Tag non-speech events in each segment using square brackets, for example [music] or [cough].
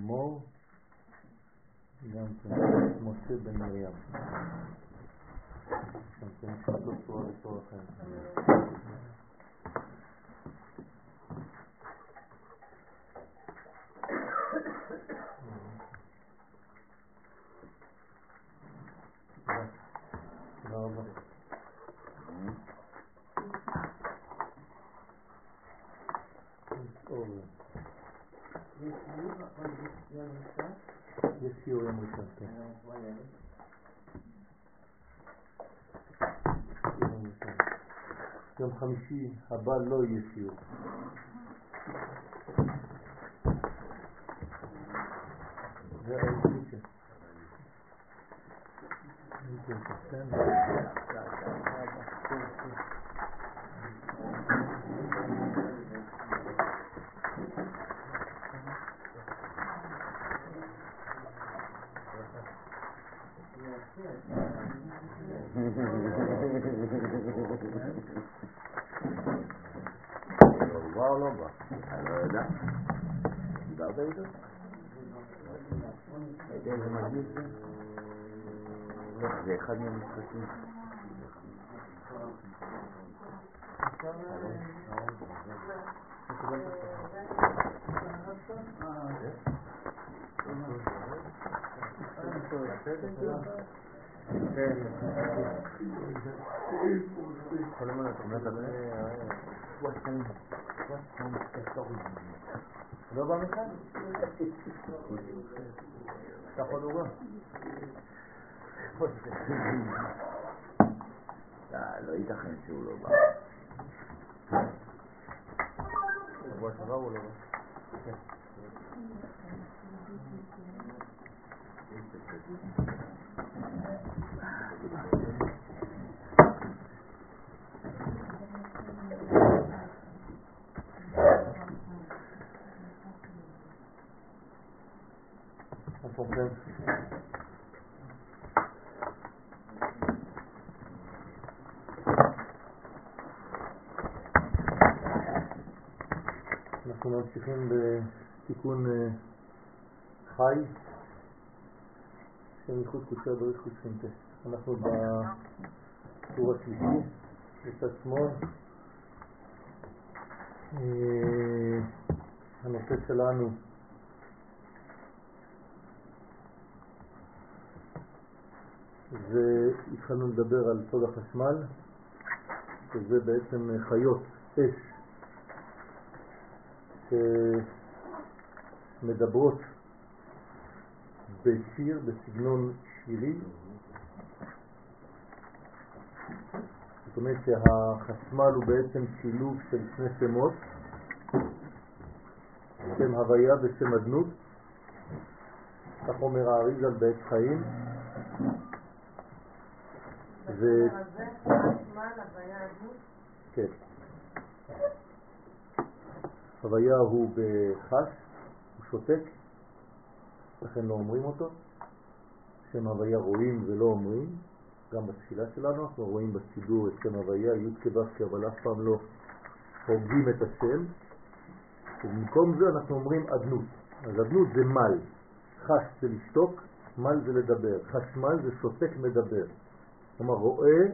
מור, גם כן משה בן מרים. שם כן נשמע לו צורה וצורה אחרת. תודה רבה. יש שיעור יום ראשון, כן. יום חמישי הבא לא יהיה שיעור. זה האינטואיציה. האינטואיציה, כן. הוא בא או לא בא? אני לא יודע. דיברת איתו? ראית איזה מגניב זה? לא, זה אחד מהמשחקים. כל הזמן אתה אומר לא בא מכאן? קח עוד עוגה. לא ייתכן שהוא לא בא. שבוע שעבר הוא לא בא. אנחנו כן. אנחנו ממשיכים בתיקון אה, חי של ייחוד קודשי הבריך קודשנטה. אנחנו בטור השלישי, בצד שמאל. אה, הנושא שלנו והתחלנו לדבר על סוד החשמל, שזה בעצם חיות אש שמדברות בשיר, בסגנון שירי. זאת אומרת שהחשמל הוא בעצם שילוב של שני שמות, שם הוויה ושם אדנות, כך אומר האריזל בעת חיים. ו... כן. הוויה הוא בחש, הוא שותק, לכן לא אומרים אותו. שם הוויה רואים ולא אומרים, גם בתפילה שלנו אנחנו רואים בסידור את שם הוויה, י' כו' אבל אף פעם לא הורגים את השם, ובמקום זה אנחנו אומרים אדנות. אז אדנות זה מל, חש זה לשתוק, מל זה לדבר, חשמל זה שותק מדבר. כלומר רואה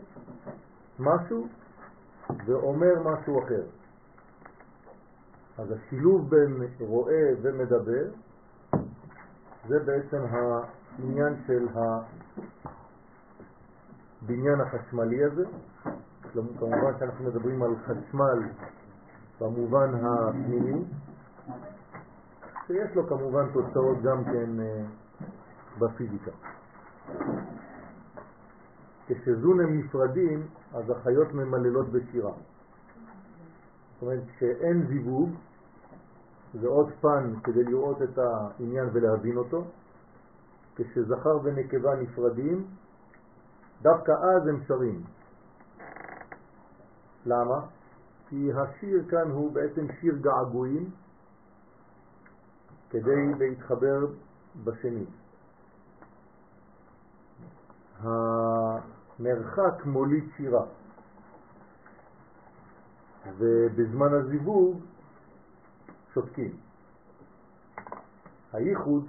משהו ואומר משהו אחר. אז השילוב בין רואה ומדבר זה בעצם העניין של הבניין החשמלי הזה. כמובן שאנחנו מדברים על חשמל במובן הפנימי, שיש לו כמובן תוצאות גם כן בפיזיקה. כשזון הם נפרדים, אז החיות ממללות בשירה. זאת אומרת, כשאין זיווג, זה עוד פן כדי לראות את העניין ולהבין אותו. כשזכר ונקבה נפרדים, דווקא אז הם שרים. למה? כי השיר כאן הוא בעצם שיר געגועים כדי להתחבר בשני. המרחק מוליד שירה. ובזמן הזיווג שותקים. הייחוד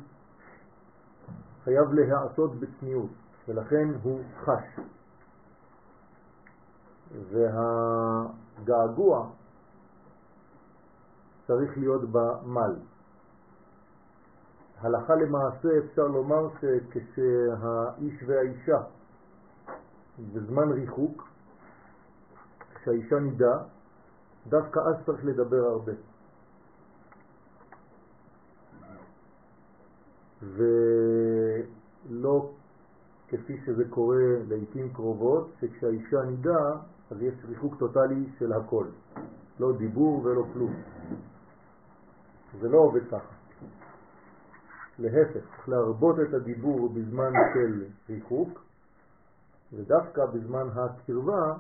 חייב להעשות בצניעות, ולכן הוא חש. והגעגוע צריך להיות במל. הלכה למעשה אפשר לומר שכשהאיש והאישה בזמן ריחוק, כשהאישה נידה, דווקא אז צריך לדבר הרבה. ולא כפי שזה קורה לעיתים קרובות, שכשהאישה נידה, אז יש ריחוק טוטלי של הכל. לא דיבור ולא כלום. זה לא עובד ככה. להפך, צריך להרבות את הדיבור בזמן של ריחוק, ודווקא בזמן הקרבה,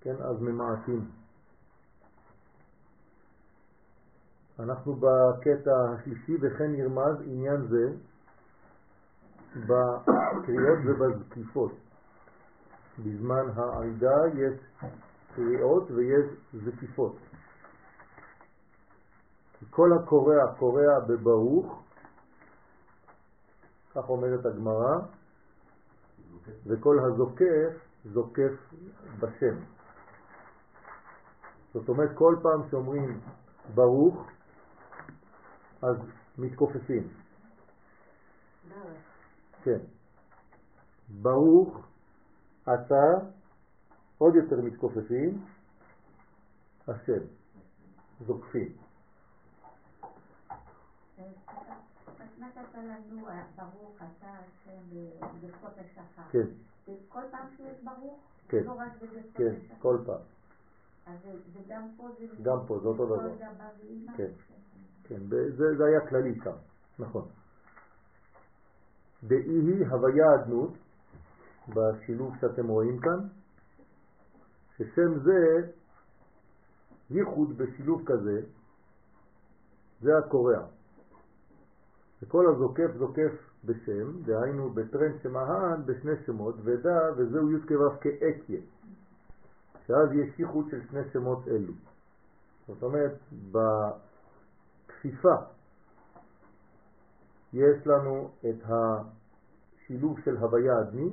כן, אז ממעטים. אנחנו בקטע השלישי, וכן נרמז עניין זה בקריאות ובזקיפות. בזמן הערידה יש קריאות ויש זקיפות. כל הקורע קורע בברוך, כך אומרת הגמרא, וכל הזוקף זוקף בשם. זאת אומרת, כל פעם שאומרים ברוך, אז מתכופפים. כן. ברוך אתה עוד יותר מתכופפים, השם, זוקפים. כן. כל פעם שיש ברוך? כן. לא כן. כל פעם. אז זה גם פה זה... גם פה, זה אותו דבר. כן. כן, זה, זה היה כללי שם, נכון. דאי היא הוויה אדנות, בשילוב שאתם רואים כאן, ששם זה, ייחוד בשילוב כזה, זה הקורע. וכל הזוקף זוקף בשם, דהיינו בטרנד שמהן בשני שמות, ודע וזהו י' כו' כאקיה. שאז יש ייחוד של שני שמות אלו. זאת אומרת, בכפיפה יש לנו את השילוב של הוויה אדמי,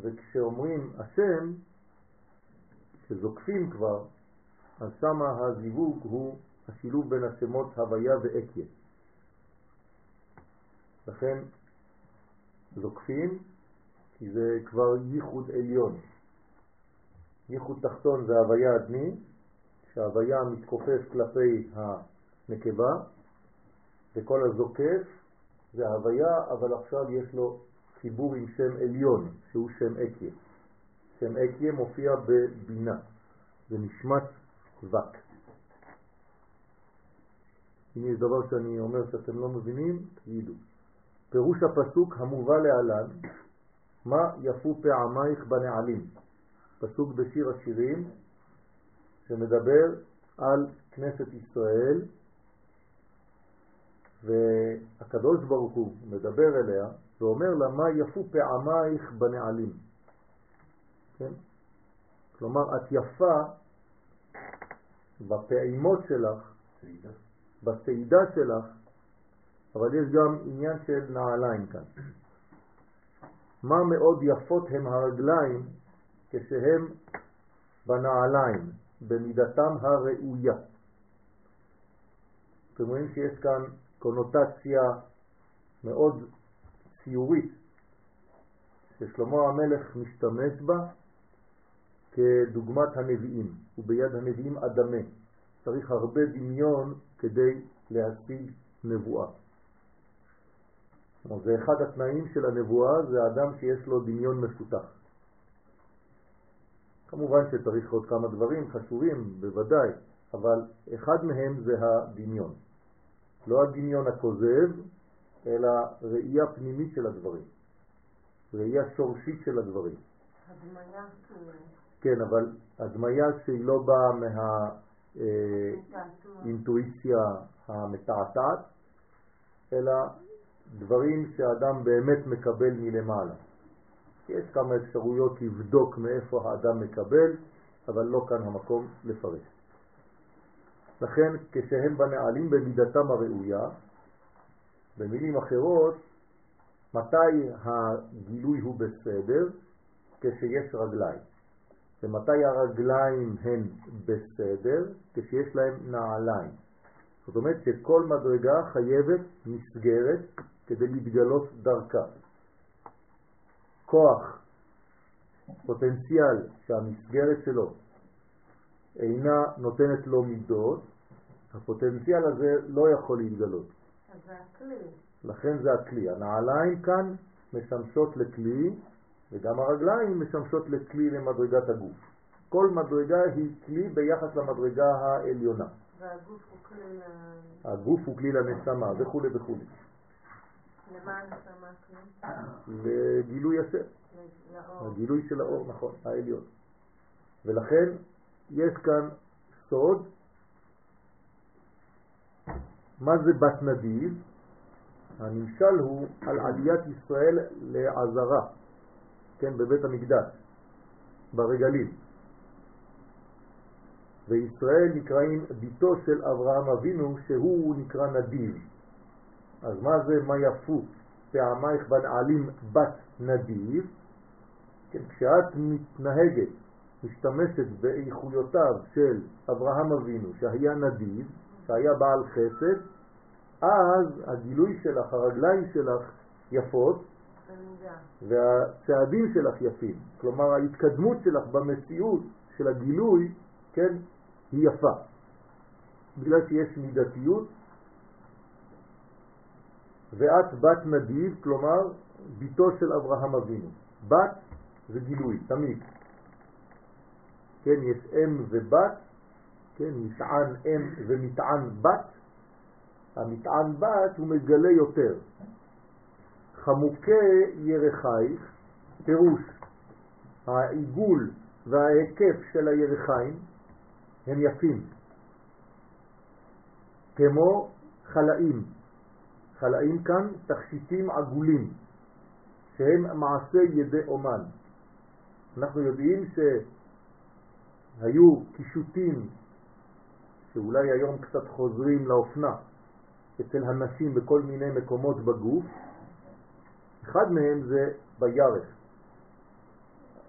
וכשאומרים השם, שזוקפים כבר, אז שמה הזיווג הוא השילוב בין השמות הוויה ואקיה. לכן זוקפים, כי זה כבר ייחוד עליון. ייחוד תחתון זה הוויה אדמי, שההוויה מתכופף כלפי הנקבה, וכל הזוקף זה הוויה, אבל עכשיו יש לו חיבור עם שם עליון, שהוא שם אקיה. שם אקיה מופיע בבינה, זה נשמת וק. אם יש דבר שאני אומר שאתם לא מבינים, תגידו. פירוש הפסוק המובא להלן, מה יפו פעמייך בנעלים. פסוק בשיר השירים שמדבר על כנסת ישראל והקדוש ברוך הוא מדבר אליה ואומר לה מה יפו פעמייך בנעלים. כן? כלומר את יפה בפעימות שלך, בסעידה שלך, אבל יש גם עניין של נעליים כאן. מה מאוד יפות הם הרגליים כשהם בנעליים, במידתם הראויה. אתם רואים שיש כאן קונוטציה מאוד ציורית, ששלמה המלך משתמש בה כדוגמת הנביאים, וביד הנביאים אדמה. צריך הרבה דמיון כדי להשיג נבואה. זה אחד התנאים של הנבואה, זה אדם שיש לו דמיון מפותח. כמובן שצריך עוד כמה דברים חשובים, בוודאי, אבל אחד מהם זה הדמיון. לא הדמיון הכוזב, אלא ראייה פנימית של הדברים, ראייה שורשית של הדברים. הדמיה. כן, אבל הדמיה שהיא לא באה מהאינטואיציה המתעתעת, אלא דברים שאדם באמת מקבל מלמעלה. יש כמה אפשרויות לבדוק מאיפה האדם מקבל, אבל לא כאן המקום לפרש. לכן כשהם בנעלים במידתם הראויה, במילים אחרות, מתי הגילוי הוא בסדר? כשיש רגליים. ומתי הרגליים הן בסדר? כשיש להם נעליים. זאת אומרת שכל מדרגה חייבת מסגרת כדי להתגלות דרכה. כוח, פוטנציאל שהמסגרת שלו אינה נותנת לו מידות, הפוטנציאל הזה לא יכול להתגלות. אז זה הכלי. לכן זה הכלי. הנעליים כאן משמשות לכלי, וגם הרגליים משמשות לכלי למדרגת הגוף. כל מדרגה היא כלי ביחס למדרגה העליונה. והגוף הוא כלי ל... הגוף הוא כלי לנשמה וכו' וכו'. למה הנשמה כלי? לגילוי לאור. הגילוי של האור, נכון, העליון. ולכן יש כאן סוד, מה זה בת נדיב? הנמשל הוא על עליית ישראל לעזרה, כן, בבית המקדש, ברגלים. וישראל נקראים ביתו של אברהם אבינו שהוא נקרא נדיב. אז מה זה מה יפו פעמייך בנעלים בת נדיב? כן, כשאת מתנהגת, משתמשת באיכויותיו של אברהם אבינו שהיה נדיב, שהיה בעל חסד, אז הגילוי שלך, הרגליים שלך יפות. והצעדים שלך יפים. כלומר ההתקדמות שלך במציאות של הגילוי, כן, היא יפה. בגלל שיש מידתיות ואת בת נדיב, כלומר ביתו של אברהם אבינו. בת זה גילוי, תמיד. כן, יש אם ובת, כן, מטען אם ומטען בת. המטען בת הוא מגלה יותר. חמוקי ירחייך, פירוש העיגול וההיקף של הירחיים הם יפים, כמו חלאים. חלאים כאן תכשיטים עגולים, שהם מעשה ידי אומן. אנחנו יודעים שהיו קישוטים שאולי היום קצת חוזרים לאופנה אצל הנשים בכל מיני מקומות בגוף, אחד מהם זה בירך.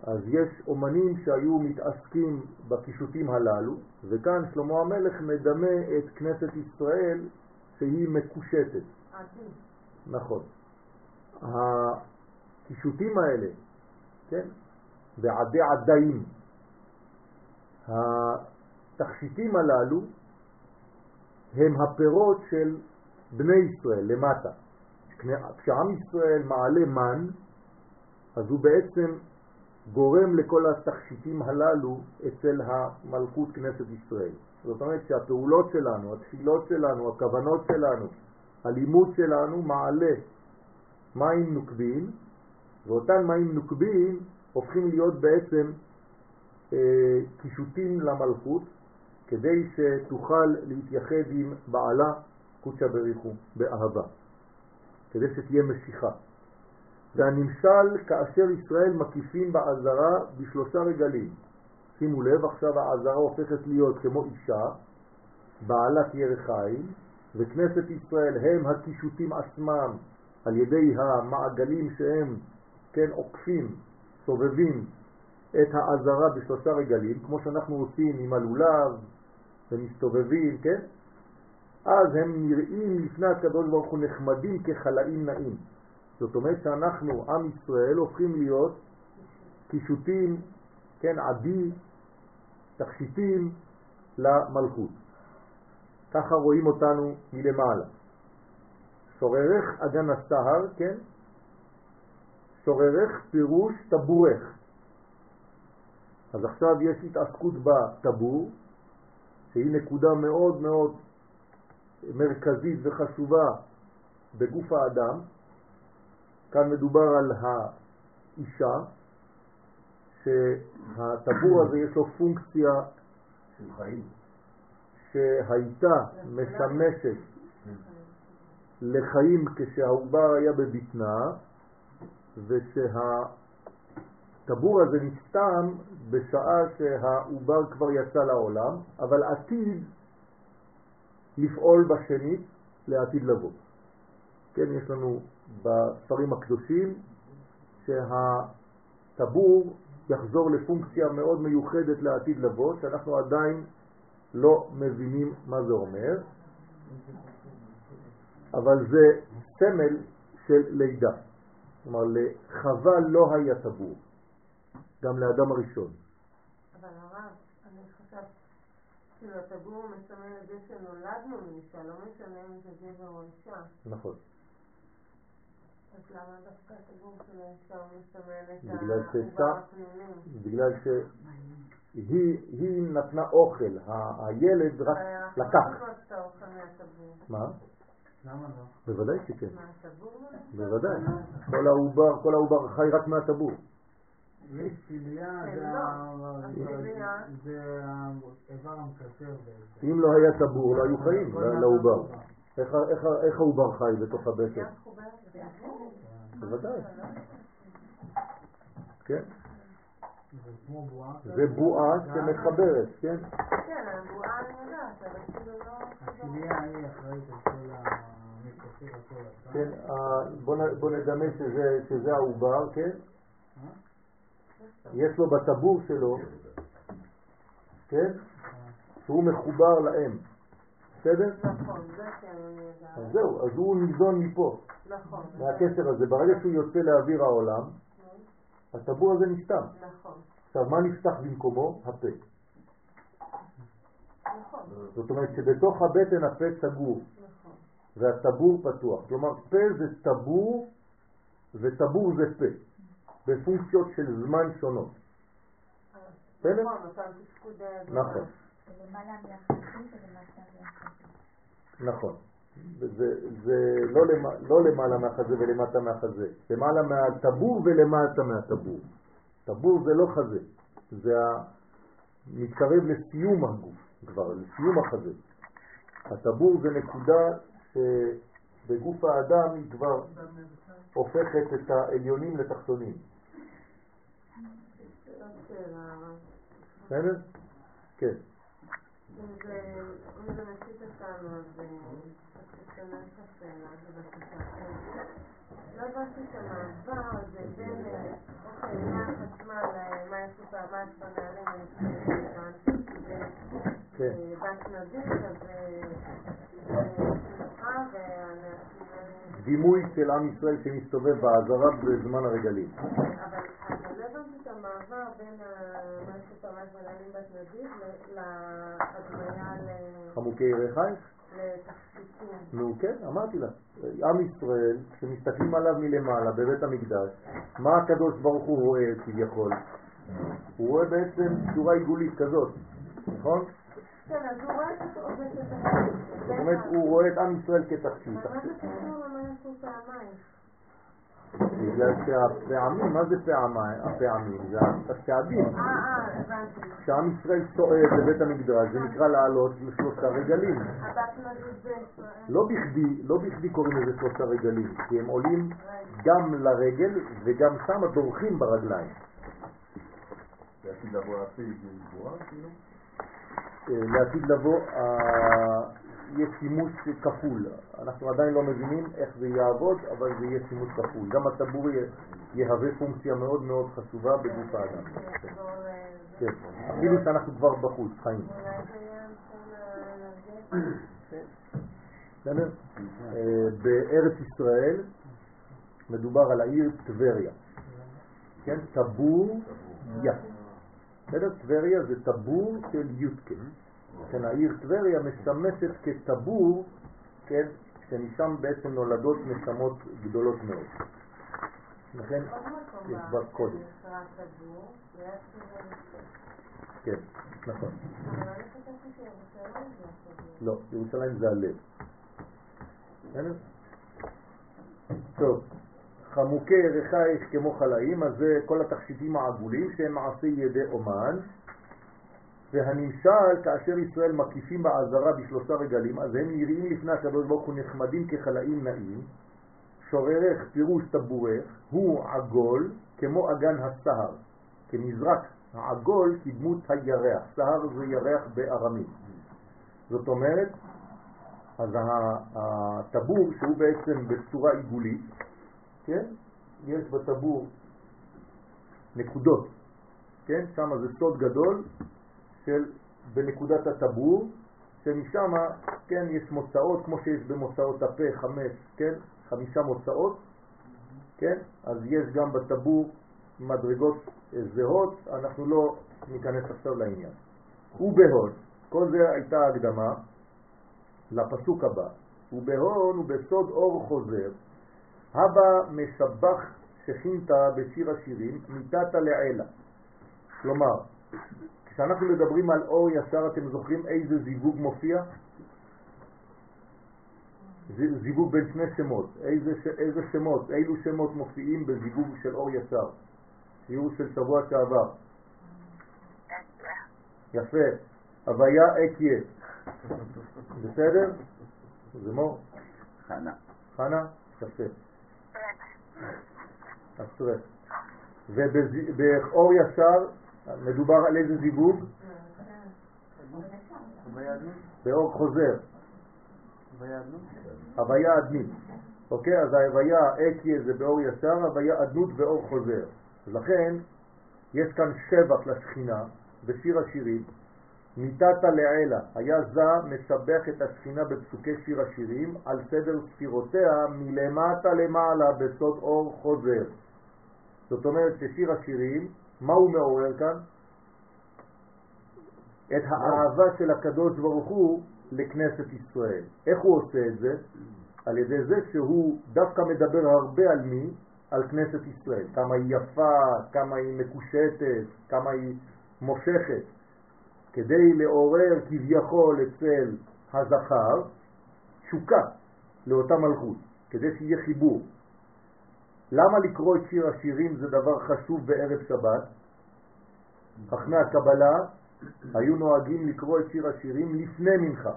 אז יש אומנים שהיו מתעסקים בקישוטים הללו, וכאן שלמה המלך מדמה את כנסת ישראל שהיא מקושטת. נכון. הקישוטים האלה, כן, ועדי עדיים, התכשיטים הללו הם הפירות של בני ישראל למטה. כשעם ישראל מעלה מן, אז הוא בעצם גורם לכל התכשיטים הללו אצל המלכות כנסת ישראל. זאת אומרת שהפעולות שלנו, התפילות שלנו, הכוונות שלנו, הלימוד שלנו מעלה מים נוקבים, ואותן מים נוקבים הופכים להיות בעצם אה, קישוטים למלכות, כדי שתוכל להתייחד עם בעלה קודשא בריחו באהבה, כדי שתהיה משיכה. והנמשל כאשר ישראל מקיפים בעזרה בשלושה רגלים. שימו לב, עכשיו העזרה הופכת להיות כמו אישה, בעלת ירחיים, וכנסת ישראל הם הקישוטים עצמם על ידי המעגלים שהם, כן, עוקפים, סובבים את העזרה בשלושה רגלים, כמו שאנחנו עושים עם הלולב ומסתובבים, כן? אז הם נראים לפני הקדוש ברוך הוא נחמדים כחלאים נעים. זאת אומרת שאנחנו, עם ישראל, הופכים להיות קישוטים, כן, עדי, תכשיטים למלכות. ככה רואים אותנו מלמעלה. שוררך אגן הסהר, כן? שוררך פירוש טבורך. אז עכשיו יש התעסקות בטבור, שהיא נקודה מאוד מאוד מרכזית וחשובה בגוף האדם. כאן מדובר על האישה, שהטבור הזה יש לו פונקציה של חיים. שהייתה משמשת לחיים כשהעובר היה בבטנה, ושהטבור הזה נסתם בשעה שהעובר כבר יצא לעולם, אבל עתיד לפעול בשנית לעתיד לבוא. כן, יש לנו בספרים הקדושים שהטבור יחזור לפונקציה מאוד מיוחדת לעתיד לבוא, שאנחנו עדיין לא מבינים מה זה אומר, אבל זה סמל של לידה. כלומר, לחווה לא היה טבור, גם לאדם הראשון. אבל הרב, אני חושבת, כאילו הטבור מסמל את זה שנולדנו מאישה, לא משנה אם זה גבר או אישה. נכון. אז למה דווקא הטבור של האישה מסמל את בגלל העובר הפנימי? בגלל שהיא היא נתנה אוכל, ה- הילד רק לקח. לא מהטבור. מה? למה לא? בוודאי שכן, מה, הטבור לא? בוודאי. כל העובר חי רק מהטבור. כן, זה לא. האיבר המקשר בעצם. אם לא היה טבור לא היו חיים כל לעובר. איך ה- איך העובר חי בתוך הבטן? לטבור? בוודאי. כן? זה בועה. שמחברת, כן? כן, הבועה אני יודעת, אבל כאילו לא... הכליה היא אחראית על כל המקשר הכל הסם. כן, ה- בוא נ- בוא נדמה שזה העובר, כן? יש לו בטבור שלו, כן? שהוא מחובר לאם, בסדר? נכון, זה כן. אז זהו, אז הוא ניזון מפה, נכון. מהקשר הזה. ברגע שהוא יוצא לאוויר העולם, הטבור הזה נסתם. נכון, עכשיו, מה נפתח במקומו? הפה. נכון, זאת אומרת שבתוך הבטן הפה סגור, נכון. והטבור פתוח. כלומר, פה זה טבור, וטבור זה פה, בפונקציות של זמן שונות. בסדר? נכון. נכון. זה, זה לא, למע, לא למעלה מהחזה ולמטה מהחזה, למעלה מהטבור ולמטה מהטבור. טבור זה לא חזה, זה. מתקרב לסיום הגוף כבר, לסיום החזה. הטבור זה נקודה שבגוף האדם היא כבר הופכת את העליונים לתחתונים. עוד שאלה, בסדר? כן. אם זה אם זה מסיט אותנו, אז אה, קצת שונה את השאלה, בבקשה. אה, לא הבנתי את המעבר הזה בין, אה, אוקיי, אה, מה לך, מה הבנתי, זה כן. אה, בת נדיב, אז דימוי של עם ישראל שמסתובב בעזרה בזמן הרגלים. אבל לא הבנתי את המעבר בין מה יש בנהלים בת נדיב להדמיה ל- חמוקי? לתכשיטים. נו כן, אמרתי לך. עם ישראל, כשמסתכלים עליו מלמעלה בבית המקדש, מה הקדוש ברוך הוא רואה כביכול? הוא רואה בעצם צורה עיגולית כזאת, נכון? כן, אז הוא רואה את עובד את זאת אומרת, הוא רואה את עם ישראל. אבל מה זה קשור למה יעשו פעמיים? בגלל שהפעמים, מה זה פעמיים? הפעמים? זה הפעמים. אה, אה, הבנתי. כשעם ישראל צועד לבית המקדש, זה נקרא לעלות לשלושה רגלים. לא בכדי, לא בכדי קוראים לזה שלושה רגלים, כי הם עולים גם לרגל וגם שם דורכים ברגליים. לעתיד לבוא להפיל גבוהה, כאילו? לעתיד לבוא יהיה שימוש כפול. אנחנו עדיין לא מבינים איך זה יעבוד, אבל זה יהיה שימוש כפול. גם הטבור יה- יהווה פונקציה מאוד מאוד חשובה בגוף האדם. כן, אפילו שאנחנו כבר בחוץ, חיים. אה, בארץ ישראל מדובר על העיר טבריה. כן? טבור יא. בסדר? טבריה זה טבור של יודקה. כן, העיר טבריה משמשת כטבור, כן, שמשם בעצם נולדות נשמות גדולות מאוד. לכן, יש בה קודם. שזה- כן, נכון. לא, ירושלים זה הלב. טוב, חמוקי ירחייך כמו חלאים, אז זה כל התכשיטים העגולים שהם מעשי ידי אומן, והנמשל כאשר ישראל מקיפים בעזרה בשלושה רגלים, אז הם נראים לפני הקדוש ברוך הוא נחמדים כחלאים נעים, שוררך פירוש טבורך, הוא עגול כמו אגן הסהר, כמזרק העגול כדמות הירח, סהר זה ירח בארמית. זאת אומרת, אז הטבור שהוא בעצם בצורה עיגולית, כן? יש בטבור נקודות, כן? שם זה סוד גדול של בנקודת הטבור, שמשם, כן, יש מוצאות, כמו שיש במוצאות הפה חמש, כן? חמישה מוצאות, כן? אז יש גם בטבור מדרגות זהות, אנחנו לא ניכנס עכשיו לעניין. ובהון, כל זה הייתה הקדמה לפסוק הבא, ובהון ובסוד אור חוזר, הבא משבח שכינתה בשיר השירים, מיתת לעילה. כלומר, כשאנחנו מדברים על אור ישר, אתם זוכרים איזה זיווג מופיע? זיווג בין שני שמות. איזה, איזה שמות, אילו שמות מופיעים בזיווג של אור ישר? שיעור של שבוע שעבר. יפה. הוויה אקיה. בסדר? זה מור? חנה. חנה? יפה. אשרי. ובאור ישר מדובר על איזה זיווג? באור חוזר. הוויה אדנית. אוקיי? אז ההוויה אקיה זה באור ישר, הוויה אדנות באור חוזר. לכן יש כאן שבח לשכינה בשיר השירים, מיתת לעילה, היה זה משבח את השכינה בפסוקי שיר השירים על סדר ספירותיה מלמטה למעלה בסוד אור חוזר. זאת אומרת ששיר השירים, מה הוא מעורר כאן? את האהבה של הקדוש ברוך הוא לכנסת ישראל. איך הוא עושה את זה? על ידי זה שהוא דווקא מדבר הרבה על מי? על כנסת ישראל. כמה היא יפה, כמה היא מקושטת, כמה היא מושכת. כדי לעורר כביכול אצל הזכר תשוקה לאותה מלכות, כדי שיהיה חיבור. למה לקרוא את שיר השירים זה דבר חשוב בערב שבת? חכמי הקבלה היו נוהגים לקרוא את שיר השירים לפני מנחה,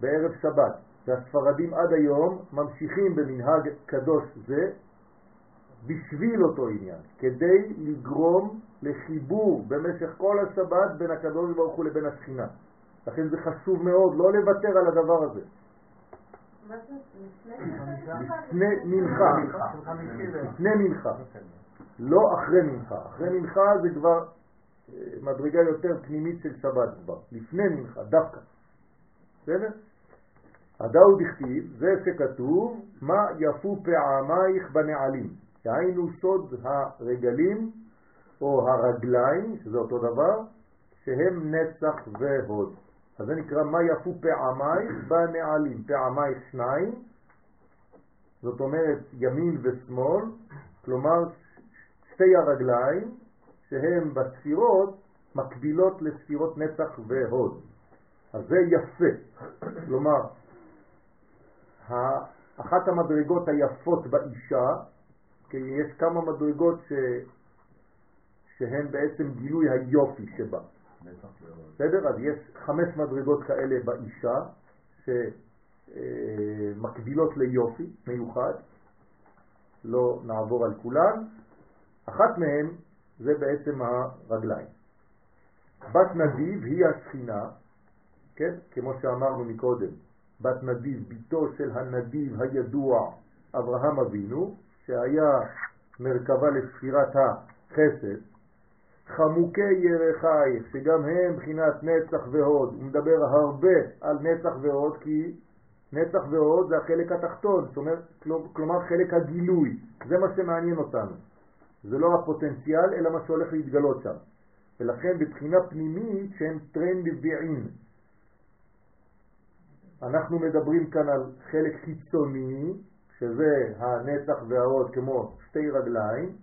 בערב שבת, והספרדים עד היום ממשיכים במנהג קדוש זה בשביל אותו עניין, כדי לגרום לחיבור במשך כל השבת בין הקדוש ברוך הוא לבין השכינה. לכן זה חשוב מאוד לא לוותר על הדבר הזה. לפני מנחה, לפני מנחה, לא אחרי מנחה. אחרי מנחה זה כבר אה, מדרגה יותר פנימית של שבת כבר, לפני מנחה, דווקא. בסדר? הדאו דכתיב, זה שכתוב, מה יפו פעמייך בנעלים. דהיינו סוד הרגלים או הרגליים, שזה אותו דבר, שהם נצח והוד. אז זה נקרא מה יפו פעמייך בנעלים, פעמייך שניים, זאת אומרת ימין ושמאל, כלומר שתי הרגליים שהן בספירות מקבילות לספירות נצח והוד. אז זה יפה, כלומר אחת המדרגות היפות באישה כי יש כמה מדרגות ש... שהן בעצם גילוי היופי שבה. בסדר? אז יש חמש מדרגות כאלה באישה שמקבילות ליופי מיוחד, לא נעבור על כולן. אחת מהן זה בעצם הרגליים. בת נדיב היא השכינה, כן? כמו שאמרנו מקודם, בת נדיב, ביתו של הנדיב הידוע אברהם אבינו, שהיה מרכבה לספירת החסד, חמוקי ירחייך, שגם הם בחינת נצח והוד. הוא מדבר הרבה על נצח והוד, כי נצח והוד זה החלק התחתון, אומרת, כלומר חלק הגילוי, זה מה שמעניין אותנו. זה לא הפוטנציאל, אלא מה שהולך להתגלות שם. ולכן בבחינה פנימית שהם טרנד בעין. אנחנו מדברים כאן על חלק חיצוני, שזה הנצח והעוד כמו שתי רגליים,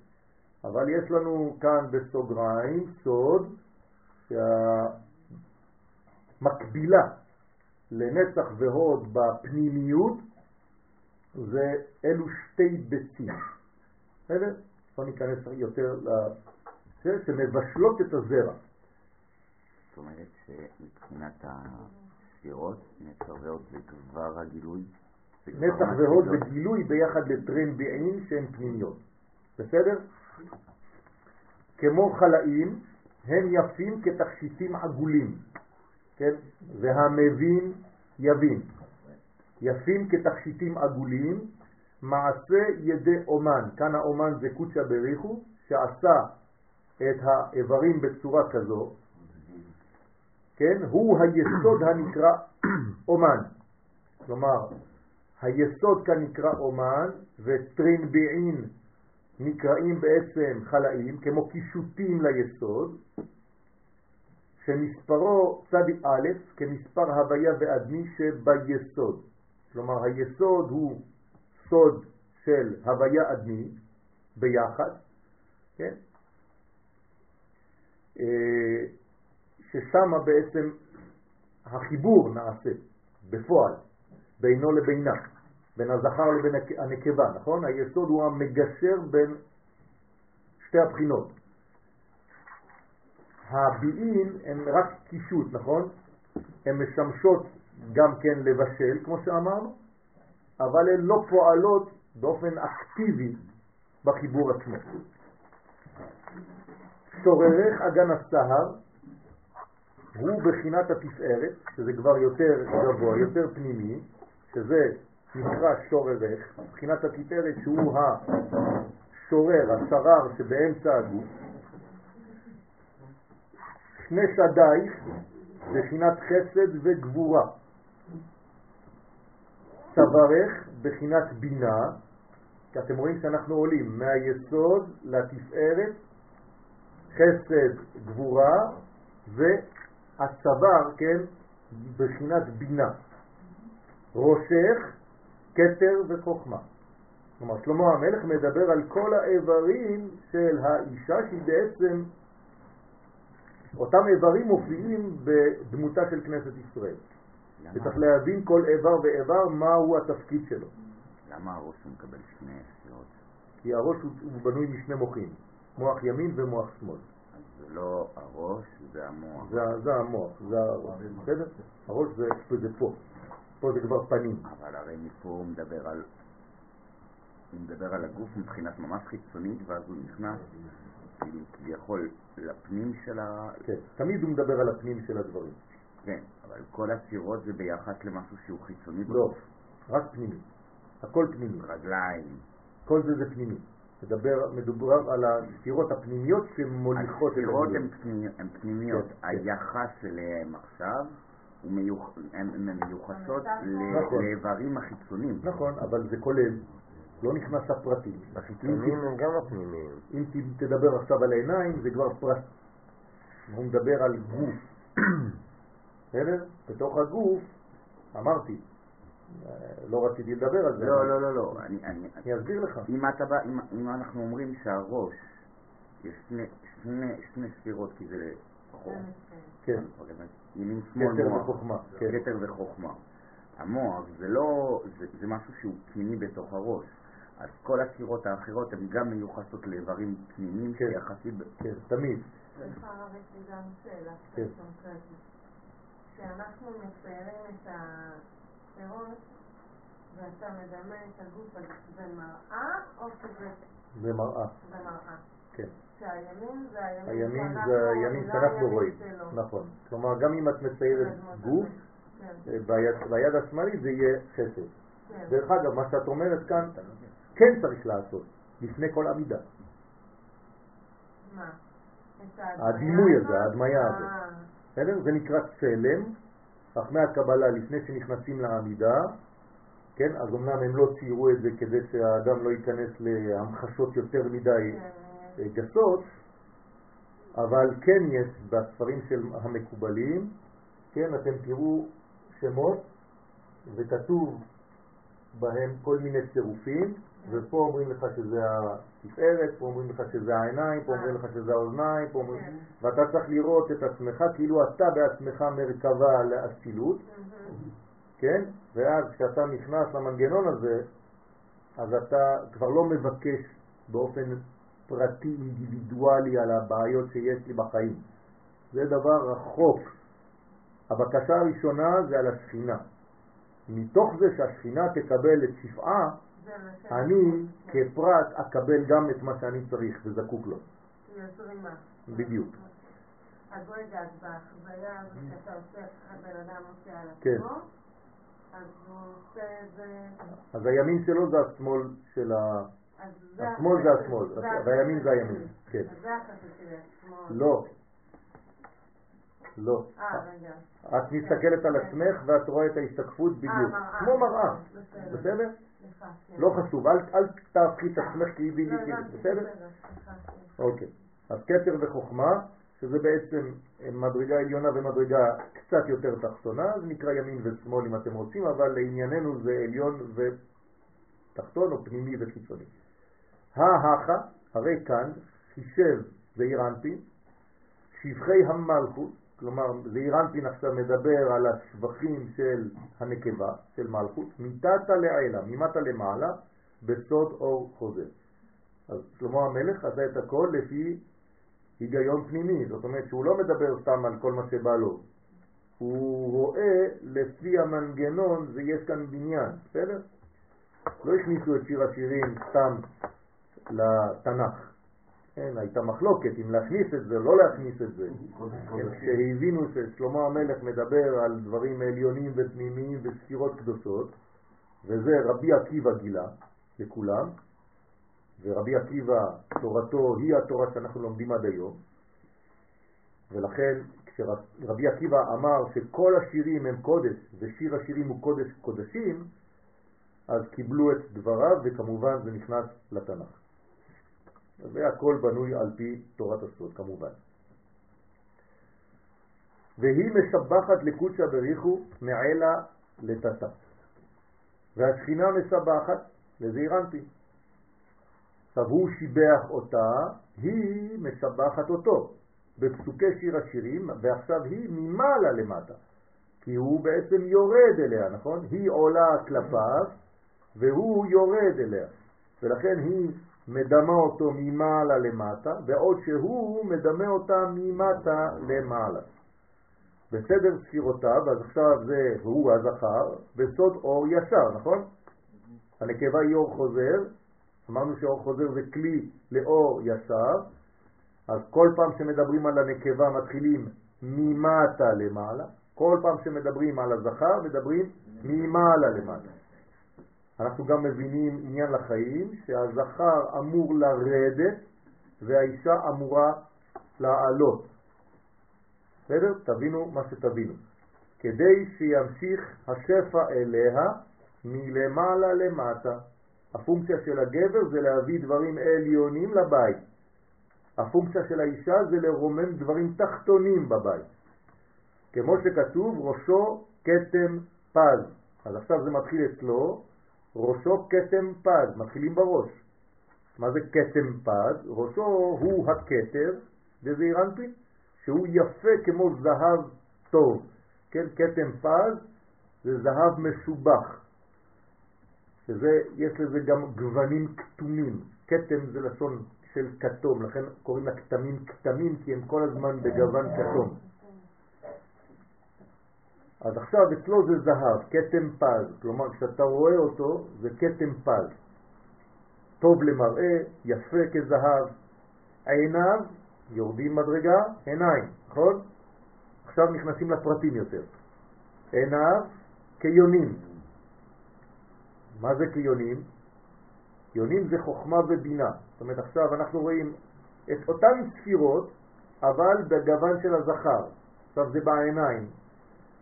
אבל יש לנו כאן בסוגריים סוד שהמקבילה לנצח והוד בפנימיות זה אלו שתי ביצים. בסדר? בוא ניכנס יותר לזה שמבשלות את הזרע. זאת אומרת שמבחינת הספירות, נצח והוד זה כבר הגילוי נצח והוד וגילוי ביחד לטרן בעין שהן פנימיות. בסדר? כמו חלאים, הם יפים כתכשיטים עגולים, כן? והמבין יבין. יפים כתכשיטים עגולים, מעשה ידי אומן. כאן האומן זה קודשא בריחו, שעשה את האיברים בצורה כזו, כן? הוא היסוד הנקרא אומן. כלומר, היסוד כאן נקרא אומן, וטרינביעין נקראים בעצם חלאים, כמו קישוטים ליסוד, שמספרו צדי א' כמספר הוויה ואדמי שביסוד. כלומר, היסוד הוא סוד של הוויה אדמי ביחד, כן? אה, ששם בעצם החיבור נעשה בפועל בינו לבינה, בין הזכר לבין הנקבה, נכון? היסוד הוא המגשר בין שתי הבחינות. הביאים הם רק קישוט, נכון? הן משמשות גם כן לבשל, כמו שאמרנו, אבל הן לא פועלות באופן אקטיבי בחיבור עצמו. שוררך אגן הסהר הוא בחינת התפארת, שזה כבר יותר גבוה, יותר פנימי, שזה נקרא שוררך, בחינת התפארת שהוא השורר, השרר שבאמצע הגוף. שני שדייך, בחינת חסד וגבורה. צווארך, בחינת בינה, כי אתם רואים שאנחנו עולים מהיסוד לתפארת, חסד, גבורה, והצוואר, כן, בחינת בינה. ראשך, כתר וחוכמה. כלומר, שלמה המלך מדבר על כל האיברים של האישה שהיא בעצם, אותם איברים מופיעים בדמותה של כנסת ישראל. וצריך להבין כל איבר ואיבר מהו התפקיד שלו. למה הראש הוא מקבל שני ספירות? כי הראש הוא, הוא בנוי משני מוחים, מוח ימין ומוח שמאל. אז זה לא הראש, זה המוח. זה, זה המוח, זה הראש, בסדר? הראש זה, זה פה. פה זה כבר פנים. אבל הרי מפה הוא מדבר על... הוא מדבר על הגוף מבחינת ממש חיצונית, ואז הוא נכנס כאילו כביכול לפנים של ה... כן, תמיד הוא מדבר על הפנים של הדברים. כן, אבל כל הסירות זה ביחס למשהו שהוא חיצוני לא, רק פנימי. הכל פנימי. רגליים. כל זה זה פנימי. מדבר, מדובר על הספירות הפנימיות שמוליכות הספירות הן פנימיות. כן, כן. היחס אליהן עכשיו הן מיוחסות נכון. לאיברים החיצוניים. נכון, אבל זה כולל, לא נכנס הפרטים. החיצוניים הם גם הפנימיים. אם תדבר עכשיו על עיניים, זה כבר פרט. הוא מדבר על גוף. בסדר? בתוך הגוף, אמרתי, לא רציתי לדבר על זה. לא, לא, לא, לא. אני, אני, אני אסביר לך. אם, אתה בא, אם, אם אנחנו אומרים שהראש, יש שני, שני, שני ספירות, כי זה כן. ימין שמאל מוח. וחוכמה. כן. כתר וחוכמה. המוח זה לא, זה, זה משהו שהוא פנימי בתוך הראש. אז כל הספירות האחרות הן גם מיוחסות לאיברים פנימיים כן. שיחסית... כן, תמיד. סליחה, רק לי גם שאלה כן. קונקרטית. כשאנחנו מציירים את הפירות ואתה מדמה את הגוף, זה מראה או שזה... זה מראה. זה מראה. כן. שהימין זה הימין שאנחנו רואים, נכון. כלומר, גם אם את מציירת גוף, כן. אה, ביד השמאלית זה יהיה חסד. כן. דרך אגב, מה שאת אומרת כאן, כן צריך לעשות, לפני כל עמידה. מה? הדימוי הזה, ההדמיה הזאת. אה. בסדר? זה נקרא צלם, חכמי הקבלה לפני שנכנסים לעמידה, כן? אז אמנם הם לא ציירו את זה כדי שהאדם לא ייכנס להמחשות יותר מדי כן. גסות, אבל כן יש בספרים של המקובלים, כן, אתם תראו שמות וכתוב בהם כל מיני צירופים, ופה אומרים לך שזה התפארת, פה אומרים לך שזה העיניים, פה אומרים לך שזה האוזניים, פה אומרים... כן. ואתה צריך לראות את עצמך כאילו אתה בעצמך מרכבה לאצילות, כן? ואז כשאתה נכנס למנגנון הזה, אז אתה כבר לא מבקש באופן פרטי, אינדיבידואלי, על הבעיות שיש לי בחיים. זה דבר רחוק. הבקשה הראשונה זה על השכינה. מתוך זה שהשכינה תקבל את שפעה, אני כפרט אקבל גם את מה שאני צריך וזקוק לו. בדיוק. אז רגע, אז בחוויה הזאת שאתה עושה, הבן אדם עושה על כן. עצמו, אז הוא עושה את זה... אז הימין שלו זה השמאל של ה... השמאל זה השמאל, והימין זה הימין. כן. זה החסד שלי, השמאל. לא. לא. אה, רגע. את מסתכלת על עצמך ואת רואה את ההשתקפות בדיוק. מראה. כמו מראה. בסדר. שנייה. לא חשוב, אל תהפכי את עצמך כי היא לא, בלתי, הבנתי, בסדר? אוקיי. אז כתר וחוכמה, שזה בעצם מדרגה עליונה ומדרגה קצת יותר תחתונה, זה נקרא ימין ושמאל אם אתם רוצים, אבל לענייננו זה עליון ותחתון או פנימי וחיצוני. ההכה, הרי כאן, חישב זעיר שבחי המלכות, כלומר זעיר עכשיו מדבר על השבחים של הנקבה, של מלכות, מתתה לעילה, ממטה למעלה, בסוד אור חוזר. אז שלמה המלך עשה את הכל לפי היגיון פנימי, זאת אומרת שהוא לא מדבר סתם על כל מה שבא לו, הוא רואה לפי המנגנון ויש כאן בניין, בסדר? לא הכניסו את שיר השירים סתם לתנ"ך. כן, הייתה מחלוקת אם להכניס את זה או לא להכניס את זה. כן, כשהבינו ששלמה המלך מדבר על דברים עליונים ופנימיים וספירות קדושות, וזה רבי עקיבא גילה לכולם, ורבי עקיבא, תורתו היא התורה שאנחנו לומדים עד היום, ולכן כשרבי עקיבא אמר שכל השירים הם קודש, ושיר השירים הוא קודש קודשים, אז קיבלו את דבריו, וכמובן זה נכנס לתנ"ך. והכל בנוי על פי תורת הסוד, כמובן. והיא משבחת לקודשא בריחו מעלה לטאטא. והשכינה משבחת לזעירנטי. עכשיו הוא שיבח אותה, היא משבחת אותו בפסוקי שיר השירים, ועכשיו היא ממעלה למטה, כי הוא בעצם יורד אליה, נכון? היא עולה כלפיו והוא יורד אליה, ולכן היא מדמה אותו ממעלה למטה, בעוד שהוא מדמה אותה ממטה למעלה. בסדר ספירותיו, אז עכשיו זה הוא הזכר, בסוד אור ישר, נכון? הנקבה היא אור חוזר, אמרנו שאור חוזר זה כלי לאור ישר, אז כל פעם שמדברים על הנקבה מתחילים ממטה למעלה, כל פעם שמדברים על הזכר מדברים ממעלה למטה. אנחנו גם מבינים עניין לחיים שהזכר אמור לרדת והאישה אמורה לעלות. בסדר? תבינו מה שתבינו. כדי שימשיך השפע אליה מלמעלה למטה. הפונקציה של הגבר זה להביא דברים עליונים לבית. הפונקציה של האישה זה לרומם דברים תחתונים בבית. כמו שכתוב, ראשו כתם פז. אז עכשיו זה מתחיל אצלו, ראשו כתם פז, מתחילים בראש. מה זה כתם פז? ראשו הוא הכתר, דזעיר אנפין, שהוא יפה כמו זהב טוב. כן, כתם פז זה זהב משובח. שזה, יש לזה גם גוונים כתומים. כתם זה לשון של כתום, לכן קוראים לה כתמים כתמים, כי הם כל הזמן בגוון כתום. אז עכשיו אצלו זה זהב, כתם פז, כלומר כשאתה רואה אותו זה כתם פז. טוב למראה, יפה כזהב, עיניו, יורדים מדרגה, עיניים, נכון? עכשיו נכנסים לפרטים יותר. עיניו כיונים. מה זה כיונים? יונים זה חוכמה ובינה. זאת אומרת עכשיו אנחנו רואים את אותן ספירות אבל בגוון של הזכר. עכשיו זה בעיניים.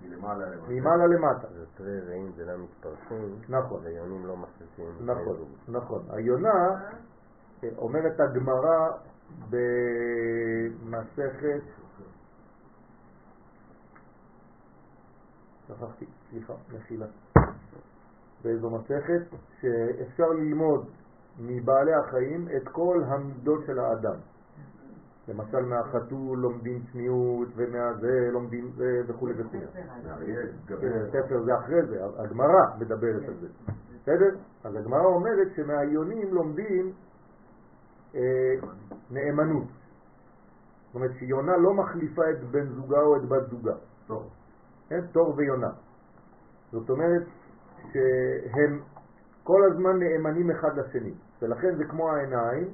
מלמעלה למטה. ממעלה למטה. זה תרי רעים זה לא מתפרסים, נכון. ויונים לא מחליטים. נכון, נכון. היונה, אה, אומרת הגמרא במסכת, שכחתי, סליחה, מחילה. באיזו מסכת שאפשר ללמוד מבעלי החיים את כל המידות של האדם. למשל מהחתול לומדים צניעות ומהזה לומדים זה וכו' וכו'. האריה, גבי. ספר זה אחרי זה, הגמרא מדברת על זה. בסדר? אז הגמרא אומרת שמהיונים לומדים אה, נאמנות. זאת אומרת שיונה לא מחליפה את בן זוגה או את בת זוגה. טוב. כן? תור ויונה. זאת אומרת שהם כל הזמן נאמנים אחד לשני, ולכן זה כמו העיניים,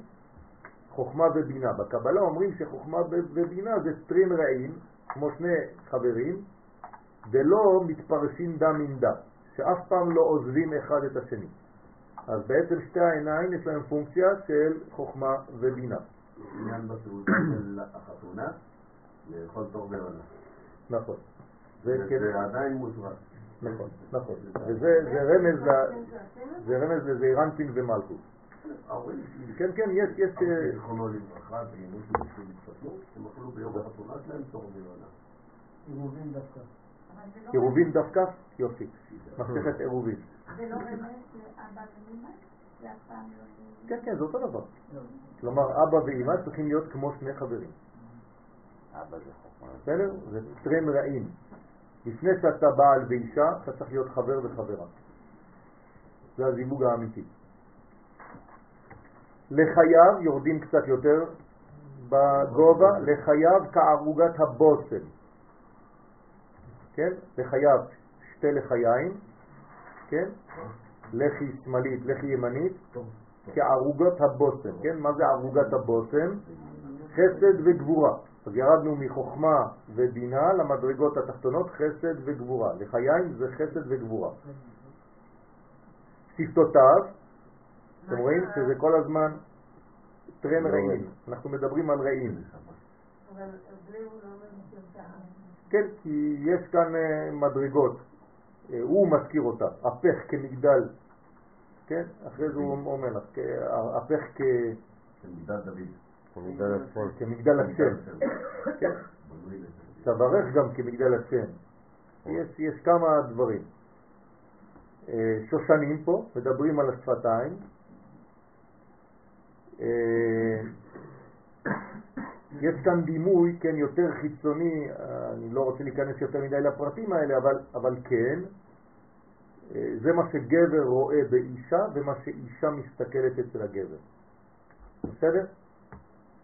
חוכמה ובינה. בקבלה אומרים שחוכמה ובינה זה טרין רעים, כמו שני חברים, ולא מתפרשים דם עם דם, שאף פעם לא עוזבים אחד את השני. אז בעצם שתי העיניים יש להם פונקציה של חוכמה ובינה. עניין בסעודה [clears throat] של החתונה, לאכול טוב ולעונה. נכון. זה עדיין מוזרק. נכון, נכון. וזה רמז זה רמז ומלכות. כן, כן, יש, יש... אה, זיכרונו לברכה, ואימו שבשביל התחתנו, הם אכלו ביום החתונה שלהם תור מלונה. עירובין דווקא. עירובין דווקא? יופי. מסכת עירובין. זה לא רמז לאבא ואמא? לא... כן, כן, זה אותו דבר. כלומר, אבא ואמא צריכים להיות כמו שני חברים. אבא זה חוכמה. בסדר? זה טרם רעים. לפני שאתה בעל ואישה, אתה צריך להיות חבר וחברה. זה הזיווג האמיתי. לחייו, יורדים קצת יותר בגובה, לחייו כערוגת הבושם. כן? לחייו שתי לחיים, כן? לחי שמאלית, לחי ימנית, כערוגת הבושם, כן? מה זה ערוגת הבושם? חסד וגבורה. אז ירדנו מחוכמה ובינה למדרגות התחתונות חסד וגבורה. לחיים זה חסד וגבורה. שפתותיו, אתם רואים שזה כל הזמן טרן רעים. אנחנו מדברים על רעים. לא כן, כי יש כאן אה, מדרגות. אה, הוא מזכיר אותה, הפך כמגדל, כן? אחרי זה הוא אומר לך, הפך כ... כמגדל דוד. כמגדל השם. כמגדל השם. כן? תברך גם כמגדל השם. יש כמה דברים. אה, שושנים פה, מדברים על השפתיים. יש כאן דימוי, כן, יותר חיצוני, אני לא רוצה להיכנס יותר מדי לפרטים האלה, אבל, אבל כן, אה, זה מה שגבר רואה באישה ומה שאישה מסתכלת אצל הגבר. בסדר?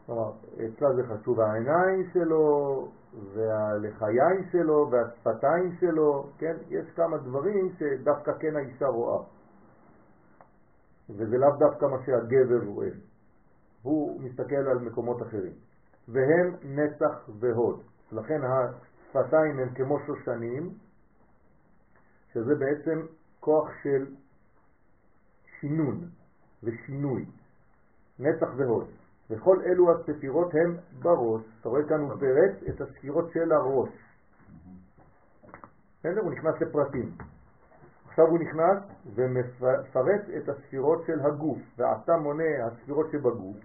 כלומר, אצלה זה חשוב העיניים שלו, והלחיים שלו, והשפתיים שלו, כן? יש כמה דברים שדווקא כן האישה רואה. וזה לאו דווקא מה שהגבר רואה. הוא מסתכל על מקומות אחרים. והם נצח והוד. לכן השפתיים הם כמו שושנים, שזה בעצם כוח של שינון ושינוי, נצח והוד. וכל אלו הספירות הם בראש. אתה רואה כאן הוא פירט את הספירות של הראש. בסדר? הוא נכנס לפרטים. עכשיו הוא נכנס ומפרט את הספירות של הגוף, ועתה מונה הספירות שבגוף,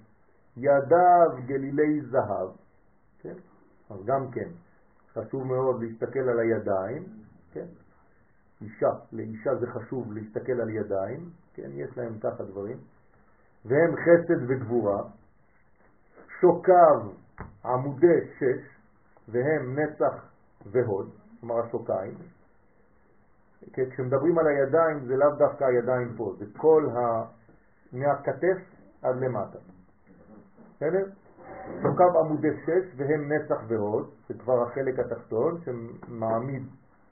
ידיו גלילי זהב, כן? אז גם כן, חשוב מאוד להסתכל על הידיים, כן? אישה, לאישה זה חשוב להסתכל על ידיים, כן? יש להם ככה דברים, והם חסד וגבורה, שוקיו עמודי שש, והם נצח והוד, כלומר השוקיים. כשמדברים על הידיים זה לאו דווקא הידיים פה, זה כל ה... מהכתף עד למטה. בסדר? שוקם עמודי שש והם נצח והוד, זה כבר החלק התחתון שמעמיד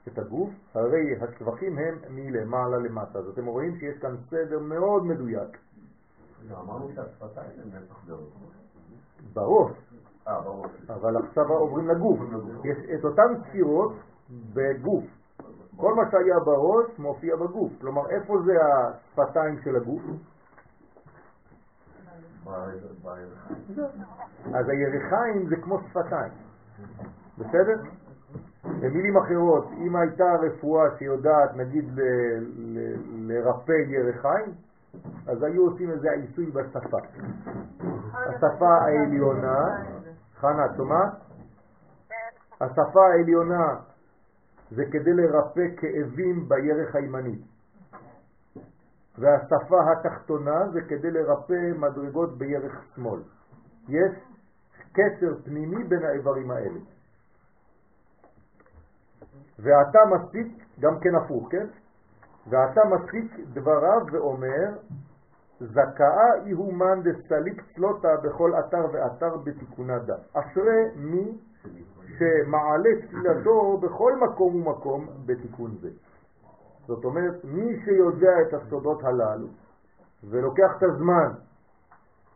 את הגוף, הרי השבחים הם מלמעלה למטה. אז אתם רואים שיש כאן סדר מאוד מדויק. לא, אמרנו שהשפתיים הם נצח והוד. בראש. אה. אבל עכשיו עוברים לגוף. יש את אותן ספירות בגוף. כל מה שהיה בראש מופיע בגוף. כלומר, איפה זה השפתיים של הגוף? אז הירחיים זה כמו שפתיים, בסדר? במילים אחרות, אם הייתה רפואה שיודעת נגיד לרפא ירחיים, אז היו עושים איזה עיסוי בשפה. השפה העליונה, חנה, את שומעת? השפה העליונה זה כדי לרפא כאבים בירך הימנית. והשפה התחתונה זה כדי לרפא מדרגות בירך שמאל. יש קשר פנימי בין האיברים האלה. ואתה מסיק, גם כן הפוך, כן? ואתה מסיק דבריו ואומר, זכאה איהומן דסליק צלותה בכל אתר ואתר בתיקונה דה. אשרי מי שמעלה תפילתו בכל מקום ומקום בתיקון זה. זאת אומרת, מי שיודע את הסודות הללו ולוקח את הזמן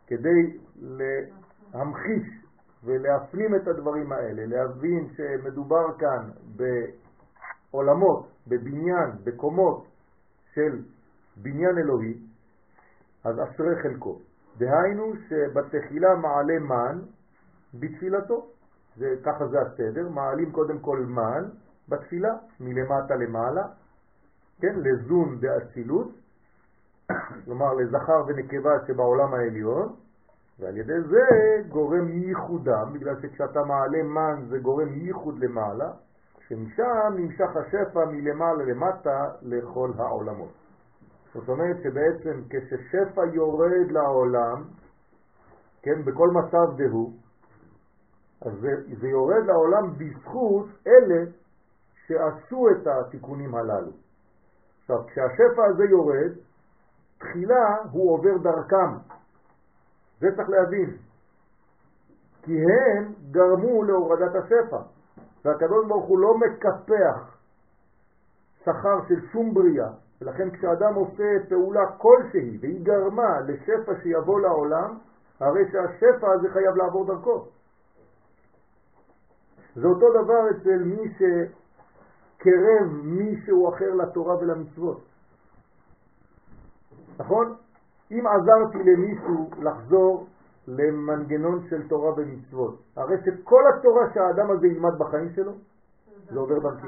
כדי להמחיש ולהפנים את הדברים האלה, להבין שמדובר כאן בעולמות בבניין, בקומות של בניין אלוהי, אז אשרי חלקו. דהיינו שבתחילה מעלה מן בתפילתו. זה, ככה זה הסדר, מעלים קודם כל מן בתפילה, מלמטה למעלה, כן, לזון דאצילות, [coughs] כלומר לזכר ונקבה שבעולם העליון, ועל ידי זה גורם ייחודם, בגלל שכשאתה מעלה מן זה גורם ייחוד למעלה, שמשם נמשך השפע מלמעלה למטה לכל העולמות. זאת אומרת שבעצם כששפע יורד לעולם, כן, בכל מצב דהו, אז זה, זה יורד לעולם בזכות אלה שעשו את התיקונים הללו. עכשיו, כשהשפע הזה יורד, תחילה הוא עובר דרכם. זה צריך להבין. כי הם גרמו להורדת השפע. והקדוש ברוך הוא לא מקפח שכר של שום בריאה, ולכן כשאדם עושה פעולה כלשהי והיא גרמה לשפע שיבוא לעולם, הרי שהשפע הזה חייב לעבור דרכו. זה אותו דבר אצל מי שקרב מישהו אחר לתורה ולמצוות. נכון? אם עזרתי למישהו לחזור למנגנון של תורה ומצוות, הרי שכל התורה שהאדם הזה ילמד בחיים שלו, זה עובר דרכי.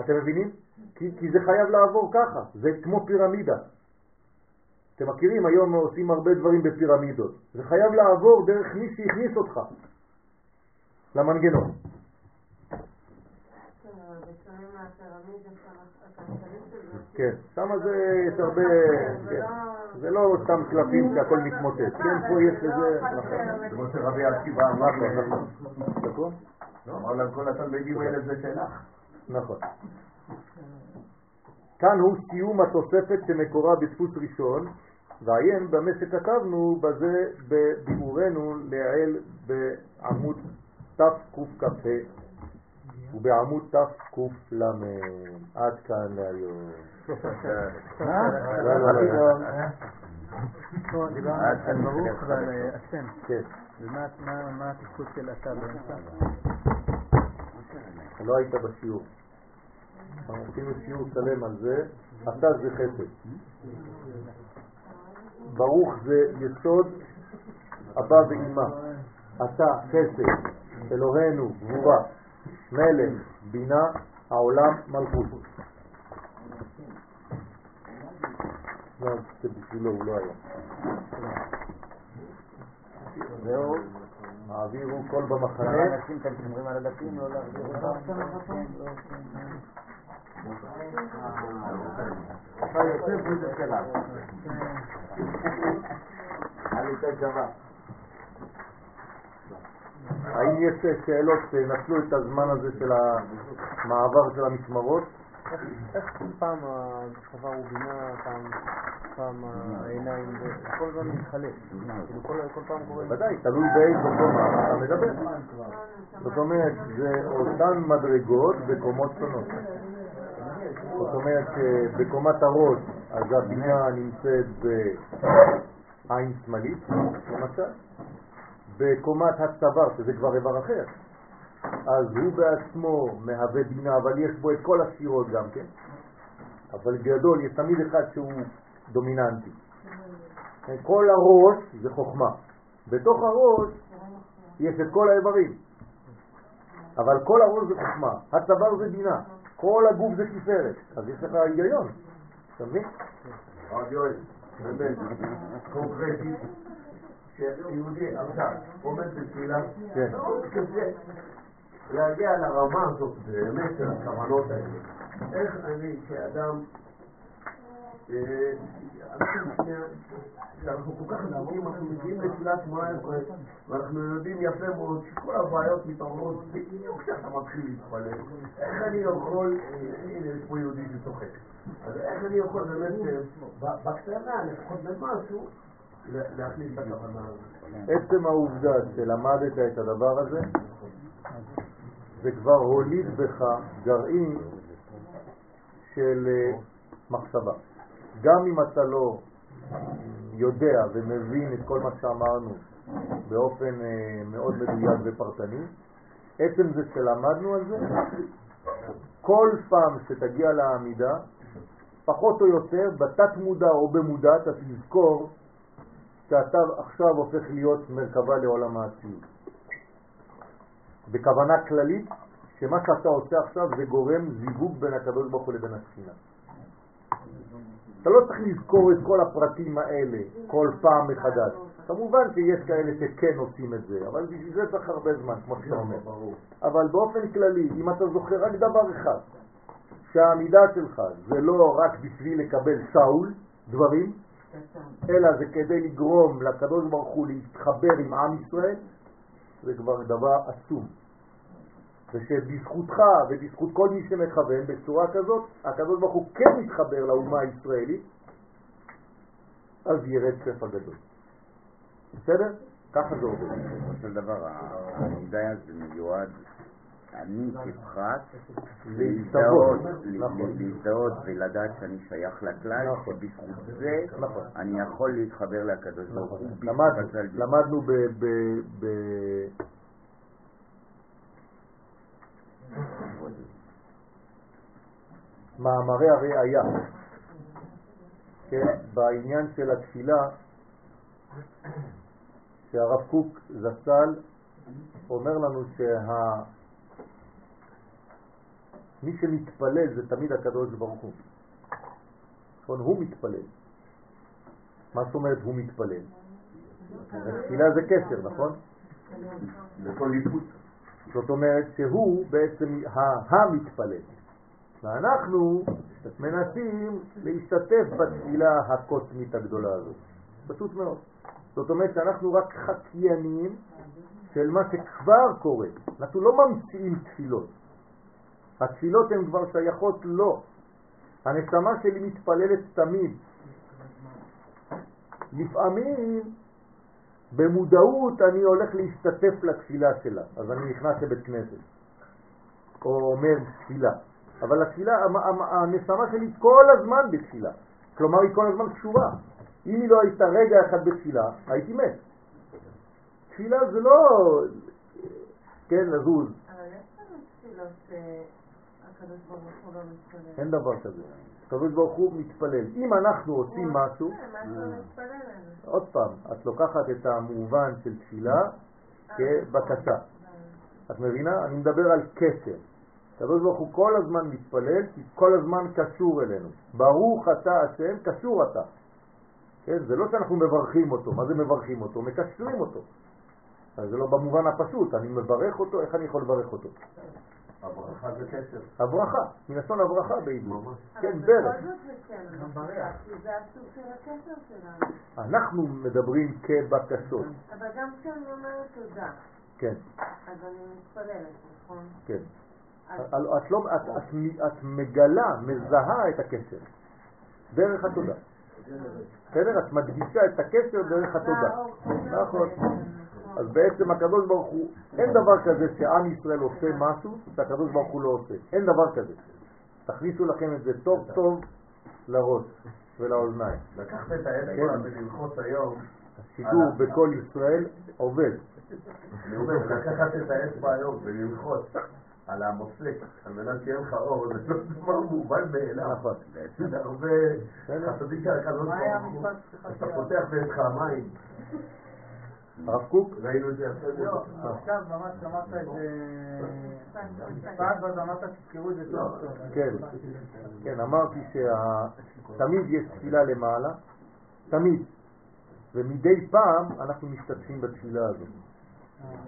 אתם מבינים? כי, כי זה חייב לעבור ככה, זה כמו פירמידה. אתם מכירים, היום עושים הרבה דברים בפירמידות. זה חייב לעבור דרך מי שהכניס אותך למנגנון. כן, שם זה יש הרבה, כן. זה לא סתם קלפים שהכל מתמוטט, כן, פה יש לזה, זה כמו שרבי עקיבא אמר להם, נכון? אמר להם כל התלמידים האלה זה שלך. נכון. כאן הוא סיום התוספת שמקורה בדפוס ראשון, ועיין במה שכתבנו בזה בביאורנו לעיל בעמוד תקכ"ה ובעמוד תק"ל. עד כאן להיום. לא, לא, לא. דיברנו על ברוך ועל השם. כן, ומה מה- מה התפקוד של אתה באמצע? לא היית בשיעור. עשינו שיעור שלם על זה, אתה זה חסד. ברוך זה יסוד אבא ואמא. אתה חסד, אלוהינו, גבורה, מלך, בינה, העולם, מלכות. לא, לא. זהו, העבירו קול במחנה. שלך. שווה. האם יש שאלות שנטלו את הזמן הזה של המעבר של המשמרות? איך- פעם הצבא הוא בינה, פעם העיניים, כל הזמן מתחלף. כאילו כל כל פעם קורה... ודאי, תלוי באיזו קומה אתה מדבר. זאת אומרת, זה אותן מדרגות בקומות שונות. זאת אומרת שבקומת הראש, אז הבינה נמצאת בעין שמאלית, למשל. בקומת הצוואר, שזה כבר איבר אחר, אז הוא בעצמו מהווה בינה, אבל יש בו את כל הספירות גם כן. אבל גדול, יש תמיד אחד שהוא דומיננטי. כל הראש זה חוכמה. בתוך הראש יש את כל האיברים. אבל כל הראש זה חוכמה, הצוואר זה בינה, כל הגוף זה תפארת. אז יש לך היגיון, אתה מבין? הרב יואל, באמת, קונקרטית, שיהודי עכשיו עומד בתפילה, כן. מאוד קשה להגיע לרמה הזאת באמת של הכוונות האלה. איך אני כאדם, אה, שאנחנו כל כך עסוקים, אנחנו מגיעים לתפילת עשרה, ואנחנו יודעים יפה מאוד שכל הבעיות מתעוררות בדיוק כשאתה מתחיל להתפלל. איך אני יכול, אה, הנה יש פה יהודי שצוחק, אז איך אני יכול באמת, אה, בקטנה, לפחות במשהו, לה- להכניס את הכוונה הזאת. עצם העובדה שלמדת את הדבר הזה, זה כבר הוליד בך גרעין של מחשבה. גם אם אתה לא יודע ומבין את כל מה שאמרנו באופן אה, מאוד מדויק ופרטני, עצם זה שלמדנו על זה, כל פעם שתגיע לעמידה, פחות או יותר, בתת מודע או במודע, אתה תזכור שאתה עכשיו הופך להיות מרכבה לעולם האצילות. בכוונה כללית, שמה שאתה עושה עכשיו זה גורם זיווג בין הקדוש ברוך הוא לבין השכינה. אתה לא צריך לזכור את כל הפרטים האלה כל פעם מחדש. כמובן שיש כאלה שכן עושים את זה, אבל בשביל זה צריך הרבה זמן, כמו שאתה אומר. אבל באופן כללי, אם אתה זוכר רק דבר אחד, שהעמידה שלך זה לא רק בשביל לקבל שאול, דברים, אלא זה כדי לגרום לקדוש ברוך הוא להתחבר עם עם ישראל, זה כבר דבר עצום. ושבזכותך ובזכות כל מי שמכוון בצורה כזאת, הקדוש ברוך הוא כן מתחבר לאומה הישראלית, אז ירד שפע גדול. בסדר? ככה זה עובד. בסופו של דבר, העמידה הזה מיועד, אני כפרט, להזדהות, להזדהות, נכון. להזדהות ולדעת שאני שייך לכלל, נכון. שבזכות זה נכון. אני יכול להתחבר לקדוש ברוך הוא. למדנו, הכלל. למדנו ב... ב- ב- מאמרי הראייה, כן, בעניין של התפילה, שהרב קוק זצ"ל אומר לנו שה... מי שמתפלל זה תמיד הקדוש ברוך הוא. נכון? הוא מתפלל. מה זאת אומרת הוא מתפלל? תפילה זה קשר, נכון? לכל ליפות. זאת אומרת שהוא בעצם המתפלל. ואנחנו מנסים להשתתף בתפילה הקוסמית הגדולה הזאת. פשוט מאוד. זאת אומרת שאנחנו רק חקיינים של מה שכבר קורה. אנחנו לא ממציאים תפילות. התפילות הן כבר שייכות לו. הנשמה שלי מתפללת תמיד. לפעמים במודעות אני הולך להשתתף לתפילה שלה, אז אני נכנס לבית כנסת, או אומר תפילה. אבל התפילה, הנשמה שלי כל הזמן בתפילה. כלומר, היא כל הזמן קשורה. אם היא לא הייתה רגע אחד בתפילה, הייתי מת. תפילה זה לא, כן, לזוז, אבל יש לנו תפילות שהקדוש ברוך הוא לא מתפלל. אין דבר כזה. הקדוש ברוך הוא מתפלל. אם אנחנו עושים משהו, כן. עוד פעם, את לוקחת את המובן של תפילה כבקשה. את מבינה? אני מדבר על קשר. הקדוש ברוך הוא כל הזמן מתפלל, כי כל הזמן קשור אלינו. ברוך אתה השם, קשור אתה. כן? זה לא שאנחנו מברכים אותו. מה זה מברכים אותו? מקשרים אותו. אז זה לא במובן הפשוט. אני מברך אותו, איך אני יכול לברך אותו? הברכה זה קשר. הברכה, מלשון הברכה בעברית. ממש. כן, אבל ברך. בכל זאת זה כן, כי זה הסוג של הקשר שלנו. אנחנו מדברים כבקשות. אבל גם כשאני אומרת תודה, כן, אז אני מתפללת, נכון? כן. אז את, את, לא, את, את, את מגלה, מזהה את הקשר דרך התודה. בסדר? את מדגישה את הקשר דרך התודה. נכון. אז בעצם הקדוש ברוך הוא, אין דבר כזה שעם ישראל עושה משהו שהקדוש ברוך הוא לא עושה. אין דבר כזה. תכניסו לכם את זה טוב טוב לראש ולאוזניים. לקחת את האצבע כן. וללחוץ היום, השידור בכל ישראל עובד. אני אומר, לקחת את האצבע היום וללחוץ על המופק, על מנת שיהיה לך אור, זה לא דבר מובן מאליו. נכון. זה הרבה. חסדים של הקדוש ברוך הוא. אתה פותח באצבע המים, הרב קוק? ראינו את זה יפה לא, מאוד. עכשיו ממש אמרת את זה פעם ואז אמרת תזכרו את זה טוב טוב. כן, כן, אמרתי שתמיד יש תפילה למעלה, תמיד, ומדי פעם אנחנו משתתפים בתפילה הזאת,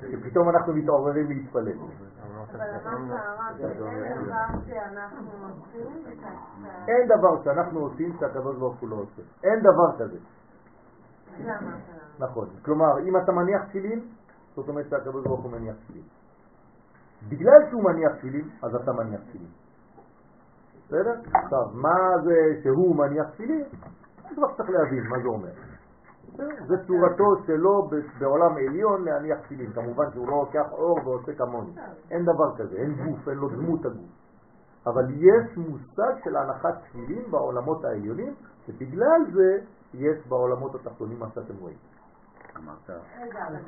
שפתאום אנחנו מתעוררים להתפלל. אבל אמרת הרב, אין דבר שאנחנו עושים, את אין דבר שאנחנו עושים שהקדוש ברוך הוא לא עושה. אין דבר כזה. זה אמרת לנו. נכון. כלומר, אם אתה מניח תפילין, זאת אומרת שהקדוש ברוך הוא מניח תפילין. בגלל שהוא מניח תפילין, אז אתה מניח תפילין. בסדר? עכשיו, מה זה שהוא מניח תפילין? כבר צריך להבין מה זה אומר. זה צורתו שלו בעולם עליון להניח תפילין. כמובן שהוא לא לוקח אור ועושה כמוני. אין דבר כזה, אין גוף, אין לו דמות הגוף. אבל יש מושג של הנחת תפילין בעולמות העליונים, ובגלל זה יש בעולמות התחתונים מה שאתם רואים. אמרת, רגע, אבל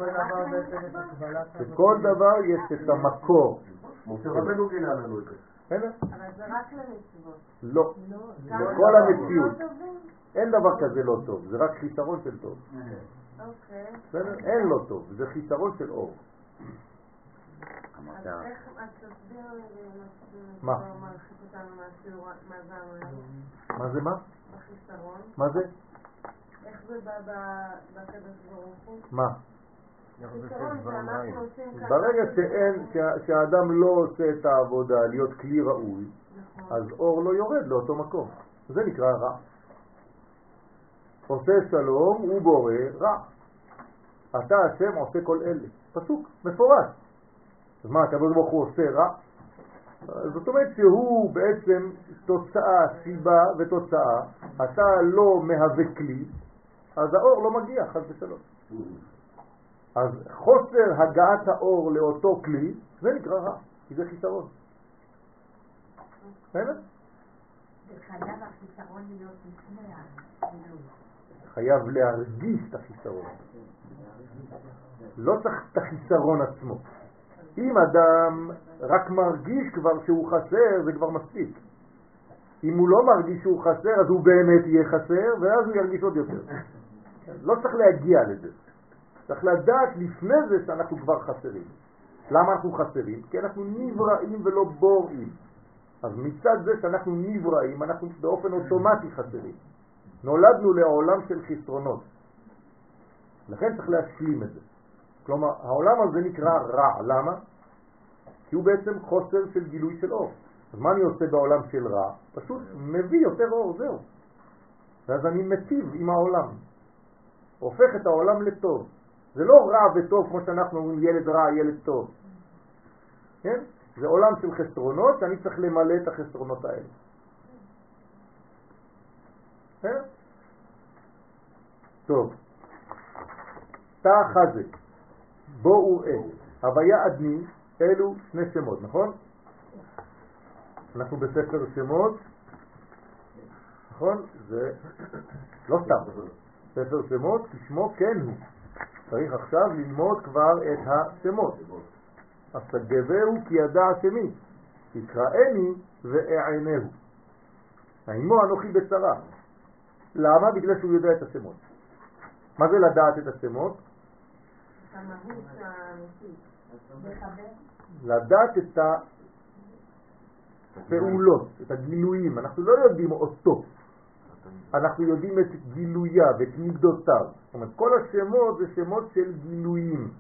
כל זה רק דבר יש את המקור. משה רבנו גילה לנו את זה. בסדר? אבל זה רק למצוות. לא. גם בכל המציאות. לא? אין דבר כזה לא טוב, זה רק חיסרון של טוב. אוקיי. בסדר? אין לא טוב, זה חיסרון של אור. אז איך, אז תסביר לי מה? לא מה זה? מה? מה זה? איך זה בא בקדוש ברוך הוא? מה? ברגע שאין, שה- שהאדם לא עושה את העבודה להיות כלי ראוי, נכון. אז אור לא יורד לאותו מקום. זה נקרא רע. עושה שלום הוא בורא רע. אתה השם עושה כל אלה. פסוק, מפורש. אז מה, הקדוש ברוך הוא עושה רע? זאת אומרת שהוא בעצם תוצאה, סיבה ותוצאה, אתה לא מהווה כלי, אז האור לא מגיע, חס ושלום. אז חוסר הגעת האור לאותו כלי, זה נקרא רע, כי זה חיסרון. בסדר? חייב להרגיש את החיסרון. לא צריך את החיסרון עצמו. אם אדם רק מרגיש כבר שהוא חסר, זה כבר מספיק. אם הוא לא מרגיש שהוא חסר, אז הוא באמת יהיה חסר, ואז הוא ירגיש עוד יותר. לא צריך להגיע לזה. צריך לדעת לפני זה שאנחנו כבר חסרים. למה אנחנו חסרים? כי אנחנו נבראים ולא בוראים. אז מצד זה שאנחנו נבראים, אנחנו באופן אוטומטי חסרים. נולדנו לעולם של חסרונות. לכן צריך להשלים את זה. כלומר, העולם הזה נקרא רע. למה? כי הוא בעצם חוסר של גילוי של אור. אז מה אני עושה בעולם של רע? פשוט מביא יותר אור, זהו. ואז אני מטיב עם העולם. הופך את העולם לטוב. זה לא רע וטוב כמו שאנחנו אומרים ילד רע, ילד טוב. כן? זה עולם של חסרונות שאני צריך למלא את החסרונות האלה. כן? טוב. תא חזה, בואו אל, הוויה אדני, אלו שני שמות, נכון? אנחנו בספר שמות, נכון? זה לא סתם, ספר שמות, כשמו כן הוא. צריך עכשיו ללמוד כבר את השמות. אסגבהו כי ידע שמי, יקראני ואענהו. האמו אנוכי בצרה. למה? בגלל שהוא יודע את השמות. מה זה לדעת את השמות? לדעת את הפעולות, את הגילויים. אנחנו לא יודעים אותו, אנחנו יודעים את גילוייו, את מידותיו. זאת אומרת, כל השמות זה שמות של גילויים,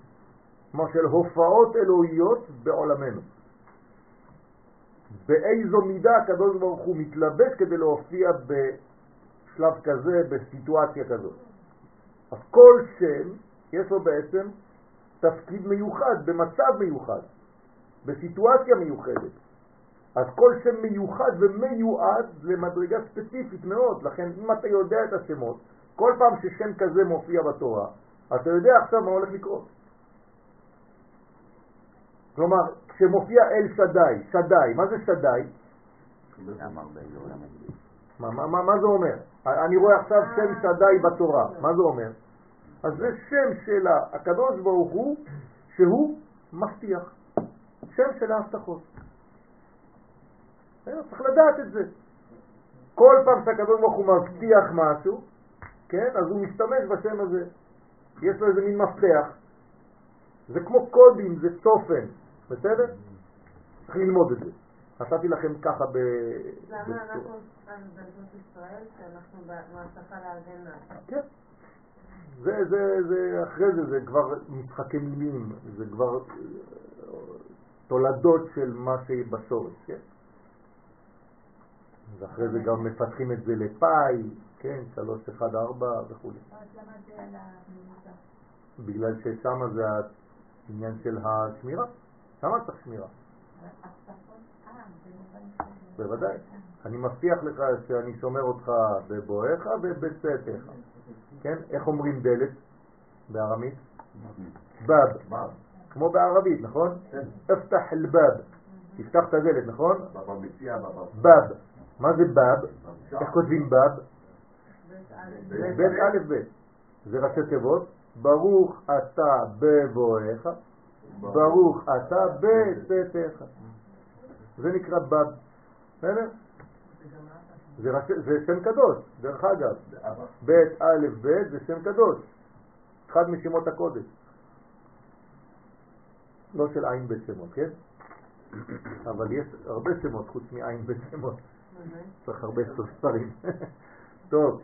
כלומר של הופעות אלוהיות בעולמנו. באיזו מידה הקדוש ברוך הוא מתלבש כדי להופיע בשלב כזה, בסיטואציה כזאת. אז כל שם יש לו בעצם תפקיד מיוחד, במצב מיוחד, בסיטואציה מיוחדת. אז כל שם מיוחד ומיועד למדרגה ספציפית מאוד, לכן אם אתה יודע את השמות, כל פעם ששם כזה מופיע בתורה, אתה יודע עכשיו מה הולך לקרות. כלומר, כשמופיע אל שדי, שדי, מה זה הזה. מה, מה, מה, מה זה אומר? אני רואה עכשיו שם שדי בתורה, מה זה אומר? אז זה שם של הקדוש ברוך הוא שהוא מבטיח, שם של ההבטחות. צריך לדעת את זה. כל פעם שהקדוש ברוך הוא מבטיח משהו, כן, אז הוא משתמש בשם הזה. יש לו איזה מין מפתח. זה כמו קודים, זה צופן, בסדר? צריך ללמוד את זה. נתתי לכם ככה ב... למה. אנחנו בזאת ישראל, שאנחנו במעטפה להגנה? כן. זה, זה, זה, אחרי זה, זה כבר משחקי מילים, זה כבר אה, תולדות של מה שבשורש, כן? ואחרי זה גם מפתחים את זה לפאי, כן, 3, 1, 4 וכו'. אז למה זה על הממוצע? בגלל ששם זה העניין של השמירה, שם צריך שמירה? אה. בוודאי. אני מבטיח לך שאני שומר אותך בבואך ובצאתך. כן? איך אומרים דלת בארמית? בב. כמו בערבית, נכון? אפתח אל-בב. תפתח את הדלת, נכון? בבא מציע, בבא... בב. מה זה בב? איך כותבים בב? בית א' ב'. זה ראשי תיבות. ברוך אתה בבואך, ברוך אתה בצאתך. זה נקרא בב. בסדר? זה, שם קדוש, דרך אגב. ב' א' ב' זה שם קדוש. אחד משמות הקודש. לא של עין בית שמות, כן? [clears throat] אבל יש הרבה שמות חוץ מעין בית שמות. צריך הרבה ספרים. טוב.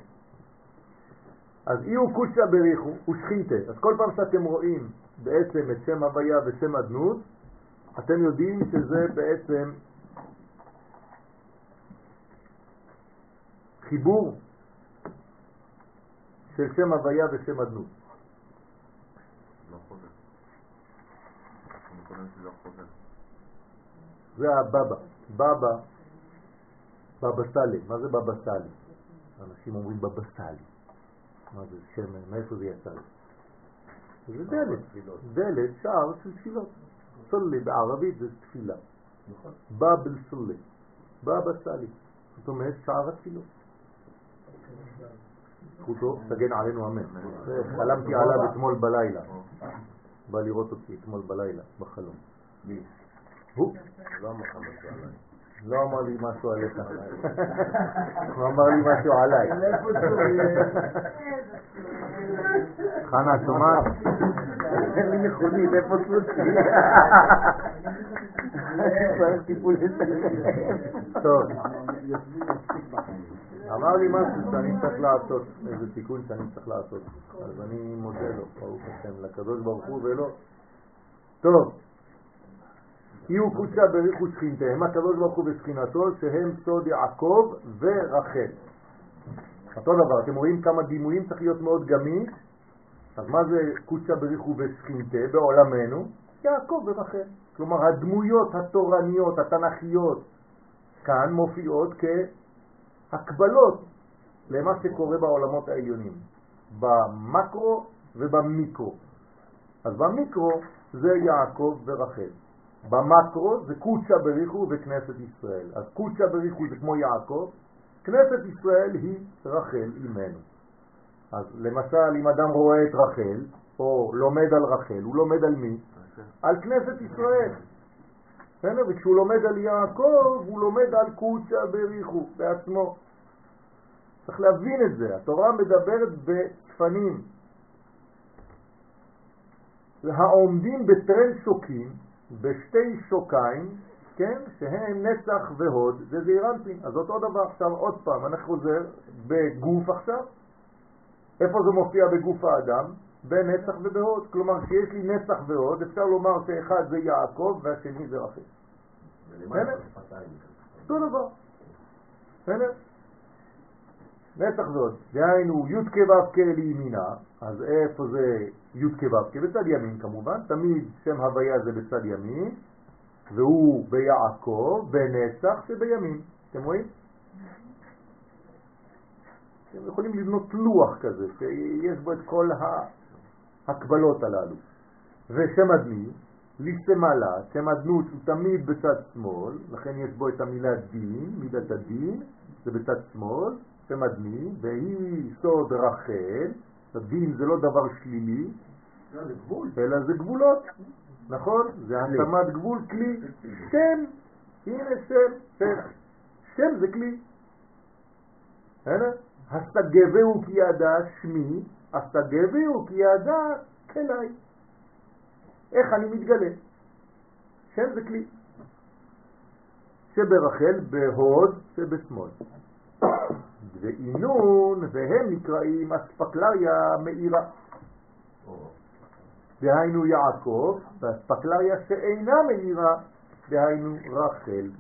אז אי הוא קושא בריחו ושכינתה. אז כל פעם שאתם רואים בעצם את שם הוויה ושם אדנות, אתם יודעים שזה בעצם חיבור של שם הוויה ושם אדנות. לא לא. זה הבבא. בבא, בבא סאלי. מה זה בבא סאלי? אנשים אומרים בבא סאלי. מה זה שם, מאיפה זה יצא? זה דלת, דלת, שער של תפילות. סולי בערבית זה תפילה. בבל סולי, בבא סאלי. זאת אומרת שער התפילות. זכותו תגן עלינו אמן. חלמתי עליו אתמול בלילה. בא לראות אותי אתמול בלילה, בחלום. מי? הוא לא לך משהו עליי. לא אמר לי משהו עליך. הוא אמר לי משהו עליי. חנה, שומעת? אין לי מכונית, איפה טיפול טוב. אמר לי משהו שאני צריך לעשות, איזה תיקון שאני צריך לעשות. אז אני מודה לו, ברוך השם, לקדוש ברוך הוא ולא. טוב. יהיו קודשה בריחו שכינתהם, הקדוש ברוך הוא ושכינתו, שהם סוד יעקב ורחל. אותו דבר, אתם רואים כמה דימויים צריך להיות מאוד גמיש. אז מה זה קודשה בריחו ושכינתה בעולמנו? יעקב ורחל. כלומר, הדמויות התורניות, התנכיות, כאן מופיעות כהקבלות למה שקורה בעולמות העליונים, במקרו ובמיקרו. אז במיקרו זה יעקב ורחל. במקרו זה קודשה בריחו וכנסת ישראל. אז קודשה בריחו זה כמו יעקב, כנסת ישראל היא רחל אימנו. אז למשל, אם אדם רואה את רחל, או לומד על רחל, הוא לומד על מי? על כנסת ישראל. בסדר? וכשהוא לומד על יעקב, הוא לומד על קודשה בריחו בעצמו. צריך להבין את זה. התורה מדברת בצפנים. העומדים בטרן שוקים, בשתי שוקיים, כן, שהם נצח והוד, זה זעירנטין. אז אותו דבר עכשיו, עוד פעם, אני חוזר בגוף עכשיו. איפה זה מופיע בגוף האדם? בנצח ובהוד. כלומר, כשיש לי נצח והוד, אפשר לומר שאחד זה יעקב והשני זה רחל. אותו דבר. בסדר? נצח והוד. דהיינו, י' כו' לימינה, אז איפה זה י' כו'? בצד ימין כמובן, תמיד שם הוויה זה בצד ימין, והוא ביעקב, בנצח שבימין. אתם רואים? אתם יכולים לבנות לוח כזה, שיש בו את כל ההקבלות הללו. ושם אדמי, ליסמלה, שם אדנות הוא תמיד בצד שמאל, לכן יש בו את המילה דין, מידת הדין, זה בצד שמאל, שם אדמי, והיא סוד רחל, הדין זה לא דבר שלילי, אלא זה גבולות, נכון? זה השמת גבול, כלי, שם, הנה שם, שם, שם זה כלי. הסגבהו כי ידע שמי, הסגבהו כי ידע כלי. איך אני מתגלה? שם זה כלי. שברחל, בהוד, שבשמאל. ואינון, והם נקראים אספקלריה מאירה. דהיינו יעקב, והאספקלריה שאינה מאירה, דהיינו רחל.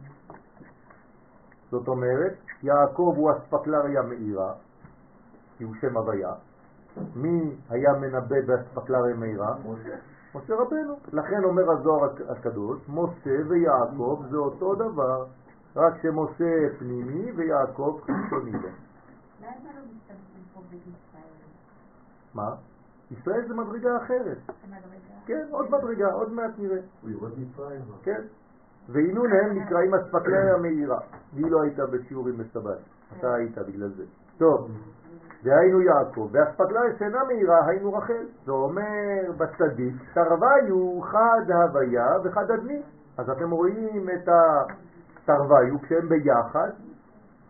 זאת אומרת, יעקב הוא אספקלריה מאירה, כי הוא שם הוויה. מי היה מנבא באספקלריה מאירה? משה רבנו. לכן אומר הזוהר הקדוש, משה ויעקב זה אותו דבר, רק שמשה פנימי ויעקב חיצוני [coughs] לא משתמשים פה בישראל? מה? ישראל זה מדרגה אחרת. כן, עוד מדרגה, עוד מעט נראה. הוא יורד מצרים. כן. ואינון הם נקראים אספקלריה המאירה. והיא לא הייתה בשיעורים בסבת. אתה היית בגלל זה. טוב, דהיינו יעקב, באספקלריה שאינה מאירה היינו רחל. זה אומר בצדיק, תרוויו חד הוויה וחד אדמי. אז אתם רואים את תרוויו, כשהם ביחד,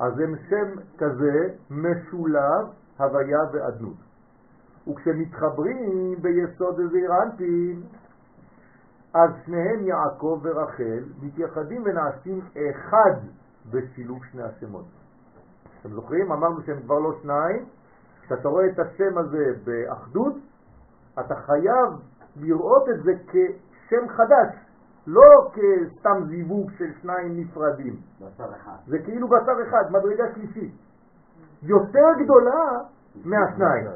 אז הם שם כזה משולב הוויה ואדנות. וכשמתחברים ביסוד אנפין, אז שניהם יעקב ורחל מתייחדים ונעשים אחד בשילוב שני השמות. אתם זוכרים? אמרנו שהם כבר לא שניים. כשאתה רואה את השם הזה באחדות, אתה חייב לראות את זה כשם חדש, לא כסתם זיווג של שניים נפרדים. בשר אחד. זה כאילו בשר אחד, מדרגה שלישית. יותר גדולה מהשניים.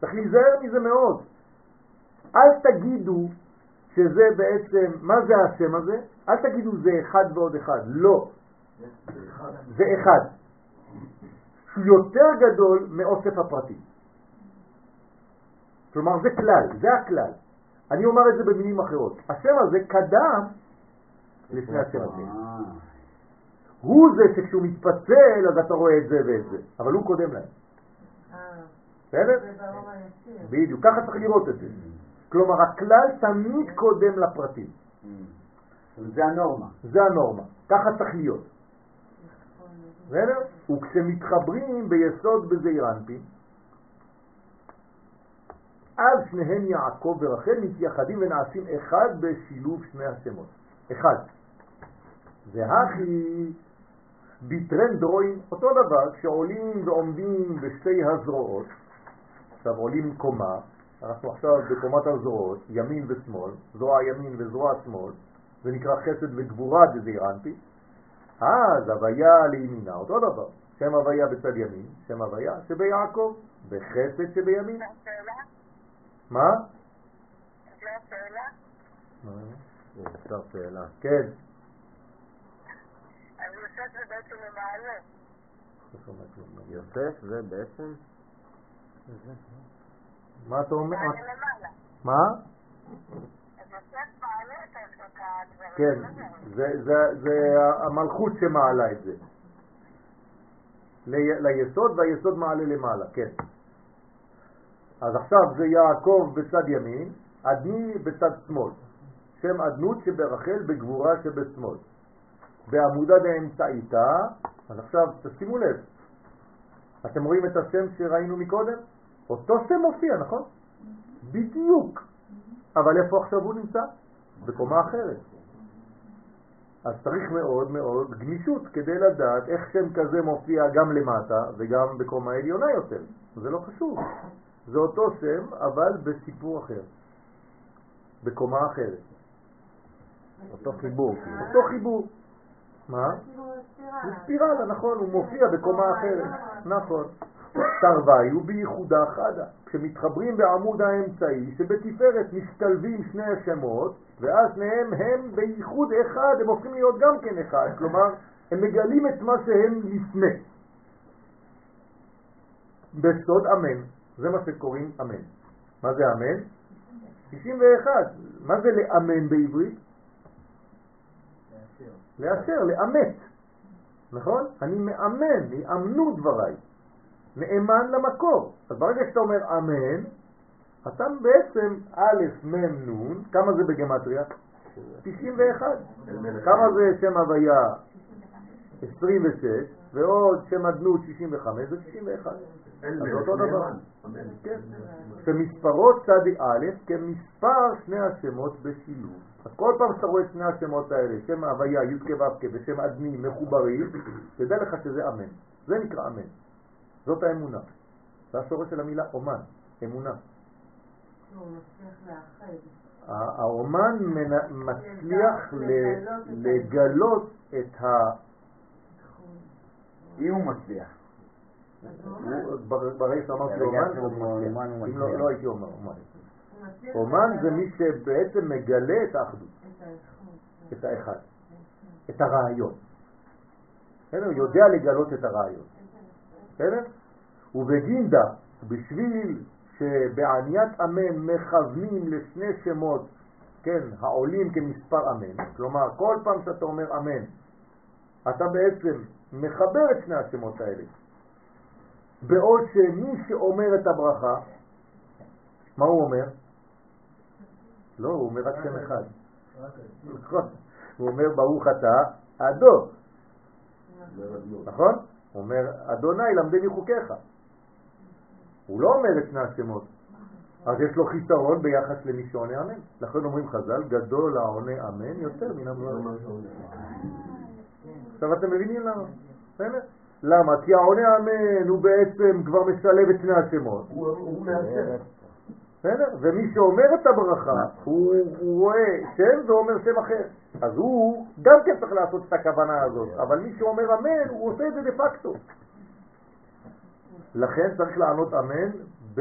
צריך להיזהר מזה מאוד. אל תגידו שזה בעצם, מה זה השם הזה? אל תגידו זה אחד ועוד אחד, לא. זה אחד. שהוא יותר גדול מאוסף הפרטים. כלומר זה כלל, זה הכלל. אני אומר את זה במילים אחרות. השם הזה קדם לפני השם הזה. הוא זה שכשהוא מתפצל אז אתה רואה את זה ואת זה, אבל הוא קודם להם. אה, בסדר? בדיוק, ככה צריך לראות את זה. כלומר, הכלל תמיד קודם לפרטים. זה הנורמה. זה הנורמה, ככה צריך להיות. בסדר? וכשמתחברים ביסוד בזעיר אנפין, אז שניהם יעקב ורחל מתייחדים ונעשים אחד בשילוב שני השמות. אחד. והכי ביטרן דרוין, אותו דבר, כשעולים ועומדים בשתי הזרועות, עכשיו עולים קומה, אנחנו עכשיו בקומת הזרועות, ימין ושמאל, זרוע ימין וזרוע שמאל, זה נקרא חסד וגבורה דזעיר אנפין, אז הוויה לימינה, אותו דבר. שם הוויה בצד ימין, שם הוויה שביעקב, בחסד שבימין. מה? אפשר שאלה. כן. לא שומע כלום. יוסף זה בעצם? מה אתה אומר? מה? כן, זה, זה, זה המלכות שמעלה את זה. לי- ליסוד והיסוד מעלה למעלה, כן. אז עכשיו זה יעקב בצד ימין, עדני בצד שמאל. שם עדנות שברחל בגבורה שבשמאל. בעמודה דאמצעיתה, אז עכשיו תשימו לב, אתם רואים את השם שראינו מקודם? אותו שם מופיע, נכון? בדיוק. אבל איפה עכשיו הוא נמצא? בקומה אחרת. אז צריך מאוד מאוד גמישות כדי לדעת איך שם כזה מופיע גם למטה וגם בקומה עליונה יותר. זה לא חשוב. זה אותו שם, אבל בסיפור אחר. בקומה אחרת. אותו חיבור. כאילו. אותו חיבור. מה? זה ספירלה. נכון, הוא מופיע בקומה אחרת. נכון. תרוויו בייחודה חדה. כשמתחברים בעמוד האמצעי שבתפארת משתלבים שני השמות, ואז שניהם הם בייחוד אחד, הם הופכים להיות גם כן אחד. כלומר, הם מגלים את מה שהם לפני. בסוד אמן. זה מה שקוראים אמן. מה זה אמן? 61. מה זה לאמן בעברית? לאשר, לאמת. נכון? אני מאמן, יאמנו דבריי. נאמן למקור. אז ברגע שאתה אומר אמן, אתה בעצם א', מ', נ', כמה זה בגמטריה? 91. כמה זה שם הוויה? 26, ועוד שם אדנות 65, זה 91. אז אותו דבר. נאמן. אמן. כן. שמספרו צדי א' כמספר שני השמות בשילוב. אז כל פעם שאתה רואה את שני השמות האלה, שם הוויה, י' כו' כ' ושם אדני מחוברים, תדע לך שזה אמן. זה נקרא אמן. זאת האמונה. זה השורש של המילה אומן, אמונה. האומן מצליח לגלות את ה... אם הוא מצליח. הוא- בר- ברגע שאמרתי אומן, הוא הוא אם לא-. לא הייתי אומר אומן. הוא אומן זה מי שבעצם מגלה את האחדות, את האחד, את הרעיון. בסדר? יודע לגלות את הרעיון. בסדר? ובגינדה, בשביל שבעניית אמן מכוונים לשני שמות, כן, העולים כמספר אמן, כלומר כל פעם שאתה אומר אמן, אתה בעצם מחבר את שני השמות האלה. בעוד שמי שאומר את הברכה, מה הוא אומר? לא, הוא אומר רק שם אחד. הוא אומר ברוך אתה אדו, נכון? הוא אומר, אדוני למדני חוקיך. הוא לא אומר את שני השמות. אז יש לו חיסרון ביחס למי שעונה אמן. לכן אומרים חז"ל, גדול העונה אמן יותר מן המברך. עכשיו אתם מבינים למה? בסדר? למה? כי העונה אמן הוא בעצם כבר משלב את שני השמות. הוא מאשר. בסדר? ומי שאומר את הברכה, הוא, הוא רואה שם ואומר שם אחר. אז הוא גם כן צריך לעשות את הכוונה הזאת, אבל מי שאומר אמן, הוא עושה את זה דה פקטו. לכן צריך לענות אמן ב...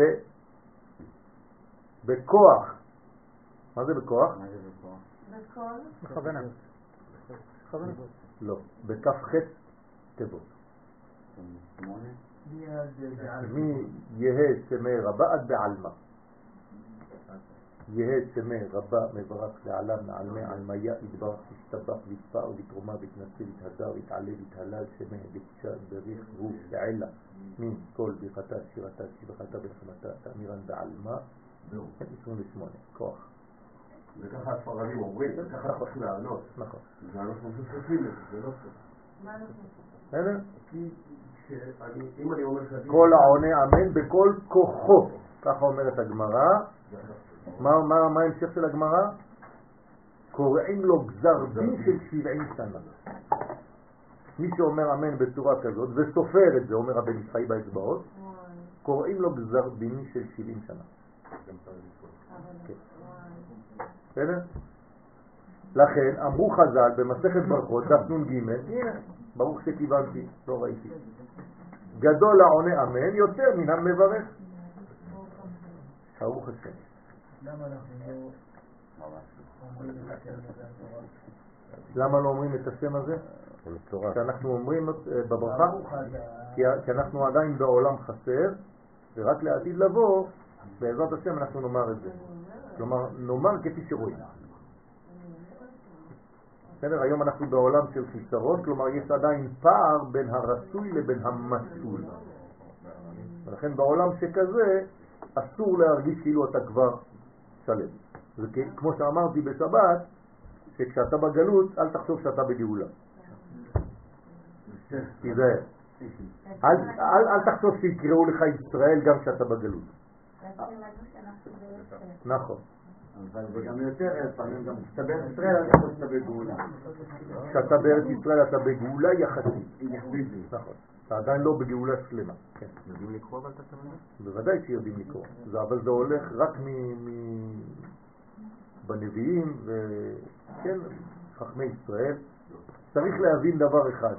בכוח. מה זה בכוח? מה זה בכוח? בכל בכוונה. לא, בכ"ח תיבות. שמונה? מי יהא שמי רבה עד בעלמא. יהא שמי רבה מברך לעלם נעלמי עלמיה יתברך ישתבח ויתפאר ויתרומה ויתנצל יתהדר ויתעלה ויתהלל שמי בקשה בריך הוא לעילה מין כל ברכתה שירתה שבחתה ונחמתה תאמירן בעלמא זהו. 28 כוח וככה הספרדים אומרים, וככה צריך לענות. נכון ואנחנו מפספסים את זה, זה לא טוב. בסדר? כי כל העונה אמן בכל כוחו ככה אומרת הגמרא מה, ההמשך של הגמרא? קוראים לו גזר דין של 70 שנה. מי שאומר אמן בצורה כזאת וסופר את זה, אומר הבן ישחי באצבעות, קוראים לו גזר דין של 70 שנה. בסדר? לכן אמרו חז"ל במסכת ברכות, דף נ"ג, ברוך שכיוונתי, לא ראיתי. גדול העונה אמן יותר מן המברך. ברוך השם. למה לא. אומרים את השם הזה? למה לא אומרים אה, בברכה, כי אנחנו עדיין בעולם חסר, ורק לעתיד לבוא, בעזרת השם אנחנו נאמר את זה. כלומר, נאמר כפי שרואים. בסדר? היום אנחנו בעולם של חיסרון, כלומר יש עדיין פער בין הרצוי לבין המצוי. ולכן בעולם שכזה אסור להרגיש כאילו אתה כבר שלם. וכמו שאמרתי בשבת, שכשאתה בגלות אל תחשוב שאתה בגאולה. תיזהר. אל, אל, אל תחשוב שיקראו לך ישראל גם כשאתה בגלות. נכון. אבל זה גם יותר, לפעמים גם כשאתה בארץ ישראל, אני יכול שאתה בגאולה. כשאתה בארץ ישראל אתה בגאולה יחסית. נכון. אתה עדיין לא בגאולה שלמה. כן. יודעים לקרוא אבל את התלמוד? בוודאי שיודעים לקרוא. זה, אבל זה הולך רק מ... מ... בנביאים וכן, חכמי ישראל. צריך להבין דבר אחד,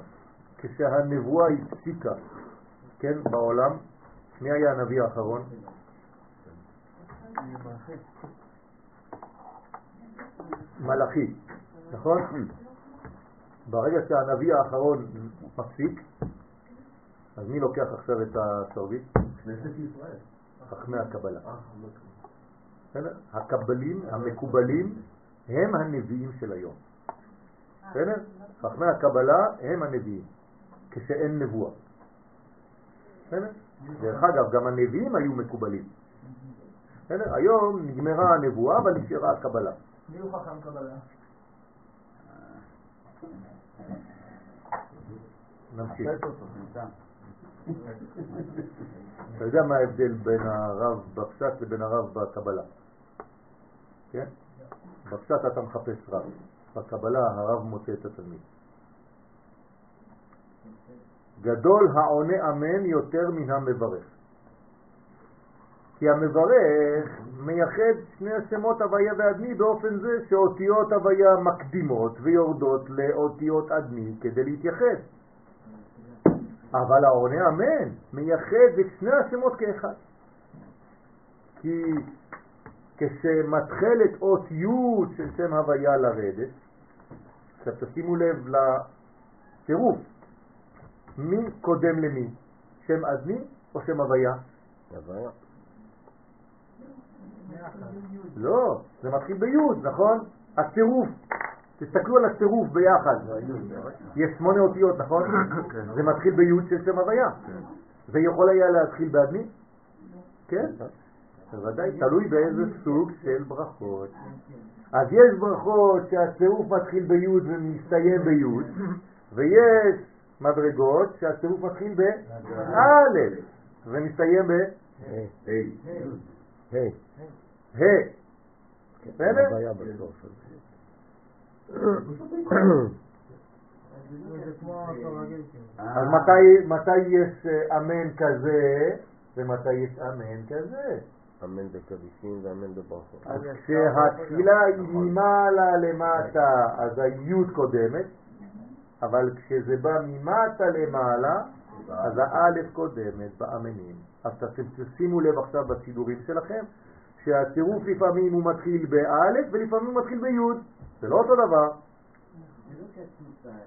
כשהנבואה הפסיקה, כן, בעולם, מי היה הנביא האחרון? מלאכי, נכון? ברגע שהנביא האחרון מפסיק, אז מי לוקח עכשיו את השרביט? כנסת ישראל. חכמי הקבלה. אה? הקבלים, המקובלים, הם הנביאים של היום. בסדר? חכמי הקבלה הם הנביאים, כשאין נבואה. בסדר? דרך אגב, גם הנביאים היו מקובלים. בסדר? היום נגמרה הנבואה, אבל נשארה הקבלה. מי הוא חכם קבלה? נמשיך. אתה יודע מה ההבדל בין הרב בפשט לבין הרב בקבלה? כן? בפשט אתה מחפש רב, בקבלה הרב מוצא את התלמיד. גדול העונה אמן יותר מן המברך. כי המברך מייחד שני השמות הוויה ואדני באופן זה שאותיות הוויה מקדימות ויורדות לאותיות אדני כדי להתייחד. אבל העונה אמן מייחד את שני השמות כאחד. כי כשמתחלת אות י' של שם הוויה לרדת, עכשיו תשימו לב לצירוף, מי קודם למי? שם אדני או שם הוויה? הוויה. לא, זה מתחיל בי', נכון? הצירוף, תסתכלו על הצירוף ביחד. יש שמונה אותיות, נכון? זה מתחיל בי' של שם הוויה. זה יכול היה להתחיל באדני? כן? בוודאי, תלוי באיזה סוג של ברכות. אז יש ברכות שהצירוף מתחיל בי' ומסתיים בי', ויש מדרגות שהצירוף מתחיל באלף ומסתיים ב... היי. ה'. בסדר? כאילו. אז מתי- מתי יש אה, אמן כזה ומתי יש אמן כזה? אמן בקדישים ואמן בברכות. אז כשהתפילה היא ממעלה למטה, אז היוד קודמת, אבל כשזה בא ממטה למעלה, אז האלף קודמת באמנים. אז אתם תשימו לב עכשיו בסידורים שלכם, שהצירוף לפעמים הוא מתחיל באלף ולפעמים הוא מתחיל ביוד. זה לא אותו דבר.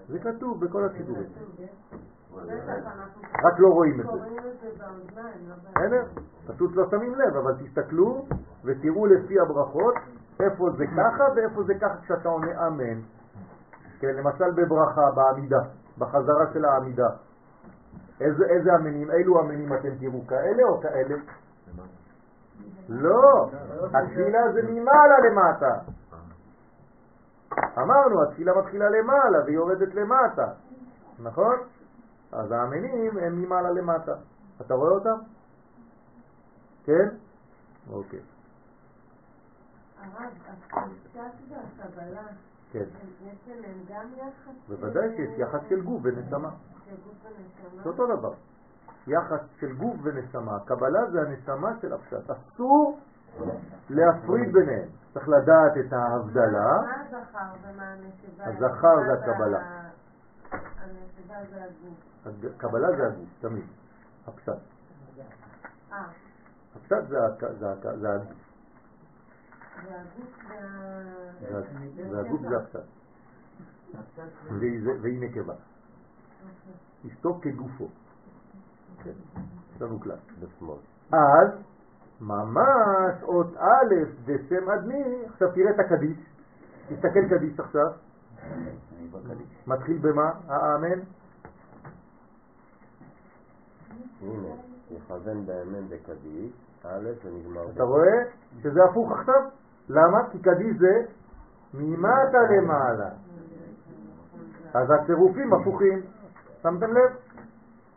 זה כתוב בכל הסידורים. רק לא רואים את זה. בסדר? פשוט לא שמים לב, אבל תסתכלו ותראו לפי הברכות איפה זה ככה ואיפה זה ככה כשאתה עונה אמן. כן, למשל בברכה, בעמידה, בחזרה של העמידה. איזה, איזה אמנים, אילו אמנים אתם תראו, כאלה או כאלה? לא, התפילה זה ממעלה למטה. אמרנו, התפילה מתחילה למעלה ויורדת למטה, נכון? אז האמנים הם ממעלה למטה. אתה רואה אותם? כן? אוקיי. הרב, הפריצת והקבלה, כן. בוודאי שיש יחס של גוף ונשמה. זה אותו דבר. יחס של גוף ונשמה. קבלה זה הנשמה של הפשט. אסור להפריד ביניהם. צריך לדעת את ההבדלה. מה הזכר ומה הנקבה? הזכר זה הקבלה. הנקבה זה הגוף. קבלה זה הגוף, תמיד. הפשט. אה, הפשט זה הגוף. והגוף זה וה... ה- והגוף זה הפשט. והיא נקבה. אשתו כגופו. כן, יש לנו כלל. בשמאל. אז ממש אות א' בשם אדמי, עכשיו תראה את הקדיש, תסתכל קדיש עכשיו. מתחיל במה? האמן? הנה, יכוון באמן בקדיש, א' ונגמר אתה רואה שזה הפוך עכשיו? למה? כי קדיש זה ממטה למעלה. אז הצירופים הפוכים, שמתם לב?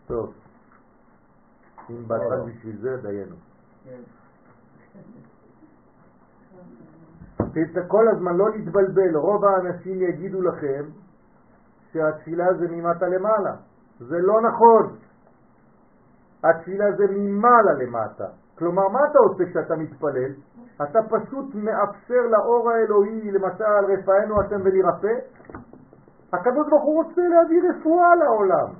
טוב. אם באת רק בשביל זה, דיינו. תצא כל הזמן לא להתבלבל, רוב האנשים יגידו לכם שהתפילה זה ממטה למעלה. זה לא נכון. התפילה זה ממעלה למטה. כלומר, מה אתה עושה כשאתה מתפלל? אתה פשוט מאפשר לאור האלוהי, למשל, רפאנו השם ולירפא. הקדוש ברוך הוא רוצה להביא רפואה לעולם.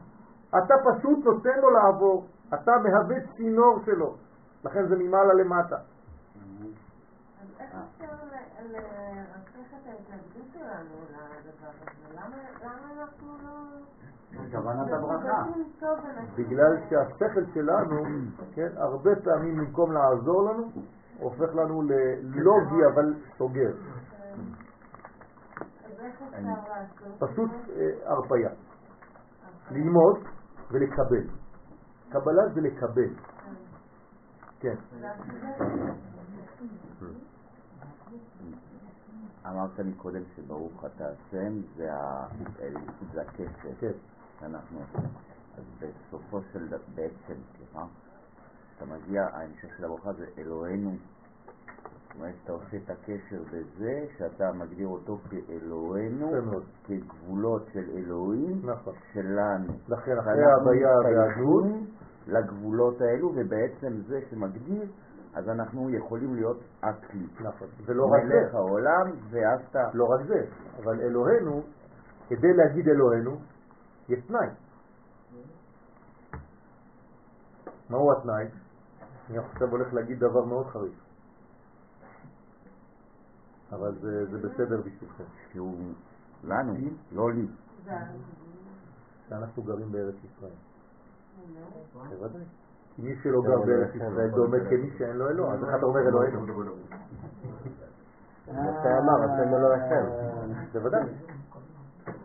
אתה פשוט נותן לו לעבור. אתה מהווה צינור שלו. לכן זה ממעלה למטה. אז איך אפשר ל- לרכך את ההתנגדות שלנו לדבר הזה? למה למה אנחנו לא... כוונת הברכה. בגלל שהשכל שלנו, כן, הרבה פעמים במקום לעזור לנו, הופך לנו ללוגי אבל סוגר. פשוט אה, הרפאיה. ללמוד ולקבל. קבלה זה לקבל. כן. אמרת לי קודם שברוך אתה השם, זה ה- האליפות, זה הקשר כן. שאנחנו עושים. אז בסופו של דבר, בעצם, סליחה, אתה מגיע, ההמשך של הברכה זה אלוהינו. זאת אומרת, אתה עושה את הקשר בזה שאתה מגדיר אותו כאלוהינו. כגבולות של אלוהים נכון. שלנו. לכן אחרי ההוויה משתייכים והגנות, לגבולות האלו, ובעצם זה שמגדיר, אז אנחנו יכולים להיות הכלי. נכון. ולא רק זה, מלך העולם, ואהבת לא רק זה, אבל אלוהינו, כדי להגיד אלוהינו, יש תנאי. מהו התנאי? אני עכשיו הולך להגיד דבר מאוד חריף. אבל זה, זה בסדר בשבילכם. שהוא לנו, לא לי. שאנחנו גרים בארץ ישראל. לא. בוודאי. כי מי שלא גר בארץ ישראל דומה כמי שאין לו אלוה, אז איך אתה אומר אלוהינו? אתה אמר, השם אלוהיכם. בוודאי.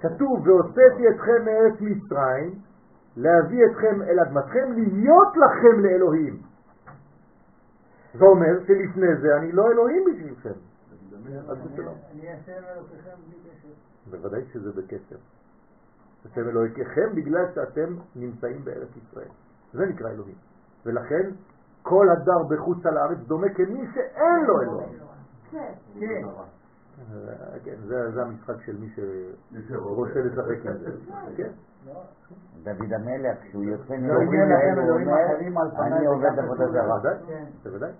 כתוב, והוצאתי אתכם מארץ מצרים, להביא אתכם אל אדמתכם, להיות לכם לאלוהים. זה אומר שלפני זה אני לא אלוהים בשבילכם. אז בסדר. אני אעשה אלוקיכם בלי קשר. בוודאי שזה בקשר. אתם אלוהיכם בגלל שאתם נמצאים בארץ ישראל. זה נקרא אלוהים. ולכן כל הדר בחוץ על הארץ דומה כמי שאין לו אלוהים. כן. כן. כן, זה זה המשחק של מי שרוצה לשחק עם זה. כן. דוד המלך, כשהוא יוצא לכם האלה, הוא אומר, אני עובד עבודה זרה. בוודאי, כן. בוודאי.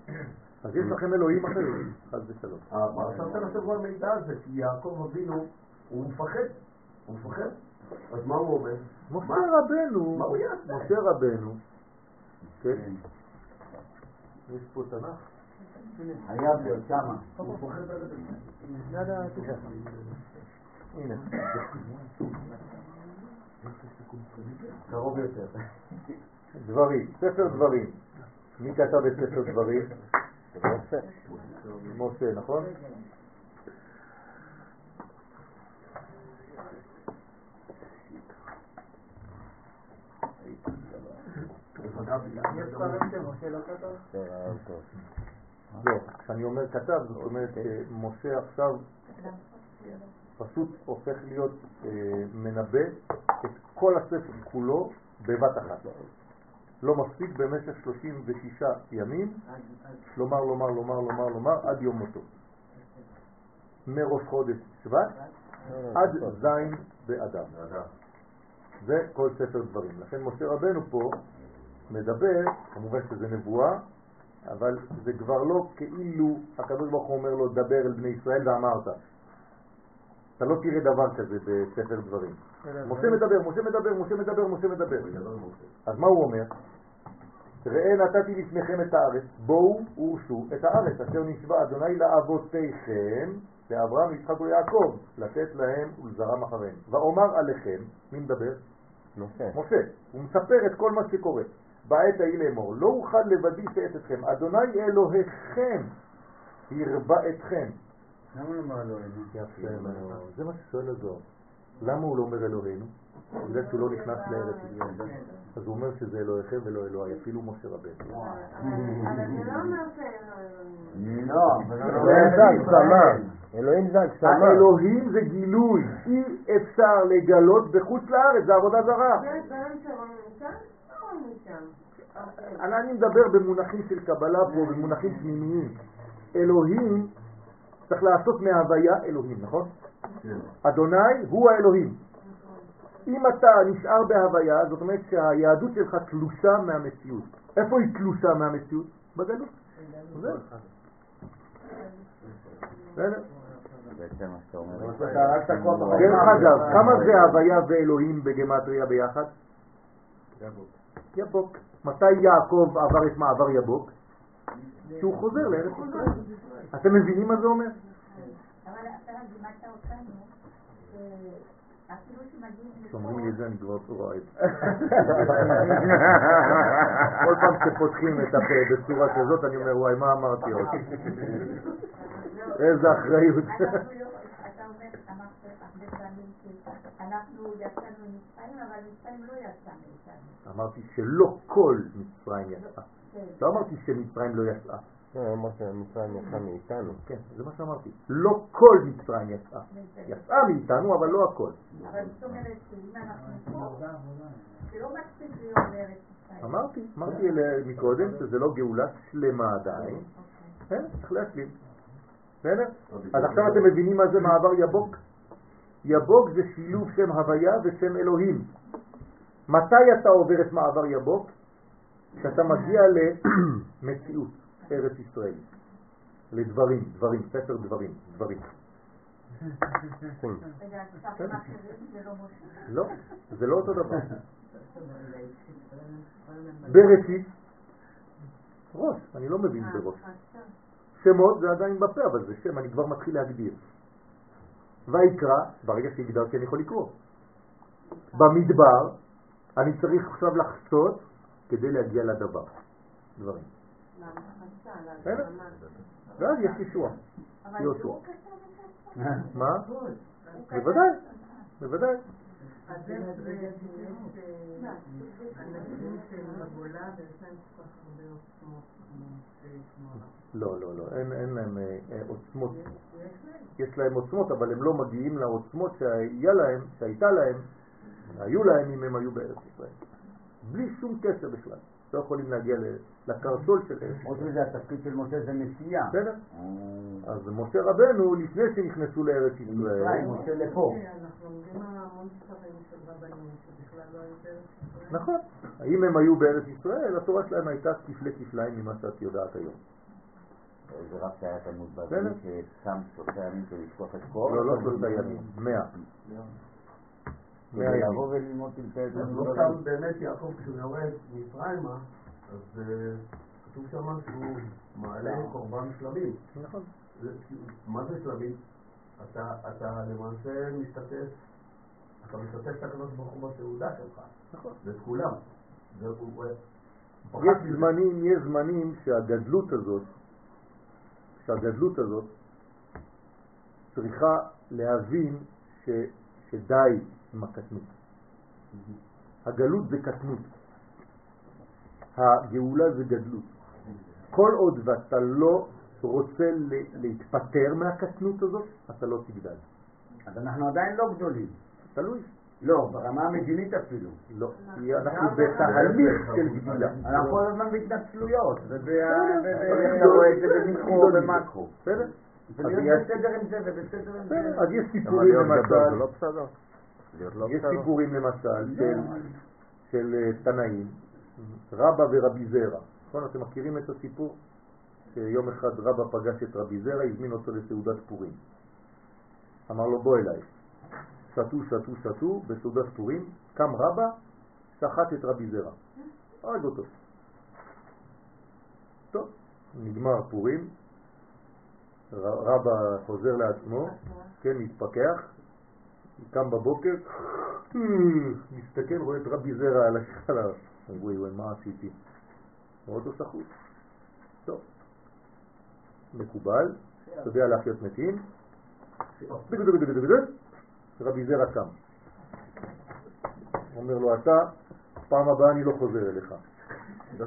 אז יש לכם אלוהים אחרים, חס ושלום. הפרשת השבוע מידע על זה, כי יעקב אבינו, הוא מפחד. הוא מפחד. אז מה הוא אומר? משה? רבנו? משה רבנו, כן? יש פה תנ"ך? חייב להיות שמה. הוא מפחד ללכת. ליד הכיסא. הנה. קרוב יותר. דברים, ספר דברים. מי כתב את ספר דברים? משה. משה, נכון? דרך אגב, יש דברים שמשה לא כתב? לא, כשאני אומר כתב, זאת אומרת שמשה עכשיו פשוט הופך להיות אה, מנבא את כל הספר כולו בבת אחת. לא מפסיק במשך 36 ימים, לומר, לומר, לומר, לומר, לומר, עד יום מותו. מראש חודש שבט עד ז' באדר. זה כל ספר דברים. לכן משה רבנו פה מדבר, כמובן שזה נבואה, אבל זה כבר לא כאילו הקדוש ברוך הוא אומר לו דבר אל בני ישראל ואמרת. אתה לא תראה דבר כזה בספר דברים. משה מדבר, משה מדבר, משה מדבר, משה מדבר. אז מה הוא אומר? ראה נתתי לפניכם את הארץ, בואו ורשו את הארץ, אשר נשבע אדוני לאבותיכם, לאברהם, יצחק ויעקב, לתת להם ולזרם אחריהם. ואומר עליכם, מי מדבר? משה. משה. הוא מספר את כל מה שקורה. בעת ההיא לאמור, לא אוכל לבדי שאת אתכם, אדוני אלוהיכם ירבה אתכם. למה לא אמר אלוהינו? יפה מאוד. זה מה ששואל הזוהר. למה הוא לא אומר אלוהינו? בגלל שהוא לא נכנס לארץ ישראל. אז הוא אומר שזה אלוהיכם ולא אלוהי, אפילו משה רבנו. אבל זה לא אומר אלוהים. לא, אבל לא אלוהים זה הגשמה. אלוהים זה הגשמה. האלוהים זה גילוי, אי אפשר לגלות בחוץ לארץ, זה עבודה זרה. זה דברים שרואים משם? לא רואים משם. אני מדבר במונחים של קבלה פה, במונחים פנימיים. אלוהים צריך לעשות מההוויה אלוהים, נכון? אדוני הוא האלוהים. אם אתה נשאר בהוויה, זאת אומרת שהיהדות שלך תלושה מהמציאות. איפה היא תלושה מהמציאות? בגלות. בסדר? בחיים. דרך אגב, כמה זה הוויה ואלוהים בגמטריה ביחד? יבוק. מתי יעקב עבר את מעבר יבוק? שהוא חוזר לארץ ישראל. אתם מבינים מה זה אומר? אבל אתה לימדת אותנו, אפילו שמגיעים כשאומרים לי את זה אני כבר לא רעב. כל פעם שפותחים את הפה בצורה כזאת אני אומר וואי מה אמרתי עוד? איזה אחריות. אנחנו לא, אתה אומר, אמרת הרבה פעמים שאנחנו יצאנו ממצרים, אבל מצרים לא יצא מאיתנו. אמרתי שלא כל מצרים יצאה. לא אמרתי שמצרים לא יצאה. לא, אמר שמצרים יצא מאיתנו. כן, זה מה שאמרתי. לא כל מצרים יצאה. יצאה מאיתנו אבל לא הכל. אבל זאת אומרת שאם אנחנו פה, זה לא מספיק להיות בארץ ישראל. אמרתי, אמרתי מקודם שזה לא גאולה שלמה עדיין. כן, צריך להשלים. בסדר? אז עכשיו אתם מבינים מה זה מעבר יבוק? יבוק זה שילוב שם הוויה ושם אלוהים. מתי אתה עובר את מעבר יבוק? כשאתה מגיע למציאות, ארץ ישראל. לדברים, דברים, ספר דברים, דברים. משה. לא, זה לא אותו דבר. בראשית, ראש, אני לא מבין בראש. שמות זה עדיין בפה, אבל זה שם, אני כבר מתחיל להגדיר. ויקרא, ברגע שהגדרתי אני יכול לקרוא. במדבר, אני צריך עכשיו לחצות כדי להגיע לדבר. דברים. ואז יש ישוע. יהושע. מה? בוודאי, בוודאי. אז זה אנשים שהם בגולה ויש להם כל כך הרבה עוצמות לא, לא, לא, אין, להם אה, אה, עוצמות. יש להם עוצמות, אבל הם לא מגיעים לעוצמות שהיה להם, שהייתה להם, היו להם אם הם היו בארץ ישראל. בלי שום קשר בכלל. לא יכולים להגיע לקרסול של ארץ חוץ ישראל. מזה, התפקיד של משה זה נסיעה. בסדר? אה, אז משה רבנו, לפני שנכנסו לארץ ישראל, משה לפה. אנחנו לומדים המון דברים לא. נכון, אם הם היו בארץ ישראל, התורה שלהם הייתה כפלי כפליים ממה שאת יודעת היום. זה רק שהיה תלמוד. בבלי ששם שלושה ימים כדי לשכוח את כל... לא, לא שלושה ימים, מאה. מאה כדי ימים. לבוא וללמוד פלפל לא גדולים. סתם באמת יעקב כשהוא יורד מפריימה, אז אה, כתוב שם שהוא מעלה קורבן שלמים. נכון. מה זה שלמים? אתה, אתה למעשה משתתף, אתה משתתף את הקדוש ברוך הוא בסעודה שלך. נכון. ואת כולם. יש. זמנים, יש זמנים שהגדלות הזאת, שהגדלות הזאת צריכה להבין ש, שדי עם הקטנות. הגלות זה קטנות, הגאולה זה גדלות. כל עוד ואתה לא רוצה להתפטר מהקטנות הזאת, אתה לא תגדל. אז אנחנו עדיין לא גדולים. תלוי. לא, ברמה המדינית אפילו. לא, כי אנחנו בתהליך של גדילה. אנחנו כל הזמן בהתנצלויות, ואתה רואה את זה במיקרו ובמקרו. בסדר? ולהיות עם זה ובסדר עם זה. אז יש סיפורים למשל, לא לא יש? סיפורים למשל לא. של, של אה, תנאים, רבא ורבי זרע. נכון, אתם מכירים את הסיפור? שיום אחד רבא פגש את רבי זרע, הזמין אותו לסעודת פורים. אמר לו בוא אליי. שתו, שתו, שתו, בסעודת פורים, קם רבא, שחט את רבי זרע. הרג אותו. טוב, נגמר פורים, רבא חוזר לעצמו, כן, מתפכח, קם בבוקר, מסתכל, רואה את רבי זרע על השחלה. וואי וואי, מה עשיתי? רואה אותו שחוט. טוב, מקובל, אתה יודע להחיות מתים, רבי זרע קם. אומר לו, אתה, פעם הבאה אני לא חוזר אליך.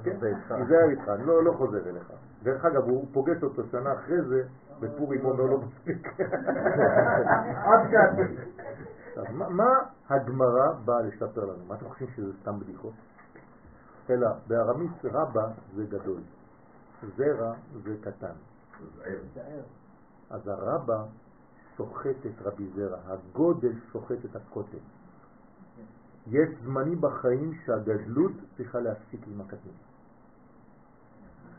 כן? תיזהר איתך, אני לא, לא חוזר אליך. דרך אגב, הוא פוגש אותו שנה אחרי זה, בפורים אומר לו מספיק. [laughs] קצת. עכשיו, מה, מה הגמרא באה לספר לנו? מה אתם חושבים שזה סתם בדיחות? אלא בארמית רבה זה גדול, זרע זה קטן. אז הרבה סוחט את רבי זרע, הגודל סוחט את הקוטן. יש זמנים בחיים שהגדלות צריכה להפסיק עם הקטנות.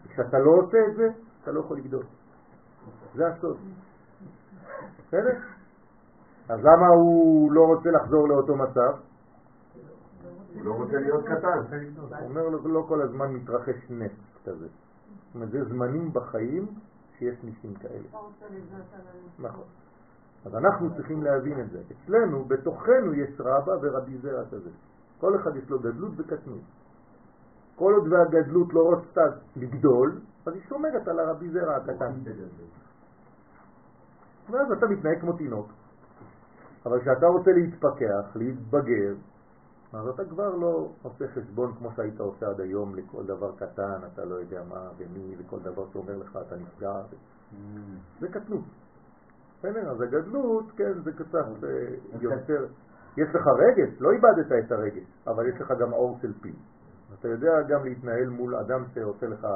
כשאתה לא עושה את זה, אתה לא יכול לגדול. זה הסוד. בסדר? אז למה הוא לא רוצה לחזור לאותו מצב? הוא לא רוצה להיות קטן. הוא אומר לו, לא כל הזמן מתרחש נס כזה. זאת אומרת, זה זמנים בחיים שיש ניסים כאלה. לא. נכון. אז אנחנו צריכים להבין את זה. אצלנו, בתוכנו, יש רבא ורבי זרע כזה. כל אחד יש לו גדלות וקטנות. כל עוד והגדלות לא רוצה לגדול, אז היא שומרת על הרבי זרע הקטן. ואז אתה מתנהג כמו תינוק. אבל כשאתה רוצה להתפכח, להתבגר, אז אתה כבר לא עושה חשבון כמו שהיית עושה עד היום לכל דבר קטן, אתה לא יודע מה ומי, וכל דבר שאומר לך אתה נפגע. זה קטנות. בסדר, אז הגדלות, כן, זה קצת אה, יותר... יש לך רגש, לא איבדת את הרגש, אבל יש לך גם אור של פיל. אתה יודע גם להתנהל מול אדם שעושה לך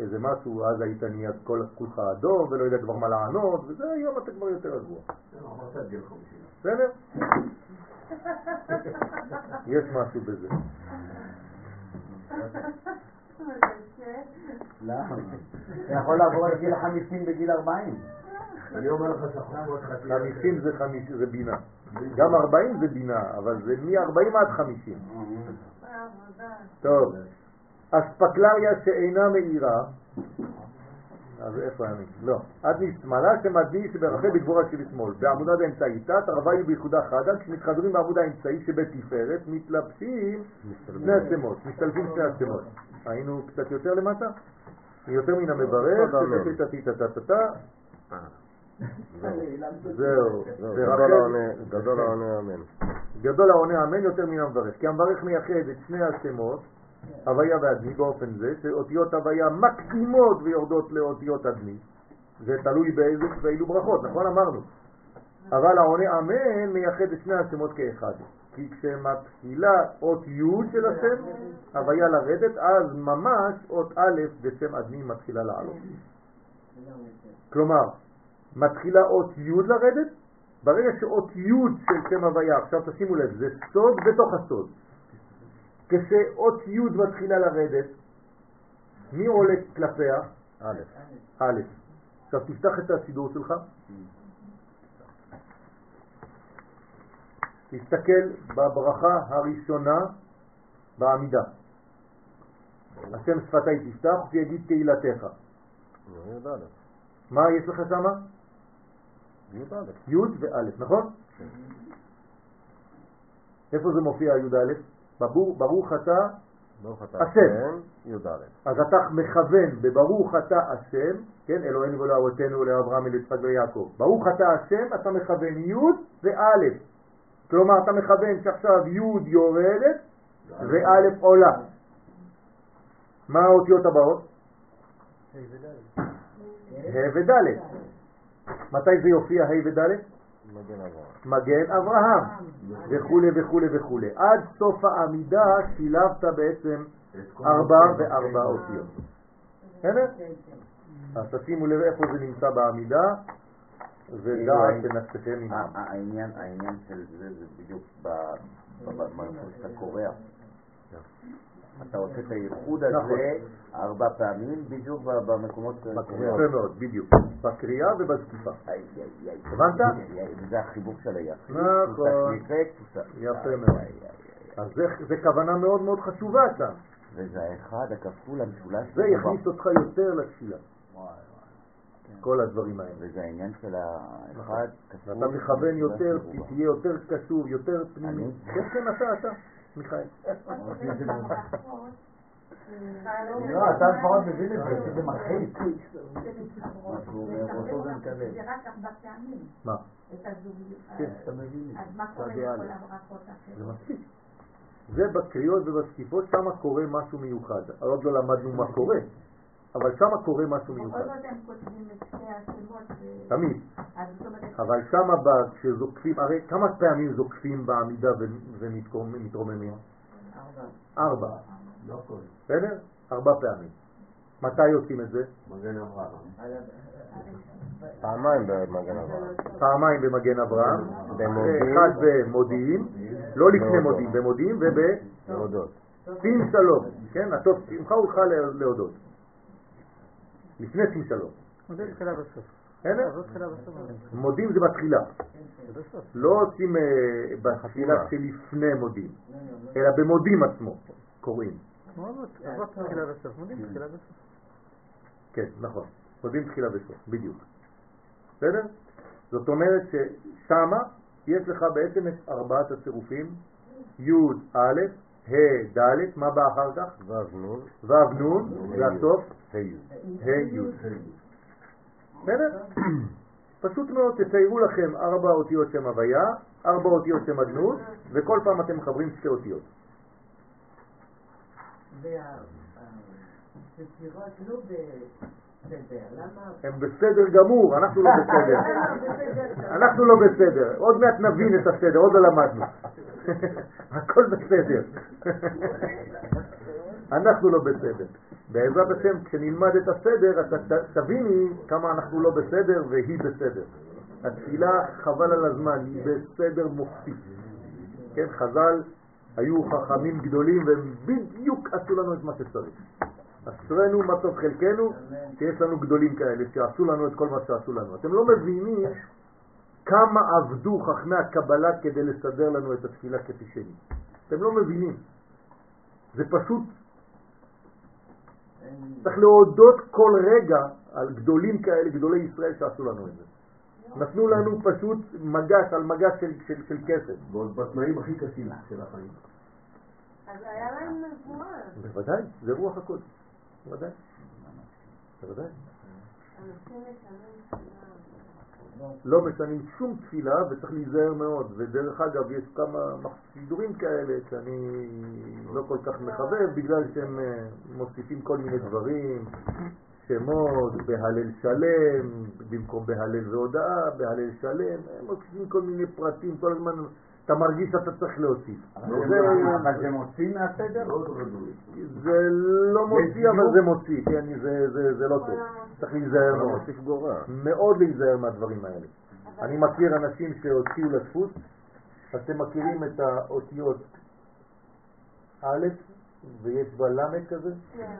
איזה משהו, אז היית נהיה כל כולך אדום ולא יודע כבר מה לענות, וזה היום אתה כבר יותר רגוע. 50. בסדר? יש משהו בזה. [laughs] למה? אתה יכול לעבור את גיל החמישים בגיל ארבעים. אני אומר לך שהחוכמות חצי... חמישים זה חמיש- זה בינה. גם ארבעים זה בינה, אבל זה מ-40 עד חמישים. בעבודה. טוב, אספקלריה שאינה מאירה, אז איפה אני? לא. עד נשמאלה שמדגיש ברחל בגבורה שבשמאל. בעמודה האמצעית, תת היא ביחודה חדה, כשמתחברים בעמוד האמצעי שבתפארת, מתלבשים שני השמות, משתלבים שני השמות. היינו קצת יותר למטה? יותר מן המברך. זהו, גדול העונה- גדול העונה אמן. גדול העונה אמן יותר מן המברך, כי המברך מייחד את שני השמות הוויה ואדמי באופן זה שאותיות הוויה מקדימות ויורדות לאותיות אדמי. זה תלוי באיזה, באילו ברכות, נכון אמרנו. אבל העונה אמן מייחד את שני השמות כאחד. כי כשמתחילה אות י' של השם, הוויה לרדת, אז ממש אות א' בשם אדמי מתחילה לעלות. כלומר, מתחילה אות י' לרדת, ברגע שאות י' של שם הוויה, עכשיו תשימו לב, זה סוד בתוך הסוד. כשאות י' מתחילה לרדת, מי עולה כלפיה? א'. א'. עכשיו תפתח את הסידור שלך. תסתכל בברכה הראשונה בעמידה. השם שפתי תפתח ויגיד קהילתך. י"א. מה יש לך שם? י"א. י' וא', נכון? איפה זה מופיע י"א? ברוך אתה, השם. השם, י"א. אז אתה מכוון בברוך אתה השם, כן, אלוהינו ולאבותינו לאברהם וליצחק ויעקב. ברוך אתה השם, אתה מכוון י' וא'. כלומר, אתה מכוון שעכשיו י' יורדת וא' עולה. מה האותיות הבאות? ה' וד'. מתי זה יופיע ה' וד'? מגן אברהם. מגן אברהם, וכו' וכו' וכו'. עד סוף העמידה שילבת בעצם ארבע וארבע אותיות. בסדר? אז תשימו לב איפה זה נמצא בעמידה, ודעת בנפשכם עמם. ה- ה- העניין, של זה, זה בדיוק ב- ב- ב- במקום שאתה קורא. אתה עושה את הייחוד נכון. הזה ארבע פעמים בדיוק במקומות יפה מאוד, בדיוק. בקריאה ובזקיפה. הבנת? וזה החיבור של היחיד. נכון. יפה מאוד. אז זה, זה כוונה מאוד מאוד חשובה שם. וזה האחד הכפול המשולש. זה יכניס אותך יותר לתפילה. כל הדברים האלה. וזה העניין של האחד כפול. תכוון המשולש יותר. תהיה יותר קשוב, יותר פנימי. כן, כן, אתה, אתה, מיכאל. לא, אתה לפחות מבין את זה, שזה מלחיץ. אומר, אותו זה רק ארבע פעמים, מה? את הזוגיות. כן, אתה מבין אז מה קורה לכל. הברכות זה האחרות? מספיק. זה בקריאות ובזקיפות, שם קורה משהו מיוחד. עוד לא למדנו מה קורה, אבל שם קורה משהו בכל מיוחד. זאת הם כותבים את שתי השמות. ו- תמיד. אבל שם כשזוקפים, הרי כמה פעמים זוקפים בעמידה ומתרוממים? ארבע. לא. בסדר? ארבע פעמים. מתי עושים את זה? מגן אברהם. פעמיים במגן אברהם. פעמיים במגן אברהם, במודיעין. אחד במודיעין, לא לפני. מודיעין, במודיעין להודות. ובשים שלום, כן? הטוב שמך ולך להודות. לפני שים שלום. תחילה בסוף. תחילה בסוף. מודים זה בתחילה. לא עושים אה, בתחילה שלפני מודים, אלא במודים עצמו קוראים. מודים בסוף. כן, נכון. מודים תחילה בסוף, בדיוק. בסדר? זאת אומרת ששמה יש לך בעצם את ארבעת הצירופים, י' א', ה' ד', מה בא אחר כך? ו' נ', ו' נ', והסוף ה' י'. ה' י'. בסדר? פשוט מאוד תציירו לכם ארבע אותיות שם הוויה, ארבע אותיות שם אדנות, וכל פעם אתם מחברים שתי אותיות. והספירות לא? הם בסדר גמור, אנחנו לא בסדר. אנחנו לא בסדר, עוד מעט נבין את הסדר, עוד לא למדנו. הכל בסדר. אנחנו לא בסדר. בעזרת השם, כשנלמד את הסדר, אתה תביני כמה אנחנו לא בסדר והיא בסדר. התפילה, חבל על הזמן, היא בסדר מופתי. כן, חז"ל היו חכמים גדולים והם בדיוק עשו לנו את מה שצריך. אשרנו מה טוב חלקנו, שיש לנו גדולים כאלה שעשו לנו את כל מה שעשו לנו. אתם לא מבינים כמה עבדו חכמי הקבלה כדי לסדר לנו את התפילה כפי שהיא. אתם לא מבינים. זה פשוט, צריך להודות כל רגע על גדולים כאלה, גדולי ישראל שעשו לנו את זה. נתנו לנו פשוט מגש על מגש של, של, של כסף. ועוד בתנאים הכי קשים של החיים. אז היה להם נבואה. בוודאי, זה רוח הקודש. בוודאי. בוודאי. לא משנים שום תפילה וצריך להיזהר מאוד. ודרך אגב, יש כמה סידורים כאלה שאני לא כל כך מחבב בגלל שהם אה, מוסיפים כל מיני דברים, שמות, בהלל שלם, במקום בהלל והודאה, בהלל שלם, הם מוסיפים כל מיני פרטים, כל הזמן אתה מרגיש שאתה צריך להוסיף. אבל זה מוציא מהסדר? זה לא מוציא, אבל זה מוציא, כן, זה- לא טוב. צריך להיזהר מאוד. מאוד להיזהר מהדברים האלה. אני מכיר אנשים שהוציאו לדפוס, אתם מכירים את האותיות א' ויש בה ל' כזה?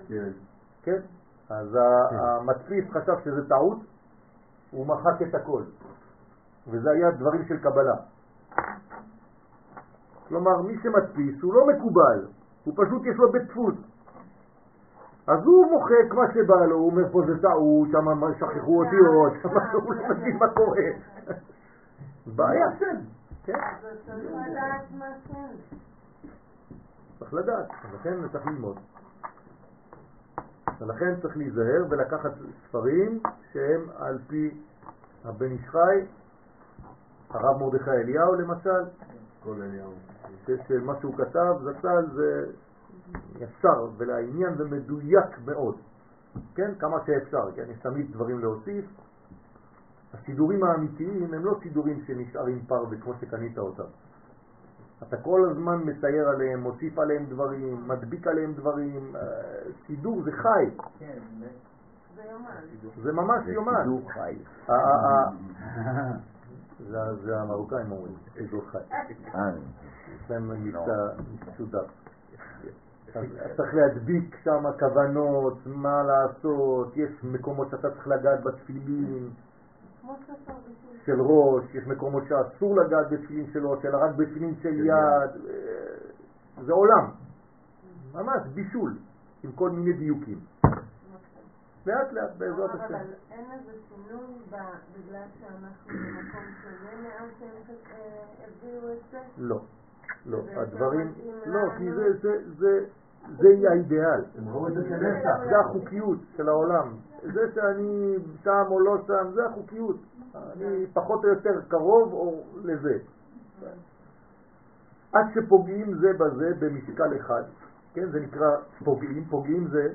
כן. כן. אז ה- המדפיס חשב שזה טעות, הוא מחק את הכל. וזה היה דברים של קבלה. כלומר, מי שמדפיס הוא לא מקובל, הוא פשוט יש לו בית דפוס. אז הוא מוחק מה שבא לו, הוא אומר פה זה טעות, שם שכחו אותיות, שם [laughs] הוא לא מבין מה קורה. בעיה. כן, אז צריך לדעת מה כן. צריך לדעת, לכן צריך ללמוד. ולכן צריך להיזהר ולקחת ספרים שהם על פי הבן איש חי, הרב מרדכי אליהו למשל, כל אליהו. שמה שהוא כתב זצ"ל זה ישר ולעניין ומדויק מאוד, כן? כמה שאפשר, כן? יש תמיד דברים להוסיף. הסידורים האמיתיים הם לא סידורים שנשארים פרווה כמו שקנית אותם. אתה כל הזמן מצייר עליהם, מוסיף עליהם דברים, מדביק עליהם דברים, אה, סידור זה חי, זה יומן. זה ממש זה יומן. סידור חי. [laughs] זה- המרוקאים אומרים, סידור חי. יש להם מבטא מסודר. אז צריך להדביק שם כוונות, מה לעשות, יש מקומות שאתה צריך לגעת בתפילין. של ראש, יש מקומות שאסור לגעת בתפילין של ראש, אלא רק בתפילין של יד, אה, זה עולם, ממש בישול, עם כל מיני דיוקים. לאט לאט בעזרת השם. אבל אין איזה שינוי בגלל שאנחנו במקום שונה מאז שהם אה, הביאו את זה? לא, לא, זה הדברים, לא. כי זה, זה, זה, זה יהיה האידיאל. זה החוקיות של העולם. זה שאני שם או לא שם, זה החוקיות. אני פחות או יותר קרוב או לזה. עד שפוגעים זה בזה במשקל אחד, כן, זה נקרא פוגעים, פוגעים זה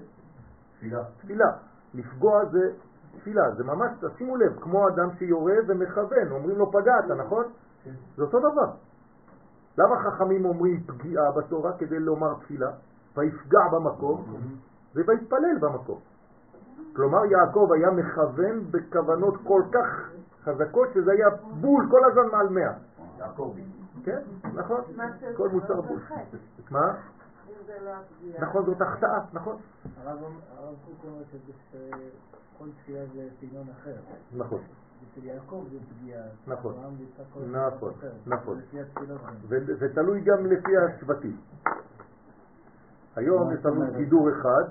תפילה. תפילה. לפגוע זה תפילה, זה ממש, תשימו לב, כמו אדם שיורה ומכוון, אומרים לו פגעת, נכון? זה אותו דבר. למה חכמים אומרים פגיעה בתורה כדי לומר תפילה? ויפגע במקום ויתפלל במקום. כלומר יעקב היה מכוון בכוונות כל כך חזקות שזה היה בול כל הזמן מעל מאה. יעקבי. כן, נכון, כל מוצר בול. מה? נכון, זאת החטאה, נכון. הרב קוק אומר שכל תפילה זה סגנון אחר. נכון. נכון. נכון. נכון. זה תלוי גם לפי השבטים. היום יש לנו? סידור אחד,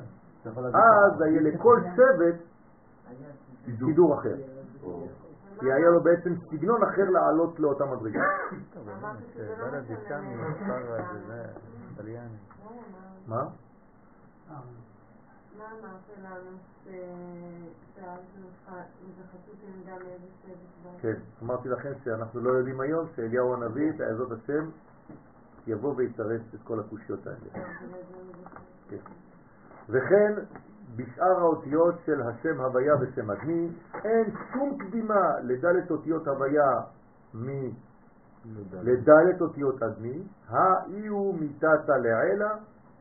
אז. היה לכל שבט סידור אחר. כי היה לו בעצם סגנון אחר לעלות לאותה מדרגה. לא, מה- מה? אמרת לנו ש- שאלתי אותך אם זה חשוב שנדע מאיזה שבט בא? כן, אמרתי לכם שאנחנו לא יודעים היום שאליהו הנביא, בעזרת השם, יבוא ויתרץ את כל הקושיות האלה. כן. וכן בשאר האותיות של השם הוויה ושם אדמי אין שום קדימה לדלת אותיות הוויה לדלת אותיות אדמי, האי הוא מיתתא לעילה,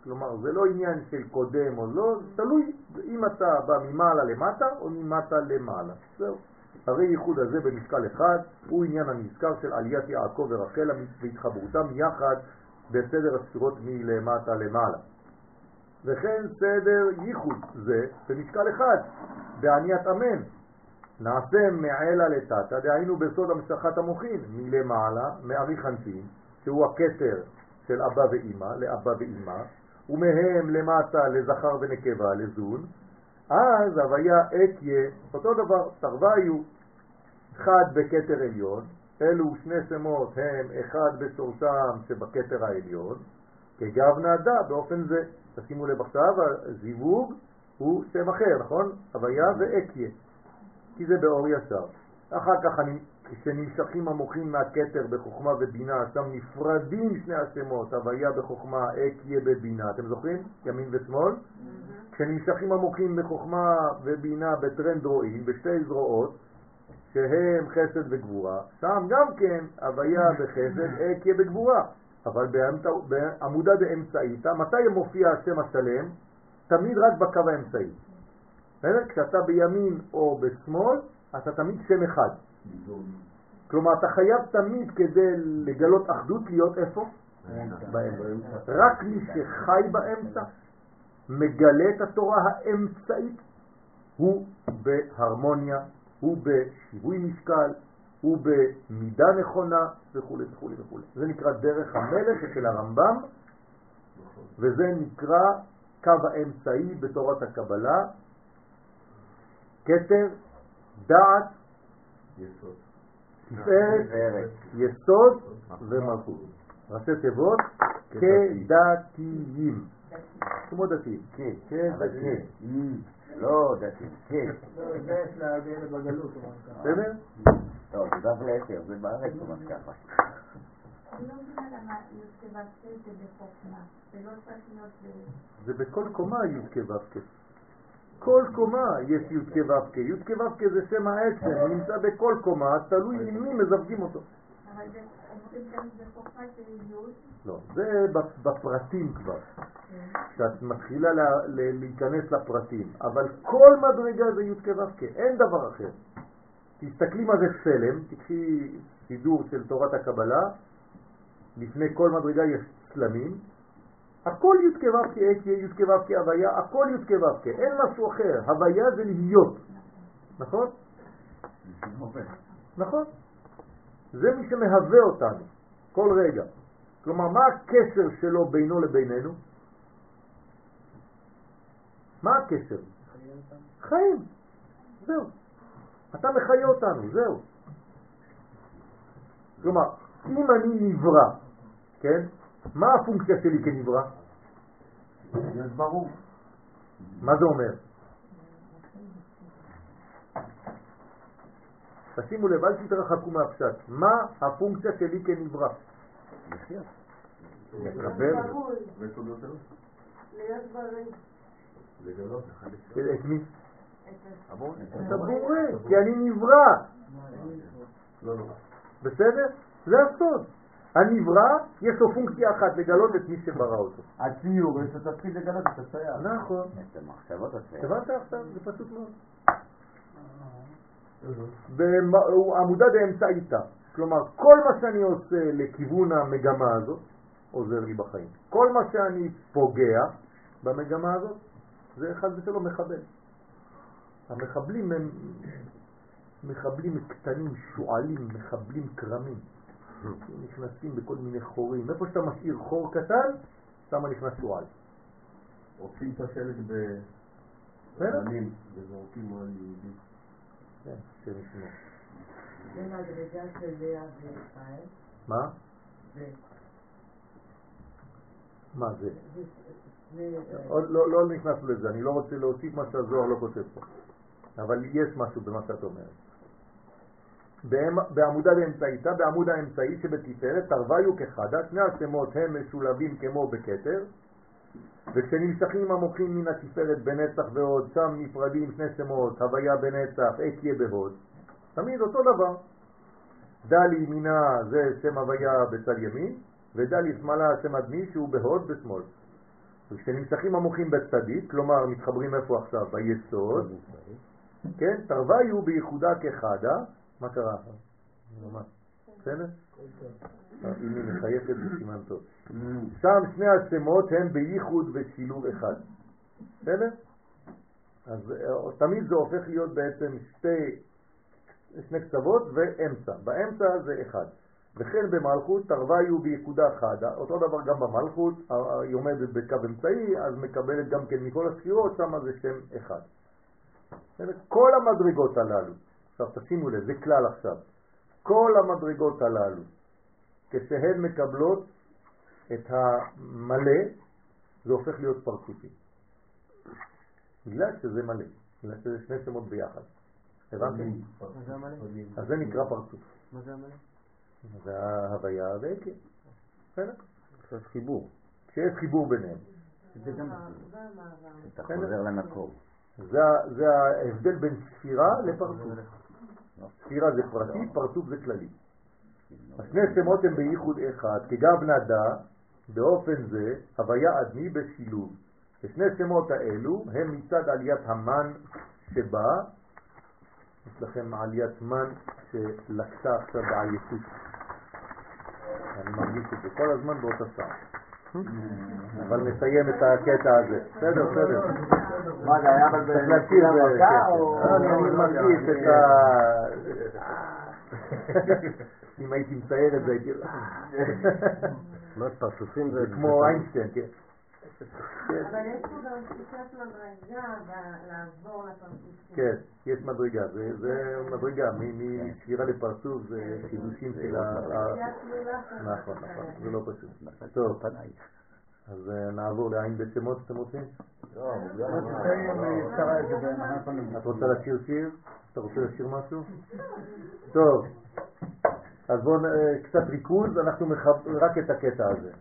כלומר זה לא עניין של קודם או לא, תלוי אם אתה בא ממעלה למטה או ממטה למעלה. זהו. הרי ייחוד הזה במשקל אחד הוא עניין הנזכר של עליית יעקב ורחל והתחברותם יחד בסדר הספירות מלמטה למעלה. וכן סדר ייחוד זה במשקל אחד, בעניית אמן. נעשה מעלה לטאטה, דהיינו בסוד המשכת המוחין, מלמעלה, מארי חנפין, שהוא הכתר של אבא ואימא, לאבא ואימא, ומהם למטה לזכר ונקבה, לזון, אז הוויה אתיה, אותו דבר, תרוויו, אחד בכתר עליון, אלו שני שמות הם אחד בשורשם שבכתר העליון, כגבנה דה באופן זה. תשימו לב עכשיו, הזיווג הוא שם אחר, נכון? הוויה ואקיה, כי זה באור ישר. אחר כך אני, כשנמשכים המוחים מהכתר בחוכמה ובינה, שם נפרדים שני השמות, הוויה בחוכמה, אקיה בבינה. אתם זוכרים? ימין ושמאל? כשנמשכים המוחים בחוכמה ובינה בטרנד רואים, בשתי זרועות, שהם חסד וגבורה, שם גם כן הוויה בחסד, אקיה בגבורה. אבל בעמודה באמצעיתא, מתי מופיע השם השלם? תמיד רק בקו האמצעי. בסדר? כשאתה בימין או בשמאל, אתה תמיד שם אחד. כלומר, אתה חייב תמיד כדי לגלות אחדות להיות איפה? באמצע. רק מי שחי באמצע, מגלה את התורה האמצעית, הוא בהרמוניה, הוא בשיווי משקל, הוא במידה נכונה וכו' וכו' וכו'. זה נקרא דרך המלך של הרמב"ם, וזה נקרא קו האמצעי בתורת הקבלה, כתר, דעת, יסוד. תפארת. יסוד ומלכות. ראשי תיבות כדתיים. כמו דתיים, כן, כדתיים. כן. לא דתי, כן. לא, זה יש לאלה בגלות. בסדר? לא, זה דף לעשר, זה בארץ ממש ככה. אני לא מבינה למה י"ק ו"ק זה בחוכמה, זה לא צריך להיות ב... זה בכל קומה י' כו' כ'. כל קומה יש י' כו' כ'. י' כו' כ' זה שם העצם, הוא נמצא בכל קומה, תלוי עם מי מזווגים אותו. אבל זה- י', לא, זה בפרטים כבר. כשאת מתחילה להיכנס לפרטים, אבל כל מדרגה זה י' כו' כ', אין דבר אחר. תסתכלי מה זה סלם, תקחי סידור של תורת הקבלה, לפני כל מדרגה יש צלמים, הכל י' כו' כ', אקיה, י' כו' כ', הוויה, הכל י' כו' כ', אין משהו אחר, הוויה זה להיות, נכון? נכון. זה מי שמהווה אותנו, כל רגע. כלומר, מה הקשר שלו בינו לבינינו? מה הקשר? חיים. זהו. אתה מחיה אותנו, זהו. כלומר, אם אני נברא, כן? מה הפונקציה שלי כנברא? להיות ברור. מה זה אומר? תשימו לב, אל תתרחקו מהפשט. מה הפונקציה שלי כנברא? לחיות. לקבל. להיות בריא. לגלות את מי? את הבורא, כי אני נברא. לא נורא. בסדר? זה הסוד. הנברא, יש לו פונקציה אחת, לגלות את מי שברא אותו. הציור, יש לו תפקיד לגלות את הצייר. נכון. את המחשבות עושה. הבנת עכשיו? זה פשוט מאוד. בעמודה באמצעיתה. כלומר, כל מה שאני עושה לכיוון המגמה הזאת, עוזר לי בחיים. כל מה שאני פוגע במגמה הזאת, זה חס ושלום מחבל. המחבלים הם מחבלים קטנים, שועלים, מחבלים קרמים. הם נכנסים בכל מיני חורים. איפה שאתה משאיר חור קטן, שם נכנס שועל. עושים את השלט? בבנים וזורקים על יהודים. כן, השם ישמור. זה מדרגה של לאה וישראל. מה? זה- מה זה? לא, לא נכנסנו לזה, אני לא רוצה להוסיף מה שהזוהר לא כותב פה. אבל יש משהו במה שאת אומרת. בעמודה באמצעיתה, בעמוד האמצעי שבתפארת, תרוויו כחדה, שני השמות הם משולבים כמו בכתר, וכשנמשכים המוחים מן התפארת בנצח ועוד, שם נפרדים שני שמות, הוויה בנצח, אקיה בהוד, תמיד אותו דבר. דלי ימינה זה שם הוויה בצד ימין, ודלי שמאלה שם אדמי שהוא בהוד בשמאל. וכשנמשכים המוחים בצדית, כלומר מתחברים איפה עכשיו? ביסוד, כן? תרוויו בייחודה כחדה, מה קרה? ממש, בסדר? אם היא מחייכת זה סימן טוב. שם שני השמות הם בייחוד ושילוב אחד. בסדר? אז אה, תמיד זה הופך להיות בעצם שתי, שני קצוות ואמצע. באמצע זה אחד. וכן במלכות תרוויו בייחודה חדה, אותו דבר גם במלכות, היא עומדת בקו אמצעי, אז מקבלת גם כן מכל הספירות, שם זה שם אחד. כל המדרגות הללו, עכשיו תשימו לב, זה כלל עכשיו, כל המדרגות הללו, כשהן מקבלות את המלא, זה הופך להיות פרצופי. בגלל שזה מלא, בגלל שזה שני שמות ביחד. הבנתם? אז זה נקרא פרצוף. מה זה המלא? זה ההוויה והיקר. בסדר? עכשיו חיבור. כשיש חיבור ביניהם. זה גם. אתה חוזר למקור. ה- זה ההבדל בין ספירה לפרצוף. ספירה זה פרטי, פרצוף זה כללי. השני שמות הם בייחוד אחד, כגב נדה, באופן זה, הוויה אדמי בשילוב. ושני שמות האלו הם מצד עליית המן שבא, יש לכם עליית מן שלקתה עכשיו בעייפות. אני מרגיש את זה כל הזמן באותה שעה. [laughs] אבל נסיים את הקטע הזה. בסדר, בסדר. מה זה היה או... אני מרגיש את ה... אם הייתי מצייר את זה הייתי... מה פרצופים זה... זה כמו איינשטיין, כן. אבל יש פה גם תחושת מדרגה לעבור לפרצוף. כן, יש מדרגה, זה, זה מדרגה, מ- מספירה לפרצוף זה חידושים של ה... נכון, נכון, זה לא פשוט. טוב, בפנייך. אז אה, נעבור לעין בשמות, אתם רוצים? את רוצה לשיר שיר? אתה רוצה לשיר משהו? טוב, אז בואו נ- קצת ריכוז, אנחנו מחב... רק את הקטע הזה.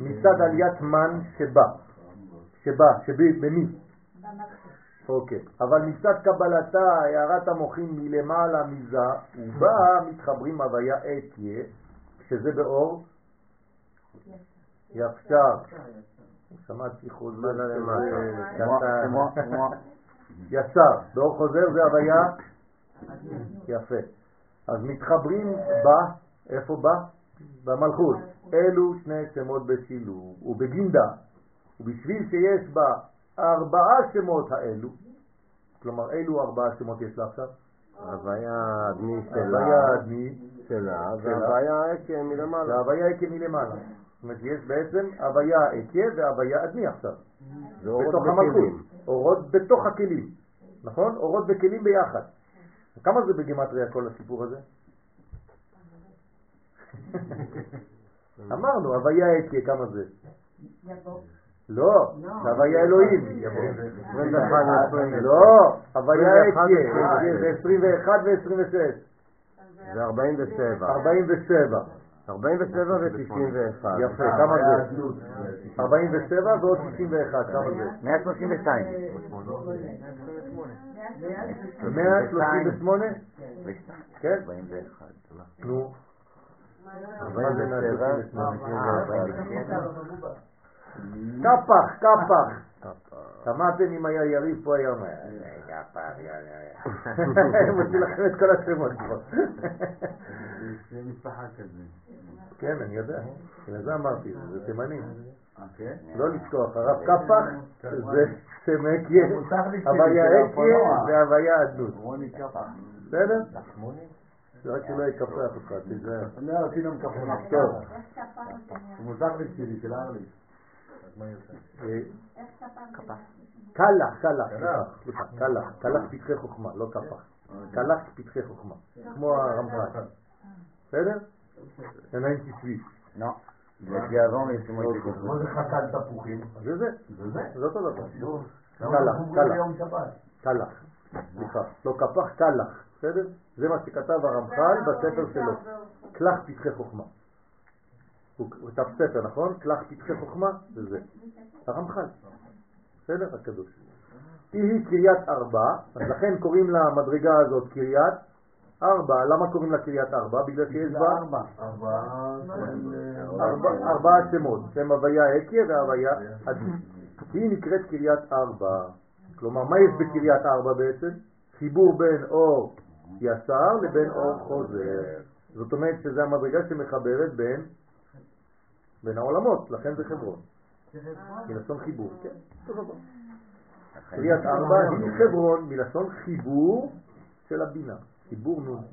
מצד עליית מן שבא, שבא, שבי, במי? אוקיי, אבל מצד קבלתה, הערת המוחים מלמעלה מזה, ובה מתחברים הוויה אתיה, שזה באור יפשר. שמעתי חוזר כמו- ישר, באור חוזר זה הוויה יפה. אז מתחברים בה, איפה בה? במלכות. אלו שני שמות בשילוב, ובגינדה, ובשביל שיש בה ארבעה שמות האלו, כלומר אילו ארבעה שמות יש לה עכשיו? הוויה אדמי הוויה שלה, אדמי, שלה. והוויה עקב מלמעלה. והוויה עקב מלמעלה. זאת אומרת שיש בעצם הוויה עקב והוויה אדמי עכשיו, זה אורות בתוך המלכות. אורות בתוך הכלים, נכון? אורות וכלים ביחד. כמה זה בגימטריה כל הסיפור הזה? [laughs] אמרנו, הוויה עקב, כמה זה? לא, זה הוויה אלוהים. 21 ו-26. [laughs] לא, הוויה 21 עקב, זה 21 ו-26. זה 47. 47. 47 ו-91. יפה, כמה זה? 47 ועוד 61, כמה זה? 132. 138? כן? 41. נו, מה זה 138? קפח, קפח. שמעתם אם היה יריב פה היום? הם מוציא לכם את כל השמות כבר. זה משפחה כזה. כן, אני יודע. בגלל זה אמרתי, זה תימני. כן? לא לשכוח, הרב קפח זה סמקיה, הוויה אקיה. והוויה אדנות. רוני קפח. בסדר? זה רק שלא יקפח אותך, תיזהר. אני רציתי גם קפח. טוב. מוזר לי שלי, של ארלי. אה, קלח, קלח, סליחה, קלח, קלח פתחי חוכמה, לא קפח. קלח פתחי חוכמה, כמו הרמב"ן. בסדר? עיניים תשבי. לא. לפי ארון יש שמות מה זה חתן תפוחים? זה זה, זה זה? זה אותו דבר. קלח, קלח. קלח, סליחה, לא קפח, קלח, בסדר? זה מה שכתב הרמח"ל בספר שלו, קלח פתחי חוכמה. הוא כתב ספר, נכון? קלח פתחי חוכמה, זה זה. הרמח"ל, בסדר? הקדוש. היא קריית ארבע, אז לכן קוראים למדרגה הזאת קריית ארבע. למה קוראים לה קריית ארבע? בגלל שיש בה ארבע. ארבעה. ארבע- ארבעה שמות, שהם הוויה אקיה והוויה עדי. היא נקראת קריית ארבע. כלומר, מה יש בקריית ארבע בעצם? חיבור בין אור ישר לבין אור חוזר. זאת אומרת שזה המדרגה שמחברת בין, בין העולמות, לכן זה חברון. מלשון חיבור, כן. קריית ארבע היא חברון מלשון חיבור של הבינה, חיבור נון.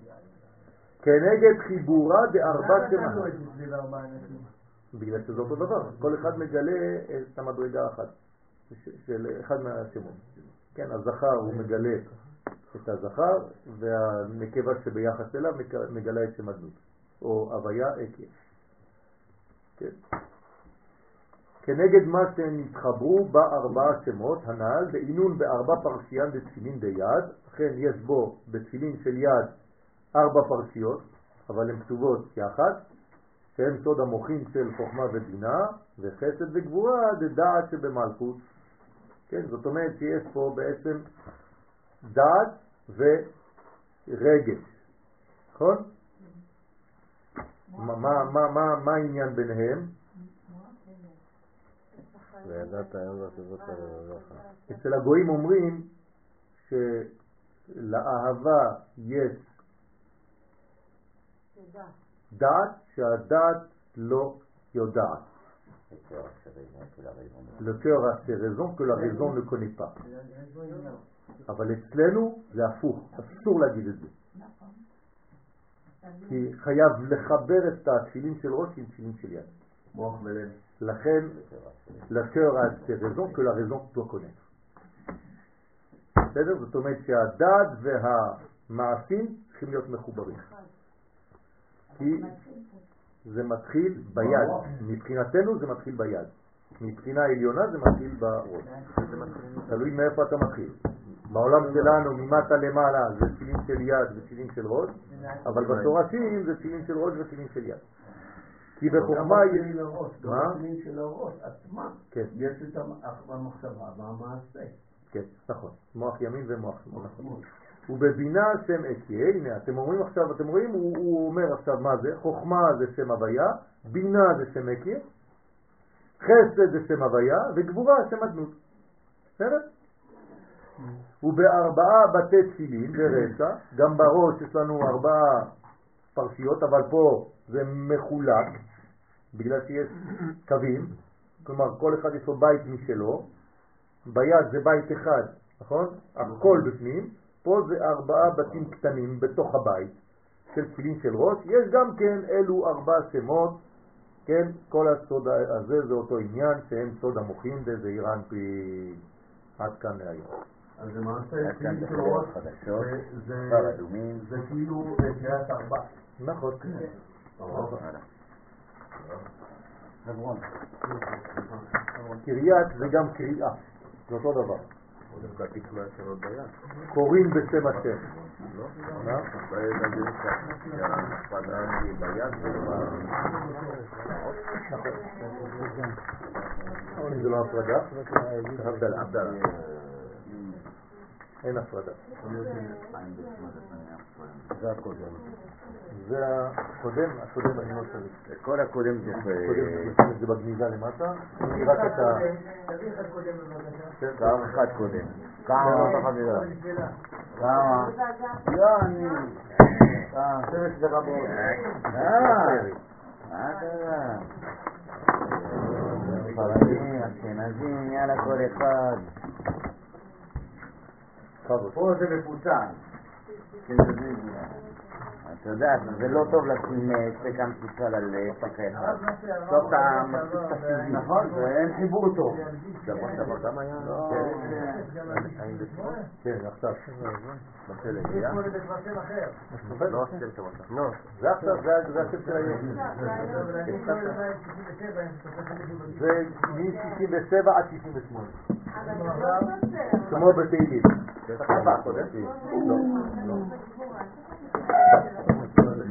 כנגד חיבורה דארבע שמות. בגלל שזה אותו דבר, כל אחד מגלה את המדרגה האחת של אחד מהשמות. כן, הזכר הוא מגלה את הזכר, והנקבה שביחס אליו מגלה את שם הדמות, או הוויה עקב. כן. כנגד מה שנתחברו בארבעה שמות הנ"ל, בעינון בארבע פרשיין בתפילין ביד, אכן יש בו בתפילין של יד ארבע פרשיות, אבל הן כתובות יחד, שהן סוד המוחין של חוכמה ובינה, וחסד וגבורה דעת שבמלכות. כן, זאת אומרת שיש פה בעצם דעת ורגש, נכון? מה, מה, מה, מה, מה העניין ביניהם? וידעת היום. אצל הגויים אומרים שלאהבה יש דעת שהדעת לא יודעת. Le cœur a ses raisons que la raison ne connaît pas. אבל אצלנו זה הפוך, אסור להגיד את זה. כי חייב לחבר את התפילין של ראש עם תפילין של יד. מוח ולב. לכן, ses raisons que la raison doit connaître. בסדר? זאת אומרת שהדעת והמעשים צריכים להיות מחוברים. כי זה מתחיל ביד. מבחינתנו זה מתחיל ביד. מבחינה עליונה זה מתחיל בראש. תלוי מאיפה אתה מתחיל. בעולם שלנו ממטה למעלה זה תפילין של יד ותפילין של ראש, אבל בשורשים זה תפילין של ראש ותפילין של יד. כי בחוכמה יש... גם מה? התפילין של הראש עצמם. כן, יש את המ- המחשבה והמעשה. כן, נכון. מוח ימין ומוח שמאל. ובבינה שם אקיה, הנה אתם אומרים עכשיו, אתם רואים, הוא, הוא אומר עכשיו מה זה, חוכמה זה שם הוויה, בינה זה שם אקיה, חסד זה שם הוויה, וגבורה שם אדנות. בסדר? ובארבעה בתי תפילין ברצע, גם בראש יש לנו ארבעה פרשיות, אבל פה זה מחולק, בגלל שיש קווים, כלומר כל אחד יש לו בית משלו, ביד זה בית אחד, נכון? הכל בפנים, פה זה ארבעה בתים קטנים בתוך הבית של תפילין של ראש, יש גם כן אלו ארבעה שמות, כן? כל הסוד הזה זה אותו עניין שהם סוד המוחין דזעיר אנפין. עד כאן להיום. אז למעשה בחברות ראש חדשות, זה- כאילו קריאת ארבע. נכון. הלאה. חברון. קריאת זה גם קריאה, זה אותו דבר. קוראים בשם השם. מה? נכון. זה לא הפרדה? הבדלה. אין הפרדה. זה הקודם. זה הקודם, הקודם אני לא צריך. כל הקודם זה... קודם את זה בגניזה למטה, רק את ה... כן, פעם אחת קודם. כמה? כמה? לא, אני... כמה? שמש ורבות. אה, מה קרה? חרדים, אשכנזים, יאללה כל אחד. פה זה מפוצל. אתה יודע, זה לא טוב לשים אה, סטייק מפוצל על אה, פח אחד. טוב, אתה מפסיק את הסיבים. נכון, ואין חיבור טוב. שבוע שעבר גם היה? לא. כן, עכשיו. לא השם שבוע שעבר. לא, זה עכשיו, זה- זה השם של היום. זה מ-67 עד 68. כמו בתהילים.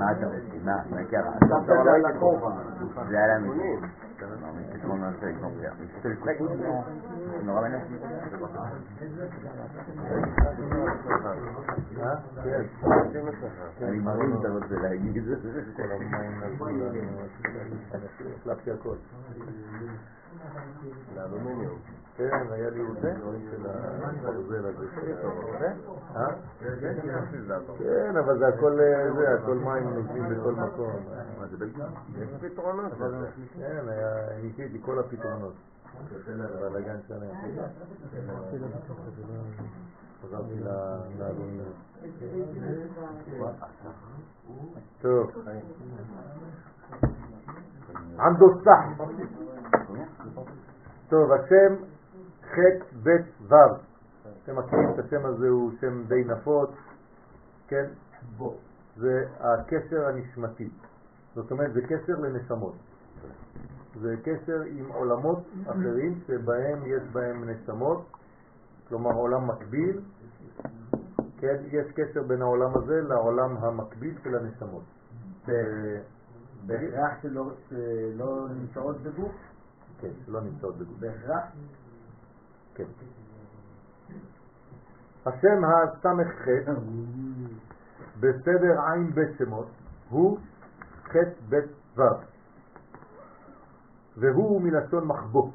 בטח ארבעה חודשים. מה אתה רוצה? מה? מה קרה? שמת את זה על הכובע. זה היה לנו. פתאום לא רוצה לקנות נורא מעניין. אה? כן. אני מרים אתה רוצה להגיד. כל המים נזלו לנו, החלפתי הכל. לאלומיניום. כן, היה לי את זה של הברזל הזה. של ה- אה? כן, אבל זה הכל, אה, זה, הכל מים נוזלים בכל מקום. מה זה בלגיה? יש פתרונות. כן, ניסיתי כל הפתרונות. בלאגן שלם. חזרתי ל- לאלומיניום. טוב. עמדו סח. טוב, השם ח' ב' ו'. אתם מכירים את השם הזה, הוא שם די נפוץ, כן? זה הקשר הנשמתי. זאת אומרת, זה קשר לנשמות. זה קשר עם עולמות אחרים שבהם יש בהם נשמות, כלומר עולם מקביל, כן, יש קשר בין העולם הזה לעולם המקביל של הנשמות. בהכרח שלא שלא נמצאות בגוף? כן, שלא נמצאות בגוף. בהכרח? כן. השם הס"ח בסדר עין בית שמות הוא ח' בית ו' והוא מלשון מחבוא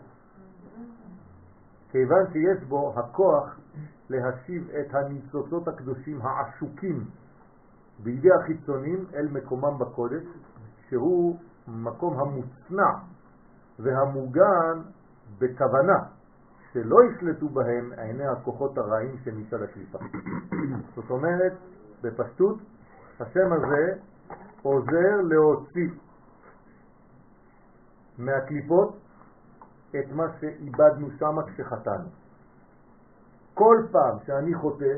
כיוון שיש בו הכוח להשיב את הניצוצות הקדושים העשוקים בידי החיצונים אל מקומם בקודש שהוא מקום המוצנע והמוגן בכוונה שלא ישלטו בהם עיני הכוחות הרעים שמצד הקליפה. [coughs] זאת אומרת, בפשטות, השם הזה עוזר להוציא מהקליפות את מה שאיבדנו שם כשחטאנו. כל פעם שאני חוטא,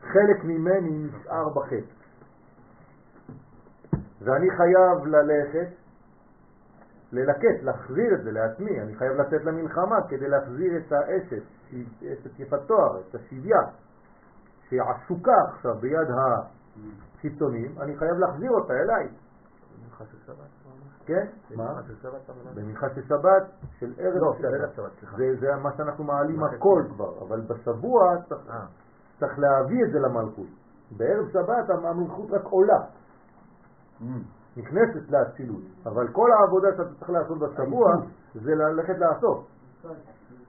חלק ממני נשאר בחטא. ואני חייב ללכת ללקט, להחזיר את זה לעצמי, אני חייב לצאת למלחמה כדי להחזיר את האשת, אשת יפת תואר, את השביה, שהיא עסוקה עכשיו ביד החיצונים, אני חייב להחזיר אותה אליי. כן? מה? במנחה של שבת, של ערב שבת. זה מה שאנחנו מעלים הכל כבר, אבל בשבוע צריך להביא את זה למלכות. בערב שבת המלכות רק עולה. נכנסת לאצילות, אבל כל העבודה שאתה צריך לעשות בשבוע זה ללכת לאסוף.